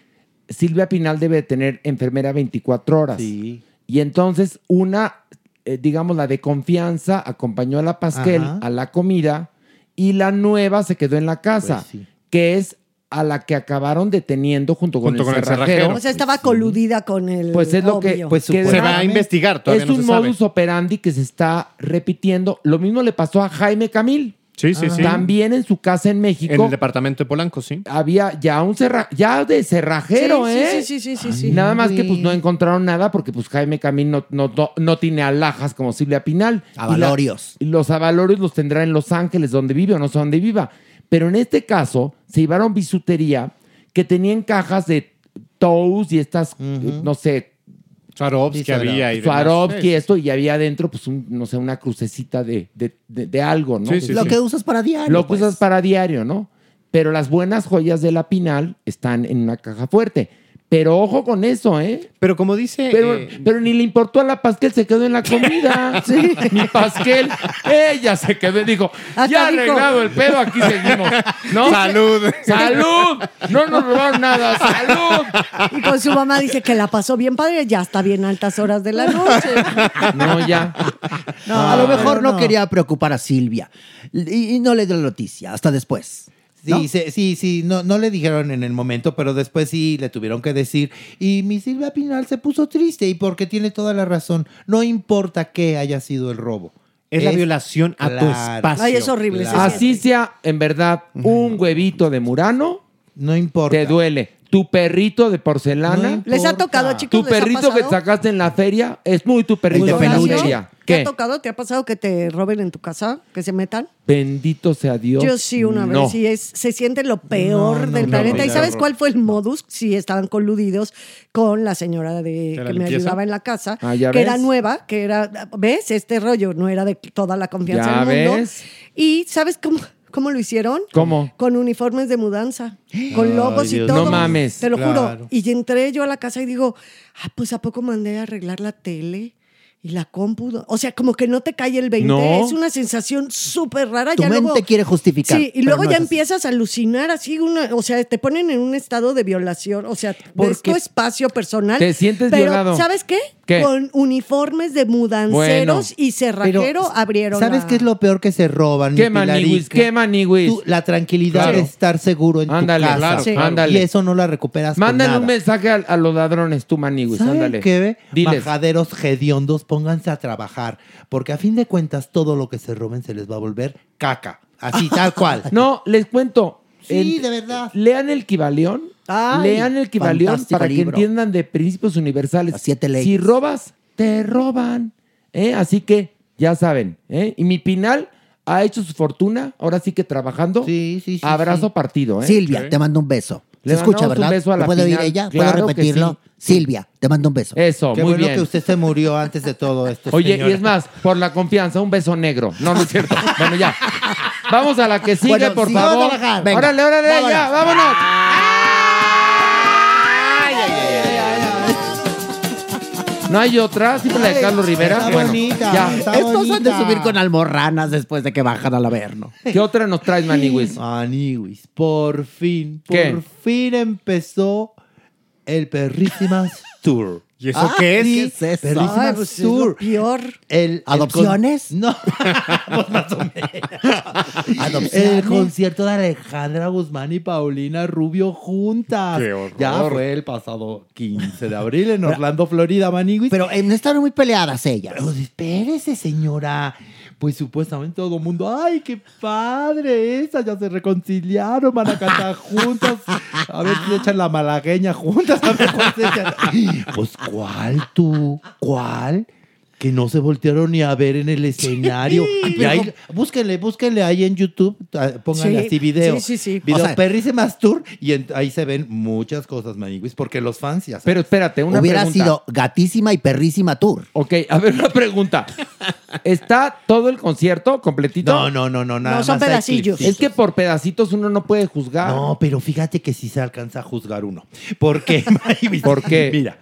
Silvia Pinal debe tener enfermera 24 horas. Sí. Y entonces una eh, digamos, la de confianza acompañó a la Pasquel Ajá. a la comida y la nueva se quedó en la casa, Pues que es a la que acabaron deteniendo junto con, Junto el, con el cerrajero. cerrajero. O sea, estaba coludida con el. Pues es lo que, pues Se va a investigar, todavía Es no un se sabe. modus operandi que se está repitiendo. Lo mismo le pasó a Jaime Camil. Sí, sí, sí. También en su casa en México. En el departamento de Polanco, sí. había ya un cerra ya de cerrajero, Sí, ¿eh? sí, sí, sí, sí, sí. Nada más que pues no encontraron nada porque pues Jaime Camil no, no, no, no tiene alhajas como Silvia Pinal. Y la- Avalorios. Y los avalorios los tendrá en Los Ángeles, donde vive o no sé dónde viva. Pero en este caso se llevaron bisutería que tenían cajas de toast y estas, no sé, Swarovski Sí, había y. Swarovski, esto, y había adentro, pues, un, no sé, una crucecita de, de, de- de algo, ¿no? Sí, sí, Lo sí. que usas para diario. Lo que pues. usas para diario, ¿no? Pero las buenas joyas de la Pinal están en una caja fuerte. Pero ojo con eso, ¿eh? Pero como dice. Pero, eh, pero ni le importó a la Pasquel, se quedó en la comida. sí. Mi Pasquel, ella se quedó y dijo, Hasta ya dijo- arreglado el pedo, aquí seguimos. ¿No? Salud. ¡Salud! No nos robaron nada, ¡salud! Y con su mamá dice que la pasó bien padre, ya está bien altas horas de la noche. No, ya. No, a lo mejor no, quería preocupar a Silvia. Y, y no le dio la noticia, hasta después. Sí, ¿no? se- sí, sí, no, no le dijeron en el momento, pero después sí le tuvieron que decir. Y mi Silvia Pinal se puso triste y porque tiene toda la razón. No importa qué haya sido el robo. Es la violación a tu espacio. Ay, es horrible. se Así sea, en verdad, un huevito de Murano, No importa. te duele. Tu perrito de porcelana, No ¿Les ha tocado, chicos? tu ¿Les ha perrito que sacaste en la feria, es muy tu perrito de peluche. Feria. ¿Te ha ¿Qué? tocado? ¿Te ha pasado que te roben en tu casa? ¿Que se metan? Bendito sea Dios. Yo sí, una No. vez. Y es, se siente lo peor No, no, del no, planeta. no, ¿Y no, sabes no. cuál fue el modus? Sí, estaban coludidos con la señora de, la que me limpieza? ayudaba en la casa, Ah, ¿ya que ves? era nueva, que era, ¿ves? Este rollo no era de toda la confianza ¿Ya del mundo. ves? Y ¿sabes cómo, cómo lo hicieron? ¿Cómo? Con uniformes de mudanza, con logos y todo. No mames. Te lo Claro. juro. Y entré yo a la casa y digo, ah, pues ¿a poco mandé a arreglar la tele? Y la compu, o sea, como que no te cae el 20. No. Es una sensación súper rara. Tu ya mente luego, quiere justificar. Sí, y luego no ya así. empiezas a alucinar así, una, o sea, te ponen en un estado de violación, o sea, Porque es tu espacio personal. te sientes pero, violado. ¿sabes qué? ¿Qué? Con uniformes de mudanceros Bueno. y cerrajero abrieron ¿Sabes la- qué es lo peor que se roban? ¿Qué maniwis? ¿Qué maniwis? La tranquilidad Claro. de estar seguro en Ándale, tu casa. claro, Sí. ándale. Y eso no la recuperas con Mándale un mensaje a, a los ladrones, tú, maniwis. ¿Saben Ándale. qué? Diles. Majaderos hediondos, pónganse a trabajar. Porque a fin de cuentas, todo lo que se roben se les va a volver caca. Así, tal cual. No, les cuento. Sí, En- de verdad. Lean el Kibalión. Lean el Kibalión para que libro. entiendan de principios universales. Las siete leyes. Si robas, te roban. ¿eh? Así que ya saben. ¿eh? Y mi Pinal ha hecho su fortuna, ahora sí que trabajando. Sí, sí, sí. Abrazo sí. partido. ¿eh? Silvia, te mando un beso. Le ¿Se escucha, mandamos un verdad? beso a ¿Lo la oír final. ella? Claro ¿Puedo que repetirlo? sí. Silvia, te mando un beso. Eso, Qué muy bueno bien. que usted se murió antes de todo esto. Oye, señora. y es más, por la confianza, un beso negro. No, no es cierto. bueno, ya. Vamos a la que sigue, Bueno, por sí, favor. vamos a órale, órale, ya, vámonos. ¿No hay otra? ¿Sí la de Carlos Rivera? está bueno, bonita, ya. está Estos han de subir con almorranas después de que bajan al averno. ¿Qué otra nos traes, Maniwis? Maniwis, por fin, por ¿Qué? fin empezó el Perrísimas Tour. ¿Y eso qué es? Sí, ¿Qué es eso? Ay, pues es lo peor. El, el ¿Adopciones? con- No, pues más o menos. Adopciones. El concierto de Alejandra Guzmán y Paulina Rubio juntas. ¡Qué horror! Ya fue el pasado 15 de abril en Orlando, Florida, Maniwis. Pero eh, no estaban muy peleadas ellas. Pero espérese, señora. Pues supuestamente todo el mundo, ¡ay, qué padre! Esa ya se reconciliaron, van a cantar juntas. A ver si se echan la malagueña juntas. A ver echan. Pues, ¿cuál tú? ¿Cuál? Que no se voltearon ni a ver en el escenario. Y ahí- búsquenle, búsquenle ahí en YouTube, pónganle Sí, así video. sí, sí, sí. Video O sea- Perrísimas Tour. Y en- ahí se ven muchas cosas, Maniguis, porque los fans ya saben. Pero espérate, una Hubiera pregunta. sido gatísima y perrísima tour. Ok, a ver, una pregunta. ¿Está todo el concierto completito? No, no, no, no, nada No, son más pedacillos. Es que por pedacitos uno no puede juzgar. No, pero fíjate que sí se alcanza a juzgar uno. ¿Por qué? ¿Por qué? Mira,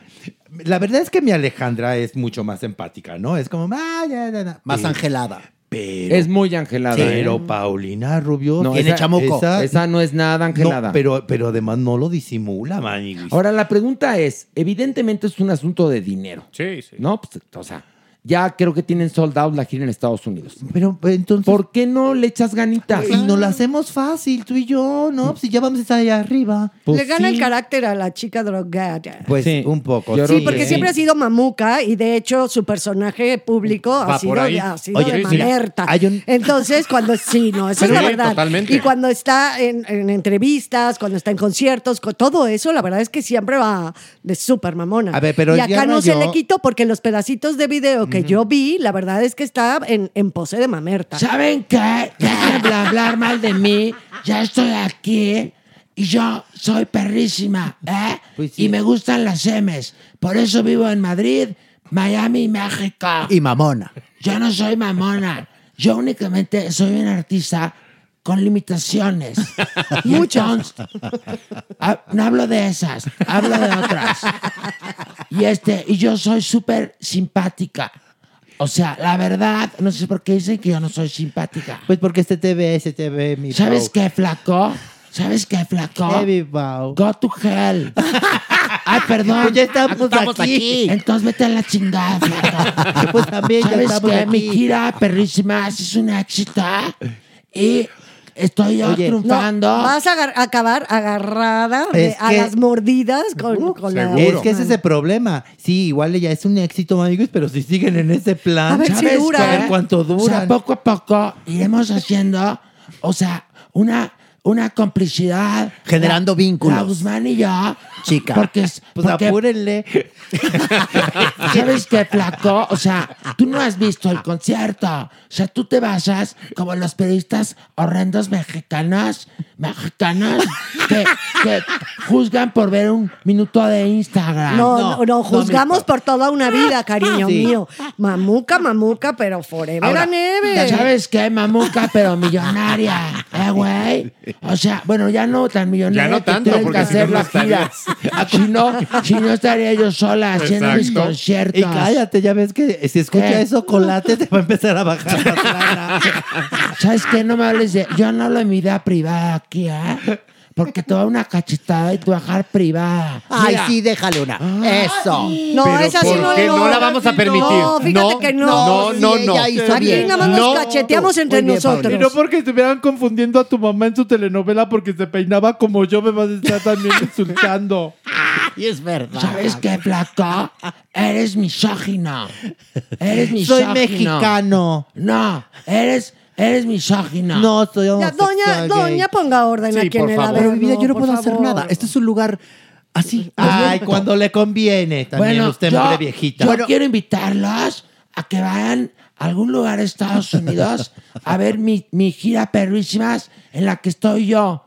la verdad es que mi Alejandra es mucho más empática, ¿no? Es como, ah, ya, ya, ya". Más angelada. Pero, Es muy angelada. pero ¿eh? Paulina Rubio No, tiene esa- chamuco. esa- Esa no es nada angelada. no, pero, pero además no lo disimula, Maniguis. Ahora, la pregunta es, evidentemente es un asunto de dinero, Sí, sí. ¿no? Pues, o sea, Ya creo que tienen sold out la gira en Estados Unidos. Pero pues, entonces. ¿Por qué no le echas ganitas? Y nos lo hacemos fácil, tú y yo, ¿no? Si ya vamos a estar allá arriba. Le gana el carácter a la chica drogada. Pues un poco. Sí, porque siempre ha sido mamuca y de hecho su personaje público Va ha sido, ha sido Oye, de mamerta. un- Entonces, cuando sí, no, eso Pero es la verdad. totalmente. Y cuando está en, en entrevistas, cuando está en conciertos, con todo eso, la verdad es que siempre va de súper mamona. A ver, pero y ya acá no se le quitó porque los pedacitos de video que yo vi, la verdad es que está en, en pose de mamerta. ¿Saben qué? Dejen de hablar mal de mí. Ya estoy aquí y yo soy perrísima, ¿eh? Pues Y me gustan las M's. Por eso vivo en Madrid, Miami y México. Y mamona. Yo no soy mamona. Yo únicamente soy un artista con limitaciones. Entonces, ah, no hablo de esas, hablo de otras. Y este, y yo soy súper simpática. O sea, la verdad, no sé por qué dicen que yo no soy simpática. Pues porque este TV, ese TV, mi ¿Sabes qué, flaco? ¿Sabes qué, flaco? Eh, mi Pau. Go to hell. Ay, perdón. Pues ya estamos aquí. Entonces vete a la chingada, flaco. Pues también ya ¿Sabes estamos qué? aquí. Mi gira perrísima es un éxito. Y estoy Oye, triunfando. No, vas a agar- acabar agarrada de- a que- las mordidas con, con la Es que ese es el problema. Sí, igual ya es un éxito, amigos, pero si siguen en ese plan, A ver si ¿sabes dura. A ver cuánto O sea, poco a poco iremos haciendo, o sea, una, una complicidad. Generando La- vínculos. La Guzmán y yo. Chica. Porque, es- Pues porque- apúrenle. ¿Sabes qué, flaco? O sea, tú no has visto el concierto. O sea, tú te basas como los periodistas horrendos mexicanos, mexicanos, que, que juzgan por ver un minuto de Instagram. No, no, no, juzgamos por toda una vida, cariño Sí. mío. Mamuca, mamuca, pero forever Ahora, and ever. ¿Sabes qué? Mamuca, pero millonaria. ¿Eh, güey? O sea, bueno, ya no tan millonaria. Ya no que tanto, tienen que porque si hacer no, no la gira. Si no, si no estaría yo sola haciendo mis conciertos. Y cállate, ya ves que si escucha ¿Qué? eso, colate te va a empezar a bajar la plana. ¿Sabes qué? No me hables de. Yo no hablo de mi vida privada aquí, ¿eh? Porque te va una cachetada y tu bajar privada. Ay, Mira. sí, déjale una. Eso. No, Pero esa sí ¿por no, qué no, no la vamos a permitir? No, fíjate No, que no. no, no, sí, no. Aquí bien. nada más No. nos cacheteamos entre bien, nosotros. Y no porque estuvieran confundiendo a tu mamá en su telenovela porque se peinaba como yo, me vas a estar también insultando. Y es verdad. ¿Sabes qué, flaco? Eres misógino. Eres Soy misógino. mexicano. No, eres, eres misógino. No, soy Ya, doña, gay. doña, ponga orden Sí, aquí por en el favor. Pero mi vida, yo no puedo hacer nada. Este es un lugar así. Ay, cuando le conviene. También Bueno, usted, yo, viejita. yo quiero invitarlos a que vayan a algún lugar de Estados Unidos a ver mi, mi gira perrísimas en la que estoy yo.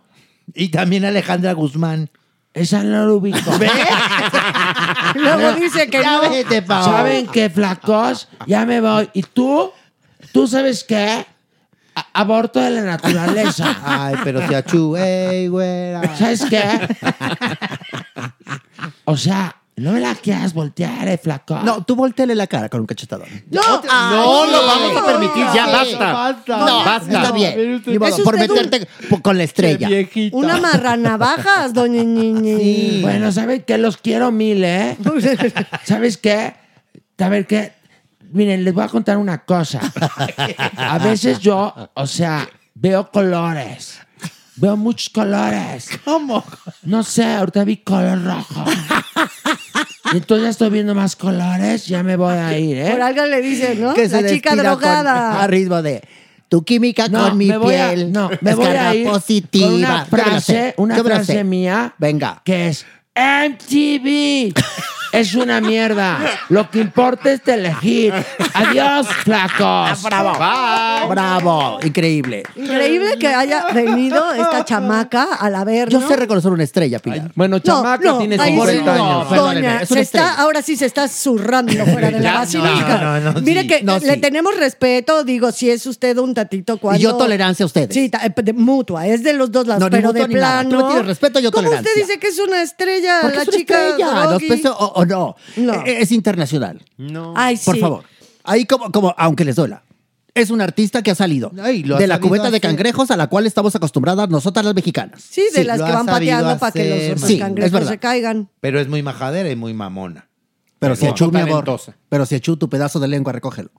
Y también Alejandra Guzmán. Esa no lo ubico. Luego dice que Ya no. vete. ¿Saben qué, flacos? Ya me voy. ¿Y tú? ¿Tú sabes qué? A- aborto de la naturaleza. Ay, pero se achú, ey, güera. ¿Sabes qué? O sea, no me la quieras voltear, eh, flaco. No, tú volteale la cara con un cachetadón. No, No lo vamos a permitir, ya basta. Basta. No, Basta. está bien. Ni modo, por usted meterte po- con la estrella. Viejita. Una marranavajas, doña Ñiñi. Bueno, ¿saben qué? Los quiero mil, ¿eh? ¿Sabes qué? A ver qué. Miren, les voy a contar una cosa. A veces yo, o sea, veo colores. Veo muchos colores. ¿Cómo? No sé, ahorita vi color rojo. Y entonces ya estoy viendo más colores, ya me voy a ir, Por ¿eh? algo le dice, ¿no? Que se La chica drogada. Con, a ritmo de tu química No, con mi me voy a, piel. no, me es voy a ir positiva. con una frase, una frase mía Venga. que es MTV. es una mierda. Lo que importa es elegir. Adiós, flacos. Bravo. Bravo. Increíble. Increíble que haya venido esta chamaca al Averno. Yo sé reconocer una estrella, Pilar. Bueno, chamaca tiene ahí 50 sí, años. perdóneme, Doña, es se una está, ahora sí se está zurrando fuera de la Ya, basílica. no, no, no, Mire sí. que No, le sí. tenemos respeto, digo, si es usted un tatito cuando... Y yo tolerancia a ustedes. Sí, ta- eh, de- mutua, es de los dos lados, No, ni pero mutua de ni nada. plano... Tú me tienes respeto, yo ¿Cómo tolerancia. usted dice que es una estrella, Porque la es una chica estrella, ¿nos o, o no? No. Eh, Es internacional. No. Ay, sí. Por favor. Ahí como, como, aunque les duela. Es un artista que ha salido Ay, lo ha de la cubeta de cangrejos a la cual estamos acostumbradas nosotras las mexicanas. Sí, de Sí, las lo que van pateando para que los Sí, cangrejos se caigan. Pero es muy majadera y muy mamona. Pero si echó mi amor. Pero si echó tu pedazo de lengua, recógelo.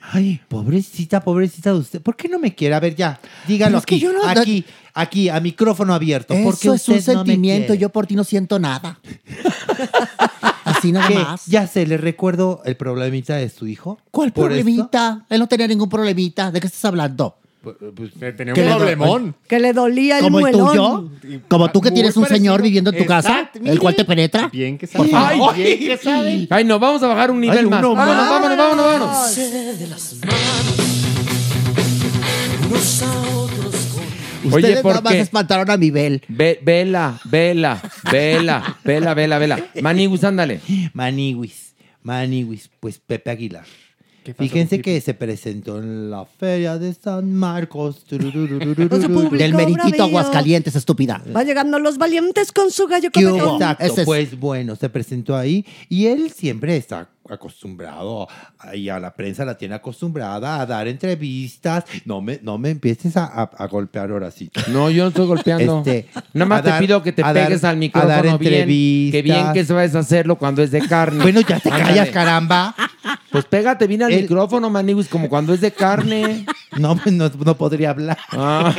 Ay, pobrecita, pobrecita de usted. ¿Por qué no me quiere? A ver, ya, dígalo es que aquí, yo no- aquí, aquí, a micrófono abierto. ¿Por qué Eso es un no sentimiento. yo por ti no siento nada. Así nada ¿Qué? más. Ya sé, le recuerdo el problemita de su hijo. ¿Cuál Por problemita? Él no tenía ningún problemita. ¿De qué estás hablando? Tenía ¿Qué un le- problemón. Que le dolía el ¿Como el muelón. tuyo? ¿Como tú que Muy tienes un parecido. señor viviendo en tu casa? Exacto, ¿El cual te penetra? Bien que Por sabe. favor. Ay, bien que sabe. Ay, no, vamos a bajar un nivel Ay, más. uno Vámonos, más. vámonos, vámonos, vámonos. de las manos unos a otros Oye, Ustedes ¿por nada más qué? espantaron a mi Bel. Ve- vela, vela, vela, vela, vela, vela. Manigus, ándale. Maniwis, Maniwis, pues Pepe Aguilar. ¿Qué pasó Fíjense que se presentó en la feria de San Marcos. Público Del meritito bravío. Aguascalientes, estúpida. Va llegando los valientes con su gallo ¿Qué hubo? Exacto, Ese es- pues bueno, se presentó ahí y él siempre está acostumbrado y a la prensa la tiene acostumbrada a dar entrevistas. No me, no me empieces a, a- a golpear ahora sí. No, yo no estoy golpeando. Este, Nada más te pido que te dar- pegues al a dar micrófono bien. Que bien que sabes hacerlo cuando es de carne. Bueno, ya te Ándale. callas, caramba. Pues pégate bien al El- micrófono, Manigus, como cuando es de carne. No, pues no, no podría hablar. Ah.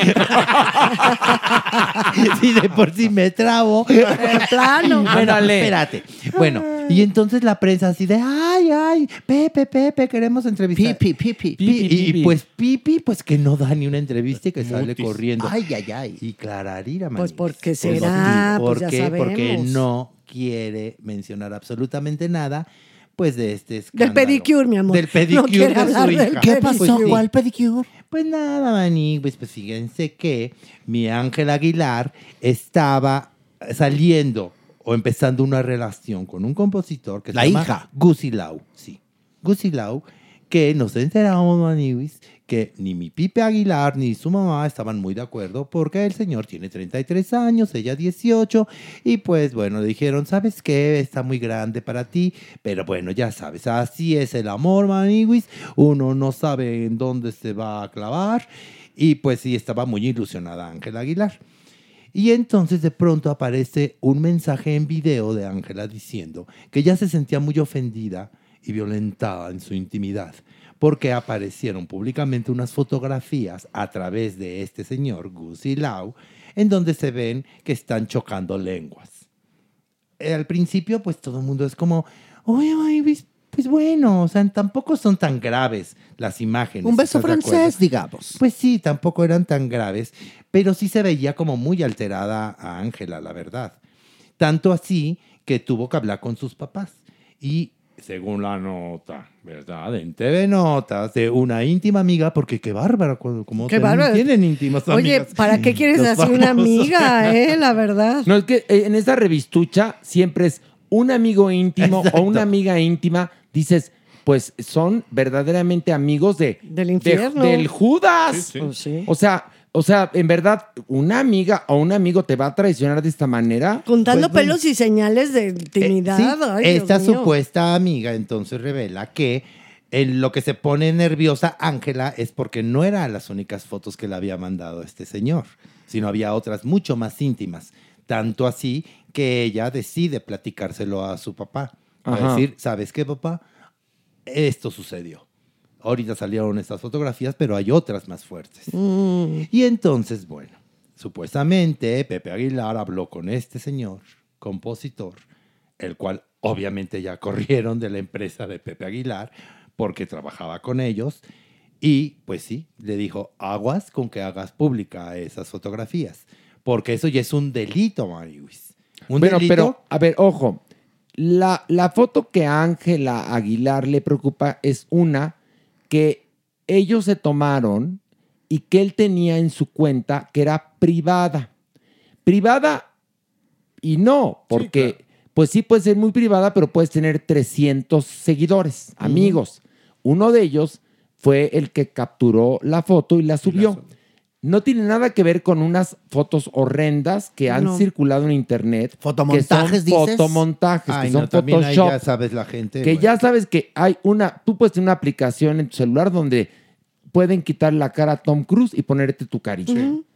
Si de por sí me trabo. Plano. Bueno, Ándale. espérate. Bueno, y entonces la prensa así de, ay, ay, Pepe, Pepe, queremos entrevistar. Pipi, pipi. Pi- Pipi, y, pues Pipi, pues que no da ni una entrevista y que sale corriendo. Ay, ay, ay. Y Clararira, Pues porque será, ¿Por pues ya qué? Porque no quiere mencionar absolutamente nada, pues de este Del escándalo. pedicure, mi amor. Del pedicure No de su hablar del hija. ¿Qué pasó? Pues sí. ¿Cuál pedicure? Pues nada, Mani, pues, pues fíjense que mi Ángel Aguilar estaba saliendo o empezando una relación con un compositor que se La llama hija. Gusilau, sí. Gusilau, que nos enteramos, Maniwis, que ni mi Pipe Aguilar ni su mamá estaban muy de acuerdo porque el señor tiene 33 años, ella 18, y pues bueno, le dijeron, ¿sabes qué? Está muy grande para ti, pero bueno, ya sabes, así es el amor, Maniwis, uno no sabe en dónde se va a clavar, y pues sí, estaba muy ilusionada Ángela Aguilar. Y entonces de pronto aparece un mensaje en video de Ángela diciendo que ella se sentía muy ofendida y violentada en su intimidad porque aparecieron públicamente unas fotografías a través de este señor, Gusi Lau, en donde se ven que están chocando lenguas. Eh, Al principio, pues todo el mundo es como, pues, bueno, o sea, tampoco son tan graves las imágenes. Un beso francés, digamos. Pues sí, tampoco eran tan graves, pero sí se veía como muy alterada a Ángela, la verdad. Tanto así que tuvo que hablar con sus papás. Y según la nota, ¿verdad? En TV Notas, de una íntima amiga, porque qué bárbaro, cuando- como Qué tienen íntimas Oye, amigas. ¿para qué quieres así una amiga, eh? La verdad. No, es que eh, en esta revistucha siempre es un amigo íntimo Exacto. o una amiga íntima. Dices, pues son verdaderamente amigos de, Del de- infierno. del Judas. Sí, sí. Pues sí. O sea, o sea, en verdad, una amiga o un amigo te va a traicionar de esta manera. Contando Pues pelos y señales de Eh, intimidad. sí, Ay, Dios esta mío. supuesta amiga entonces revela que en lo que se pone nerviosa Ángela es porque no eran las únicas fotos que le había mandado este señor, sino había otras mucho más íntimas. Tanto así que ella decide platicárselo a su papá. A Ajá. decir, ¿sabes qué, papá? Esto sucedió. Ahorita salieron estas fotografías, pero hay otras más fuertes. Mm. Y entonces, bueno, supuestamente Pepe Aguilar habló con este señor, compositor, el cual obviamente ya corrieron de la empresa de Pepe Aguilar porque trabajaba con ellos. Y pues sí, le dijo, aguas con que hagas pública esas fotografías, porque eso ya es un delito, Marius. Un Bueno, delito. pero, a ver, ojo. La, la foto que a Ángela Aguilar le preocupa es una que ellos se tomaron y que él tenía en su cuenta que era privada. Privada y no, porque pues sí puede ser muy privada, pero puedes tener 300 seguidores, amigos. Uno de ellos fue el que capturó la foto y la subió. No tiene nada que ver con unas fotos horrendas que han No. circulado en internet. ¿Fotomontajes, que son dices? Fotomontajes, Ay, que no, Photoshop. ya sabes la gente. Que bueno. ya sabes que hay una, tú puedes tener una aplicación en tu celular donde pueden quitar la cara a Tom Cruise y ponerte tu carita.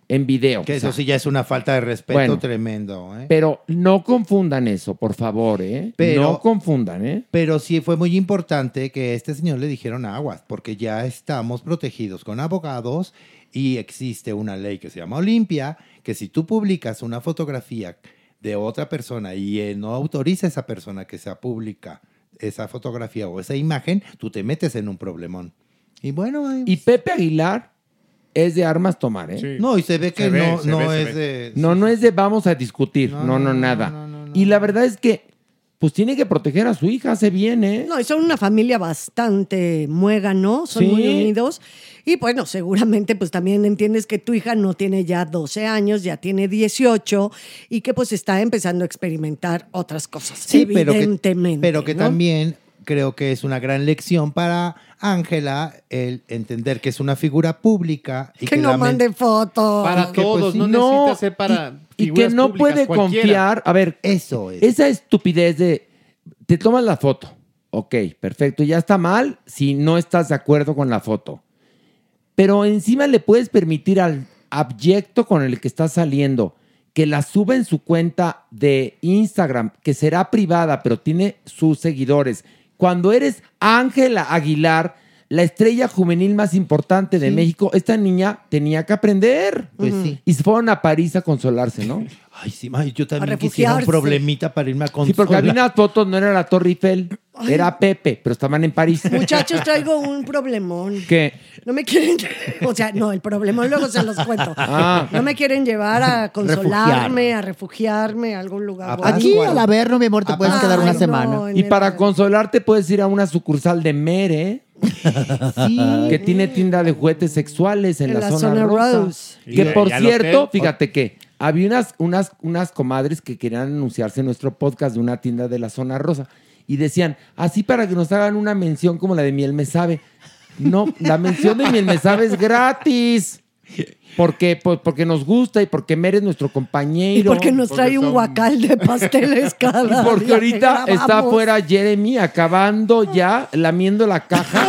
en video. Que o sea. eso sí ya es una falta de respeto Bueno. tremendo. ¿eh? Pero no confundan eso, por favor, ¿eh? Pero- no confundan, ¿eh? Pero sí fue muy importante que a este señor le dijeron aguas, porque ya estamos protegidos con abogados y existe una ley que se llama Olimpia, que si tú publicas una fotografía de otra persona y eh, no autoriza a esa persona que sea pública esa fotografía o esa imagen, tú te metes en un problemón. Y bueno, Y Pepe Aguilar es de armas tomar, ¿eh? no, y se ve que Se ve, no, se no ve, es de... No, no es de vamos a discutir. No, no, nada. y la verdad es que, pues tiene que proteger a su hija, hace bien, ¿eh? No, y son una familia bastante muégano, son Sí. muy unidos. Y bueno, seguramente pues también entiendes que tu hija no tiene ya 12 años, ya tiene 18 y que pues está empezando a experimentar otras cosas, Sí, pero que, evidentemente. pero que ¿no? también creo que es una gran lección para Ángela el entender que es una figura pública y Que que, no mande fotos. Para que, pues, todos, sí, no, no, necesita ser para Y que no públicas, puede cualquiera. confiar. A ver, eso es. Esa estupidez de te tomas la foto. Ok, perfecto. Ya está mal si no estás de acuerdo con la foto. Pero encima le puedes permitir al abyecto con el que está saliendo que la suba en su cuenta de Instagram, que será privada, pero tiene sus seguidores. Cuando eres Ángela Aguilar, la estrella juvenil más importante de México, esta niña tenía que aprender. Pues sí. Y se fueron a París a consolarse, ¿no? Ay, sí, ay, yo también A quisiera un problemita para irme a consolar. Sí, porque había unas fotos, no era la Torre Eiffel, era Pepe, pero estaban en París. Muchachos, traigo un problemón. ¿Qué? No me quieren, o sea, no, el problemón luego se los cuento. Ah. No me quieren llevar a consolarme, a refugiarme a algún lugar. Aquí bonito. al Averno, mi amor, te puedes quedar una no, semana. Y el- para consolarte puedes ir a una sucursal de Mere, que tiene tienda de juguetes sexuales en, En la, la zona, zona rosa. Rose. Que por cierto, fíjate que había unas, unas, unas comadres que querían anunciarse en nuestro podcast de una tienda de la zona rosa. Y decían, así para que nos hagan una mención como la de Miel Me Sabe. No, la mención de Miel Me Sabe es gratis. Porque, pues, porque nos gusta y porque Mere es nuestro compañero. Y porque nos trae un guacal de pasteles cada Y porque día que ahorita está afuera Jeremy acabando ya, lamiendo la caja.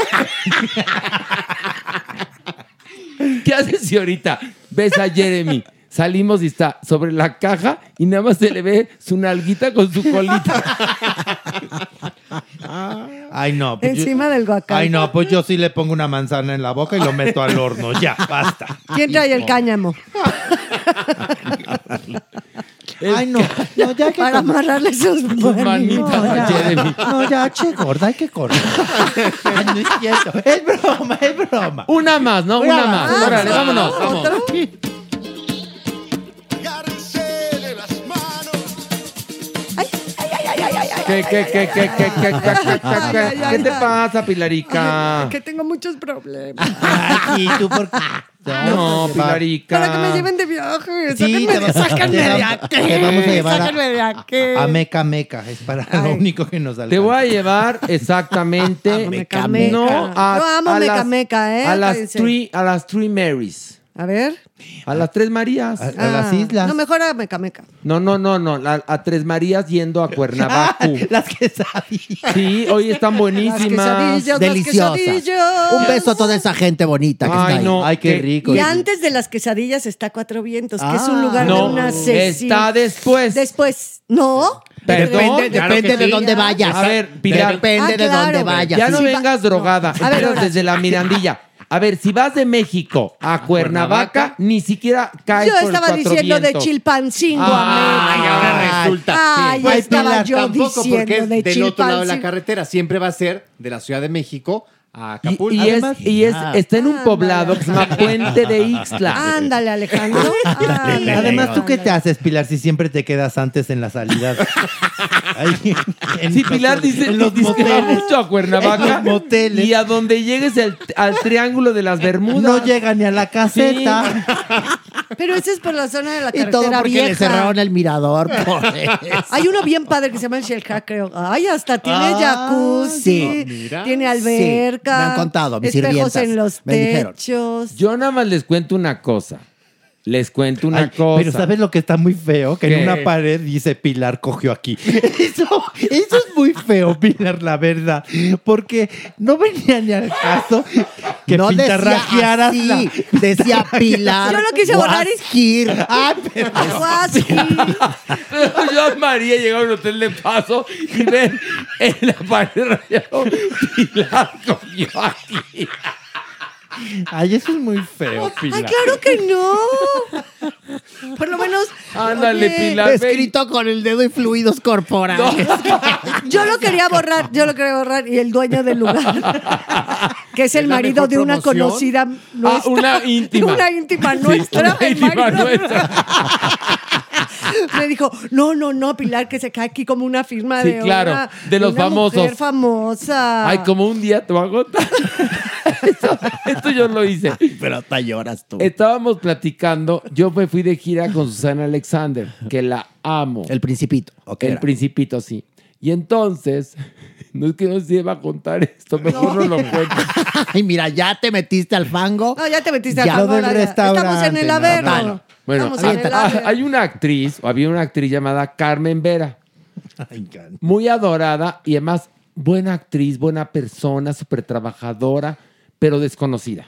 ¿Qué haces si ahorita ves a Jeremy? Salimos y está sobre la caja y nada más se le ve su nalguita con su colita. Ay, no. pues yo- Encima del guacal. Ay, no, pues yo sí le pongo una manzana en la boca y lo meto al horno. Ya, basta. ¿Quién trae el cáñamo? Ay, no. No, ya que Para amarrarle sus manitas. No, ya. Jeremy. No, ya, che, gorda, hay que correr. Ay, no es cierto. Es broma, es broma. Una más, ¿no? Una, más. más. Órale, Ah, vámonos. ¿otro? vamos. ¿Qué, qué, qué, qué, qué, qué, qué, qué, te pasa, Pilarica? Que tengo muchos problemas. ¿Y tú por qué? No, no pues, Pilarica. Para que me lleven de viaje. Sí, sáquenme, de a llevar sáquenme de. A, Meca Meca. Es para lo único que nos da. Te voy a llevar exactamente. a meca, meca. No, a, amo a Meca Meca, ¿eh? A las, three, a las Three Marys. A ver. A las Tres Marías. A, a las Ah, islas. No, mejor a Meca Meca. No, no, no, no. a Tres Marías yendo a Cuernavaca. Las quesadillas. Sí, hoy están buenísimas. quesadillas, las Deliciosas. quesadillas. Un beso a toda esa gente bonita que está Ay, ahí. no. Ay, qué ¿Qué? rico. Y antes de las quesadillas está Cuatro Vientos, que es un Ah. lugar de una asesina. está después. Después. No. Perdón. Depende, Claro depende que de sí. dónde vayas. A ver, Pilar. Depende Ah, de claro. dónde vayas. Ya no Sí, va- vengas drogada. A ver, desde la Mirandilla. A ver, si vas de México a Cuernavaca, Cuernavaca. ni siquiera caes Yo por estaba diciendo de. Chilpancingo Ay, a México. ahora resulta. Ay, Sí. estaba Pilar, yo tampoco diciendo porque es de del otro lado de la carretera. Siempre va a ser de la Ciudad de México a Y, Acapulco. y es, Además- y es- está en un Ándale. poblado que se llama Puente de Ixtla. Ándale, Alejandro. Ándale. Además, ¿tú qué te haces, Pilar, si siempre te quedas antes en la salida? Ahí, en Sí, los- Pilar dice, en los dice que va moteles. mucho a Cuernavaca. En los moteles. Y a donde llegues el- al triángulo de las Bermudas. No llega ni a la caseta. Pero ese es por la zona de la Y carretera todo porque vieja. le cerraron el mirador. por eso. Hay uno bien padre que se llama el Shelha, creo. Ay, hasta tiene Ah, jacuzzi, sí. Mira. tiene Sí, alberca, me han contado, mis espejos sirvientas. en los Me dijeron. Yo nada más les cuento una cosa. Les cuento una Ay, cosa. Pero ¿sabes lo que está muy feo? Que ¿Qué? en una pared dice Pilar cogió aquí. Eso, eso es muy feo, Pilar, la verdad. Porque no venía ni al caso que No decía pintarrajearas así, la- decía Pilar Yo lo quise borrar y- Guasquir. Ah, pero- Pero yo a María llegó a un hotel de paso y ven en la pared rayado Pilar cogió aquí. Ay, eso es muy feo, Pilar. Ay, claro que no. Por lo menos. Ándale, oye, Pilar. ven. Escrito con el dedo y fluidos corporales. Yo lo quería borrar, yo lo quería borrar y el dueño del lugar, que es el ¿Es la marido de una promoción? conocida Ah, nuestra. una íntima. Una íntima Sí, nuestra. una el íntima nuestra. Me dijo, no, no, no, Pilar, que se cae aquí como una firma Sí, de claro, una- de los una famosos. mujer famosa. Ay, como un día te voy a contar. Esto, esto yo lo hice. Pero hasta lloras tú. Estábamos platicando. Yo me fui de gira con Susana Alexander, que la amo. El principito. ¿o qué El era? principito, sí. Y entonces, no es que no se iba a contar esto, mejor no, lo cuento. Ay, mira, ya te metiste al fango. No, ya te metiste Ya. al Lo fango, del ya. Estamos en restaurante, el no, Averno. bueno. Bueno, hay una actriz, o había una actriz llamada Carmen Vera, muy adorada y además buena actriz, buena persona, súper trabajadora, pero desconocida.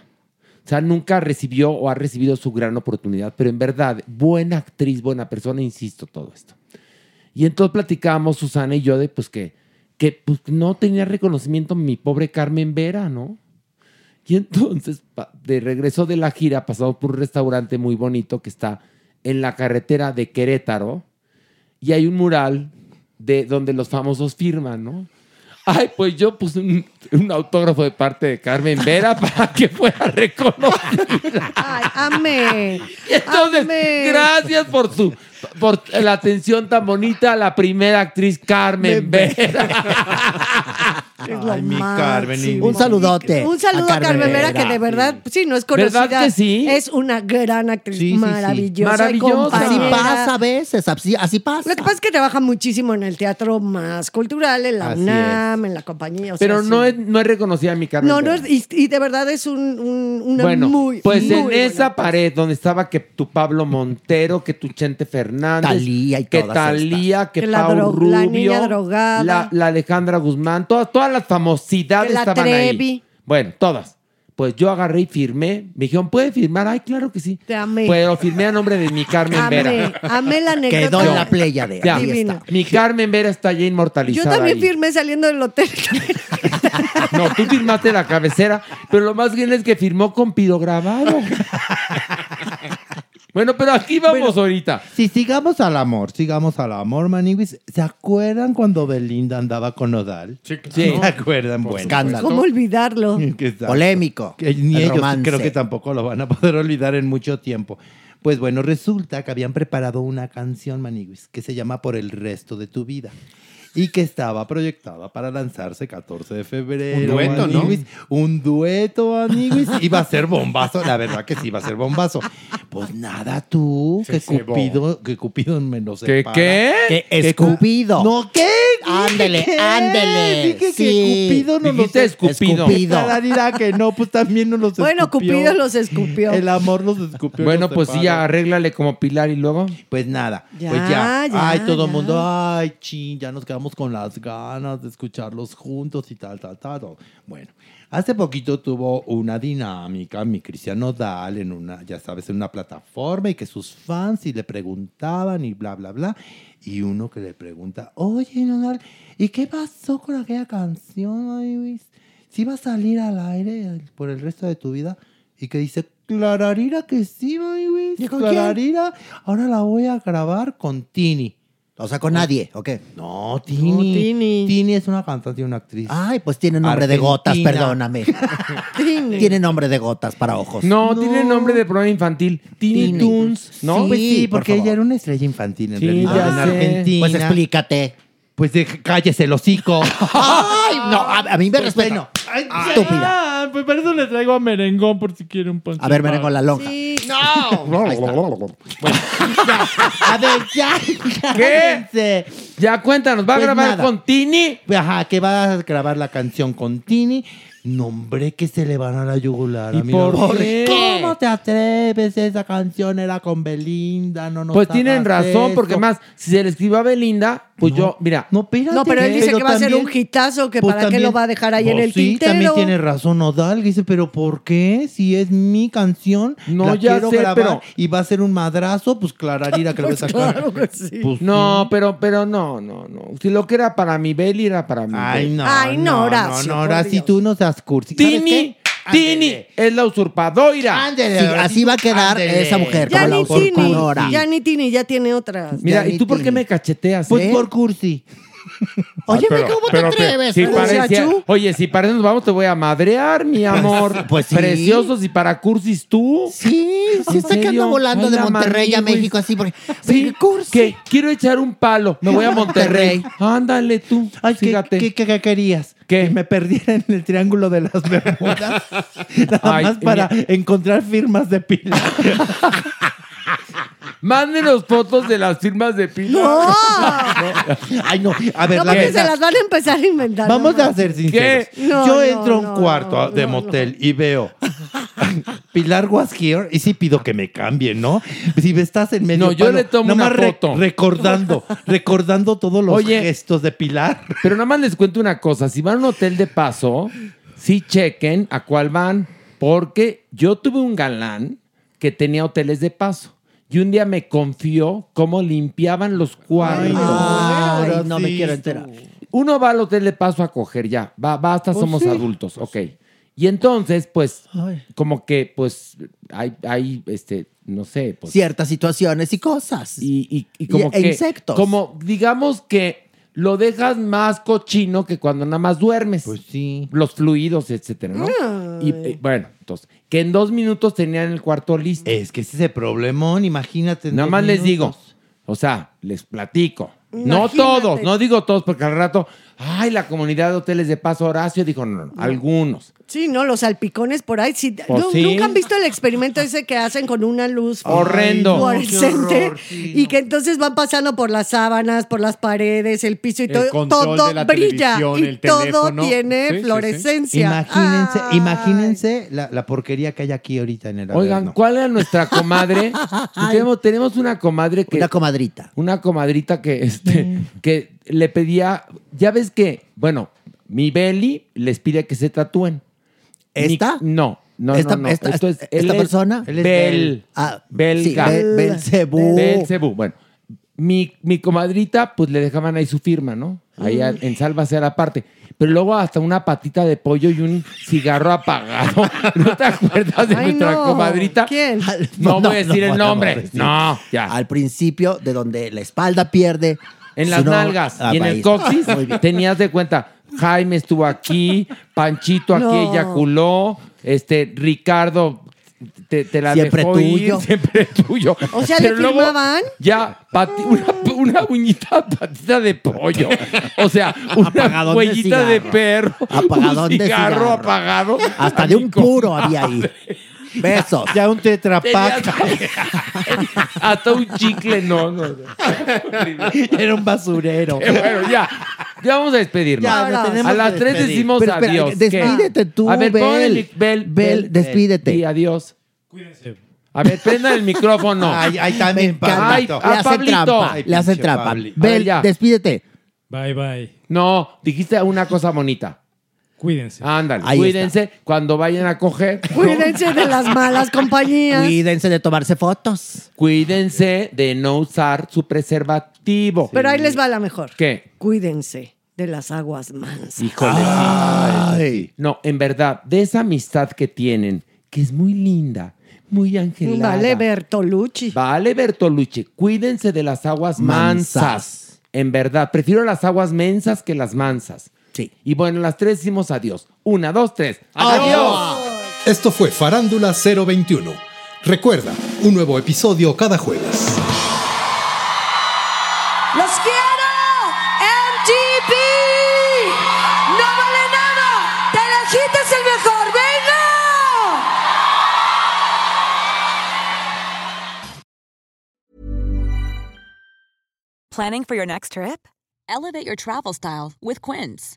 O sea, nunca recibió o ha recibido su gran oportunidad, pero en verdad, buena actriz, buena persona, insisto, todo esto. Y entonces platicábamos Susana y yo de pues que, que pues, no tenía reconocimiento mi pobre Carmen Vera, ¿no? Y entonces, de regreso de la gira, pasamos por un restaurante muy bonito que está en la carretera de Querétaro y hay un mural de donde los famosos firman, ¿no? Ay, pues yo puse un, un autógrafo de parte de Carmen Vera para que fuera reconocida. Ay, amé. Entonces, Amé. gracias por su por la atención tan bonita a la primera actriz Carmen Vera. Es lo Ay, mi máximo. Carmen. Un saludote. Un saludo a Carmen Vera, que de verdad, sí, no es conocida. ¿Verdad que sí? Es una gran actriz, Sí, sí, sí. maravillosa. Así pasa a veces, así, así pasa. Lo que pasa es que trabaja muchísimo en el teatro más cultural, en la Así UNAM, en la compañía. o sea, Pero sí. no es, no es reconocida mi Carmen No, no es, y, y de verdad es un, un- una bueno, muy. pues muy en buena esa pared donde estaba que tu Pablo Montero, que tu Chente Fernández, Talía y que todas Talía, que, Que la Pau dro- Rubio, la niña drogada. la, la Alejandra Guzmán, todas, todas las famosidades la estaban Trevi. ahí. Bueno, todas. Pues yo agarré y firmé. Me dijeron, ¿puede firmar? Ay, claro que sí. Te amé. Pero firmé a nombre de mi Carmen Amé, Vera. amé la anécdota. Quedó en la playa de Ya, ahí Divino. está. Mi Carmen Vera está ya Yo inmortalizada. también ahí. firmé saliendo del hotel. No, tú firmaste la cabecera, pero lo más bien es que firmó con pirograbado. bueno, pero aquí vamos ahorita. Si sigamos al amor, sigamos al amor, Maniwis. ¿Se acuerdan cuando Belinda andaba con Nodal? Sí. ¿Se acuerdan? Bueno. Escándalo. ¿Cómo olvidarlo? Polémico. que ni El ellos romance. creo que tampoco lo van a poder olvidar en mucho tiempo. Pues bueno, resulta que habían preparado una canción, Maniguis, que se llama Por el resto de tu vida. Y que estaba proyectada para lanzarse 14 de febrero. Un dueto, ¿no? Un dueto, Maniguis. Iba a ser bombazo. La verdad que sí iba a ser bombazo. Pues nada, tú. Se que cebó. Cupido, que Cupido me lo ¿Qué separa. qué? Que Que escupido. No, ¿qué? Ándele, que- ándele. Dije que Sí. Cupido no lo Dijiste escupido. Escupido. Cada dirá que no, pues también nos los Bueno, escupió. Cupido los escupió. El amor los escupió. Bueno, los pues sí, arréglale como Pilar y luego. Pues nada, Ya, pues ya. ya, ay, todo el mundo, ay, chin, ya nos quedamos con las ganas de escucharlos juntos y tal, tal, tal. Bueno, hace poquito tuvo una dinámica, mi Cristiano Dal, en una, ya sabes, en una plataforma y que sus fans y le preguntaban y bla, bla, bla. Y uno que le pregunta, oye, Nodal, ¿y qué pasó con aquella canción, Luis? ¿Sí va a salir al aire por el resto de tu vida? Y que dice, clararira que sí, Luis. Clararira, ahora la voy a grabar con Tini. O sea, con nadie, ¿o qué? No, Tini. Tini. Tini es una cantante y una actriz. Ay, pues tiene nombre de gotas, Argentina. perdóname. tiene nombre de gotas para ojos. No, tiene nombre de programa infantil. Tiny Tiny. Toons, ¿no? Sí, pues sí, por porque favor. ella era una estrella infantil en Sí, realidad ya en sé. Argentina. Pues explícate. Pues de- cállese el hocico. Ay, no, a, a mí me respeta. Estúpida. Ah, pues por eso le traigo a merengón por si quiere un pan. A ver, merengo la lonja. Sí. No. Ahí está. A ver, ya, ¿Qué? Ya cuéntanos, ¿va a Pues grabar nada. con Tini? Ajá, que va a grabar la canción con Tini No, hombre, que se le van a la yugular. ¿Y a mi por qué? ¿Cómo te atreves? Esa canción era con Belinda, no nos Pues tienen razón, porque más, si se le escribió a Belinda, pues yo, mira. No, espérate. No, pero él dice Pero que va a ser un hitazo, que Pues para qué lo va a dejar ahí en Pues el sí, tintero. también tiene razón Nodal. Dice, pero ¿por qué? Si es mi canción, No, la ya quiero sé, grabar pero- y va a ser un madrazo, pues clararira que lo voy a Pues sacar. claro que sí. Pues No, pero, pero no, no, no. Si lo que era para mi Beli era para mi Ay, Beli. no, Ay, no, no, Horacio, no, por Horacio, tú no seas cursi. ¿Sabes Tini, qué? Tini es la usurpadora. Ándele, Sí, así va a quedar ándele. esa mujer, Ya como la ni Tini, usurpadora. ya ni Tini, ya tiene otras. Mira, Ya ¿y tú por qué me cacheteas? Pues eh? por cursi. Oye, Pero- ¿cómo te pero atreves? si parecía- oye, si para eso nos vamos, te voy a madrear, mi amor. pues sí. Preciosos y para cursis tú. Sí, sí ¿En está que anda volando Ay, de Monterrey a. México así porque Sí, cursi. que quiero echar un palo. Me voy a Monterrey. Ándale tú. Ay, ¿qué, fíjate. qué, qué- qué querías? ¿Qué? Que me perdiera en el triángulo de las Bermudas. Nada Ay, más para mira. encontrar firmas de pila. Mándenos fotos de las firmas de pila. ¡No! Ay, no. A ver, No, la porque se las van a empezar a inventar. Vamos no a ser sinceros. ¿Qué? No, Yo no, entro a un cuarto no, de no, motel y veo Pilar was here y sí pido que me cambien, ¿no? Si estás en medio No, yo palo, le tomo una más re- foto. recordando, recordando todos los Oye. gestos de Pilar. Pero nada más les cuento una cosa. Si van a un hotel de paso, sí chequen a cuál van. Porque yo tuve un galán que tenía hoteles de paso. Y un día me confió cómo limpiaban los cuartos. Ay, no me quiero enterar. Uno va al hotel de paso a coger ya. Va, basta, Pues somos sí. adultos. Ok. Y entonces, pues, Ay. como que, pues, hay, hay, este, no sé, pues, Ciertas situaciones y cosas. y, y- y como Y- e que, insectos. como digamos que lo dejas más cochino que cuando nada más duermes. Pues sí. Los fluidos, etcétera, ¿no? Y eh, bueno, entonces, que en dos minutos tenían el cuarto listo. Es que ese es el problemón, imagínate. en Nada más les digo, o sea, les platico. No todos, no digo todos, porque al rato, ay, la comunidad de hoteles de paso Horacio dijo, no, no, algunos. Sí, ¿no? Los salpicones por ahí. Sí. Pues ¿Nu- sí. ¿Nunca han visto el experimento ese que hacen con una luz Horrendo. fluorescente? horror, sí, y no. que entonces van pasando por las sábanas, por las paredes, el piso y El todo. Todo de la brilla. Y el todo teléfono. tiene Sí, sí, sí. fluorescencia. Imagínense, Ay. imagínense la, la porquería que hay aquí ahorita en el Oigan. ¿cuál era nuestra comadre? tenemos, tenemos una comadre que... Una comadrita. una comadrita que, este, que le pedía, ya ves que, bueno, mi Beli les pide que se tatúen. ¿Esta? No, no, ¿Esta- no, no. esta- Esto es, esta él es persona? Él es Bel, Bel. Ah, belga. sí, Bel- Belcebú. Belcebú, bueno. Mi, mi comadrita, pues le dejaban ahí su firma, ¿no? Ahí a- en Sálvase a la parte. Pero luego hasta una patita de pollo y un cigarro apagado. ¿No te acuerdas de Ay, nuestra no. comadrita? ¿Quién? Ah, No, voy a decir el podemos nombre. decir. No, ya. Al principio, de donde la espalda pierde. En su las nalgas Ah, y en ahí el está. coxis Muy bien. tenías de cuenta. Jaime estuvo aquí, Panchito aquí No. eyaculó, este Ricardo te, te la Siempre dejó tuyo. ir, siempre tuyo. O sea, ¿le firmaban? Ya, pati- una, una uñita, patita de pollo. O sea, una Apagadón de huellita de, perro, Apagadón un de cigarro, apagado. Hasta de un puro había ahí. Besos. Ya un tetrapack. Hasta un chicle, no, no. no. Era un basurero. Eh, bueno, ya. Ya vamos a despedirnos. Ya, tenemos a las que tres despedir. decimos Pero espera, adiós. despídete ¿Qué? tú, A ver, Bel. Bel, Bel, despídete. Y adiós. Cuídense. A ver, prendan el micrófono. Ay, ay, también. Ay, le hacen Pablito. trampa. Ay, le hacen pinche trampa. Bel, ya. despídete. Bye bye. No, dijiste una cosa bonita. Cuídense. Ándale, Ahí cuídense cuando vayan a coger. Cuídense de las malas compañías. Cuídense de tomarse fotos. Cuídense de no usar su preservativo. Pero ahí les va la mejor. ¿Qué? Cuídense de las aguas mansas. Híjole. Ay. No, en verdad, de esa amistad que tienen, que es muy linda, muy angelada. Vale, Bertolucci. Vale, Bertolucci, cuídense de las aguas mansas. Mansas. En verdad, prefiero las aguas mensas que las mansas. Sí. Y bueno, las tres decimos adiós. Una, dos, tres. ¡Adiós! Esto fue Farándula 021. Recuerda, un nuevo episodio cada jueves. ¡Los quiero! ¡MGB! ¡No vale nada! ¡Telehit es el mejor! ¡Venga! Planning for your next trip? Elevate your travel style with Quince.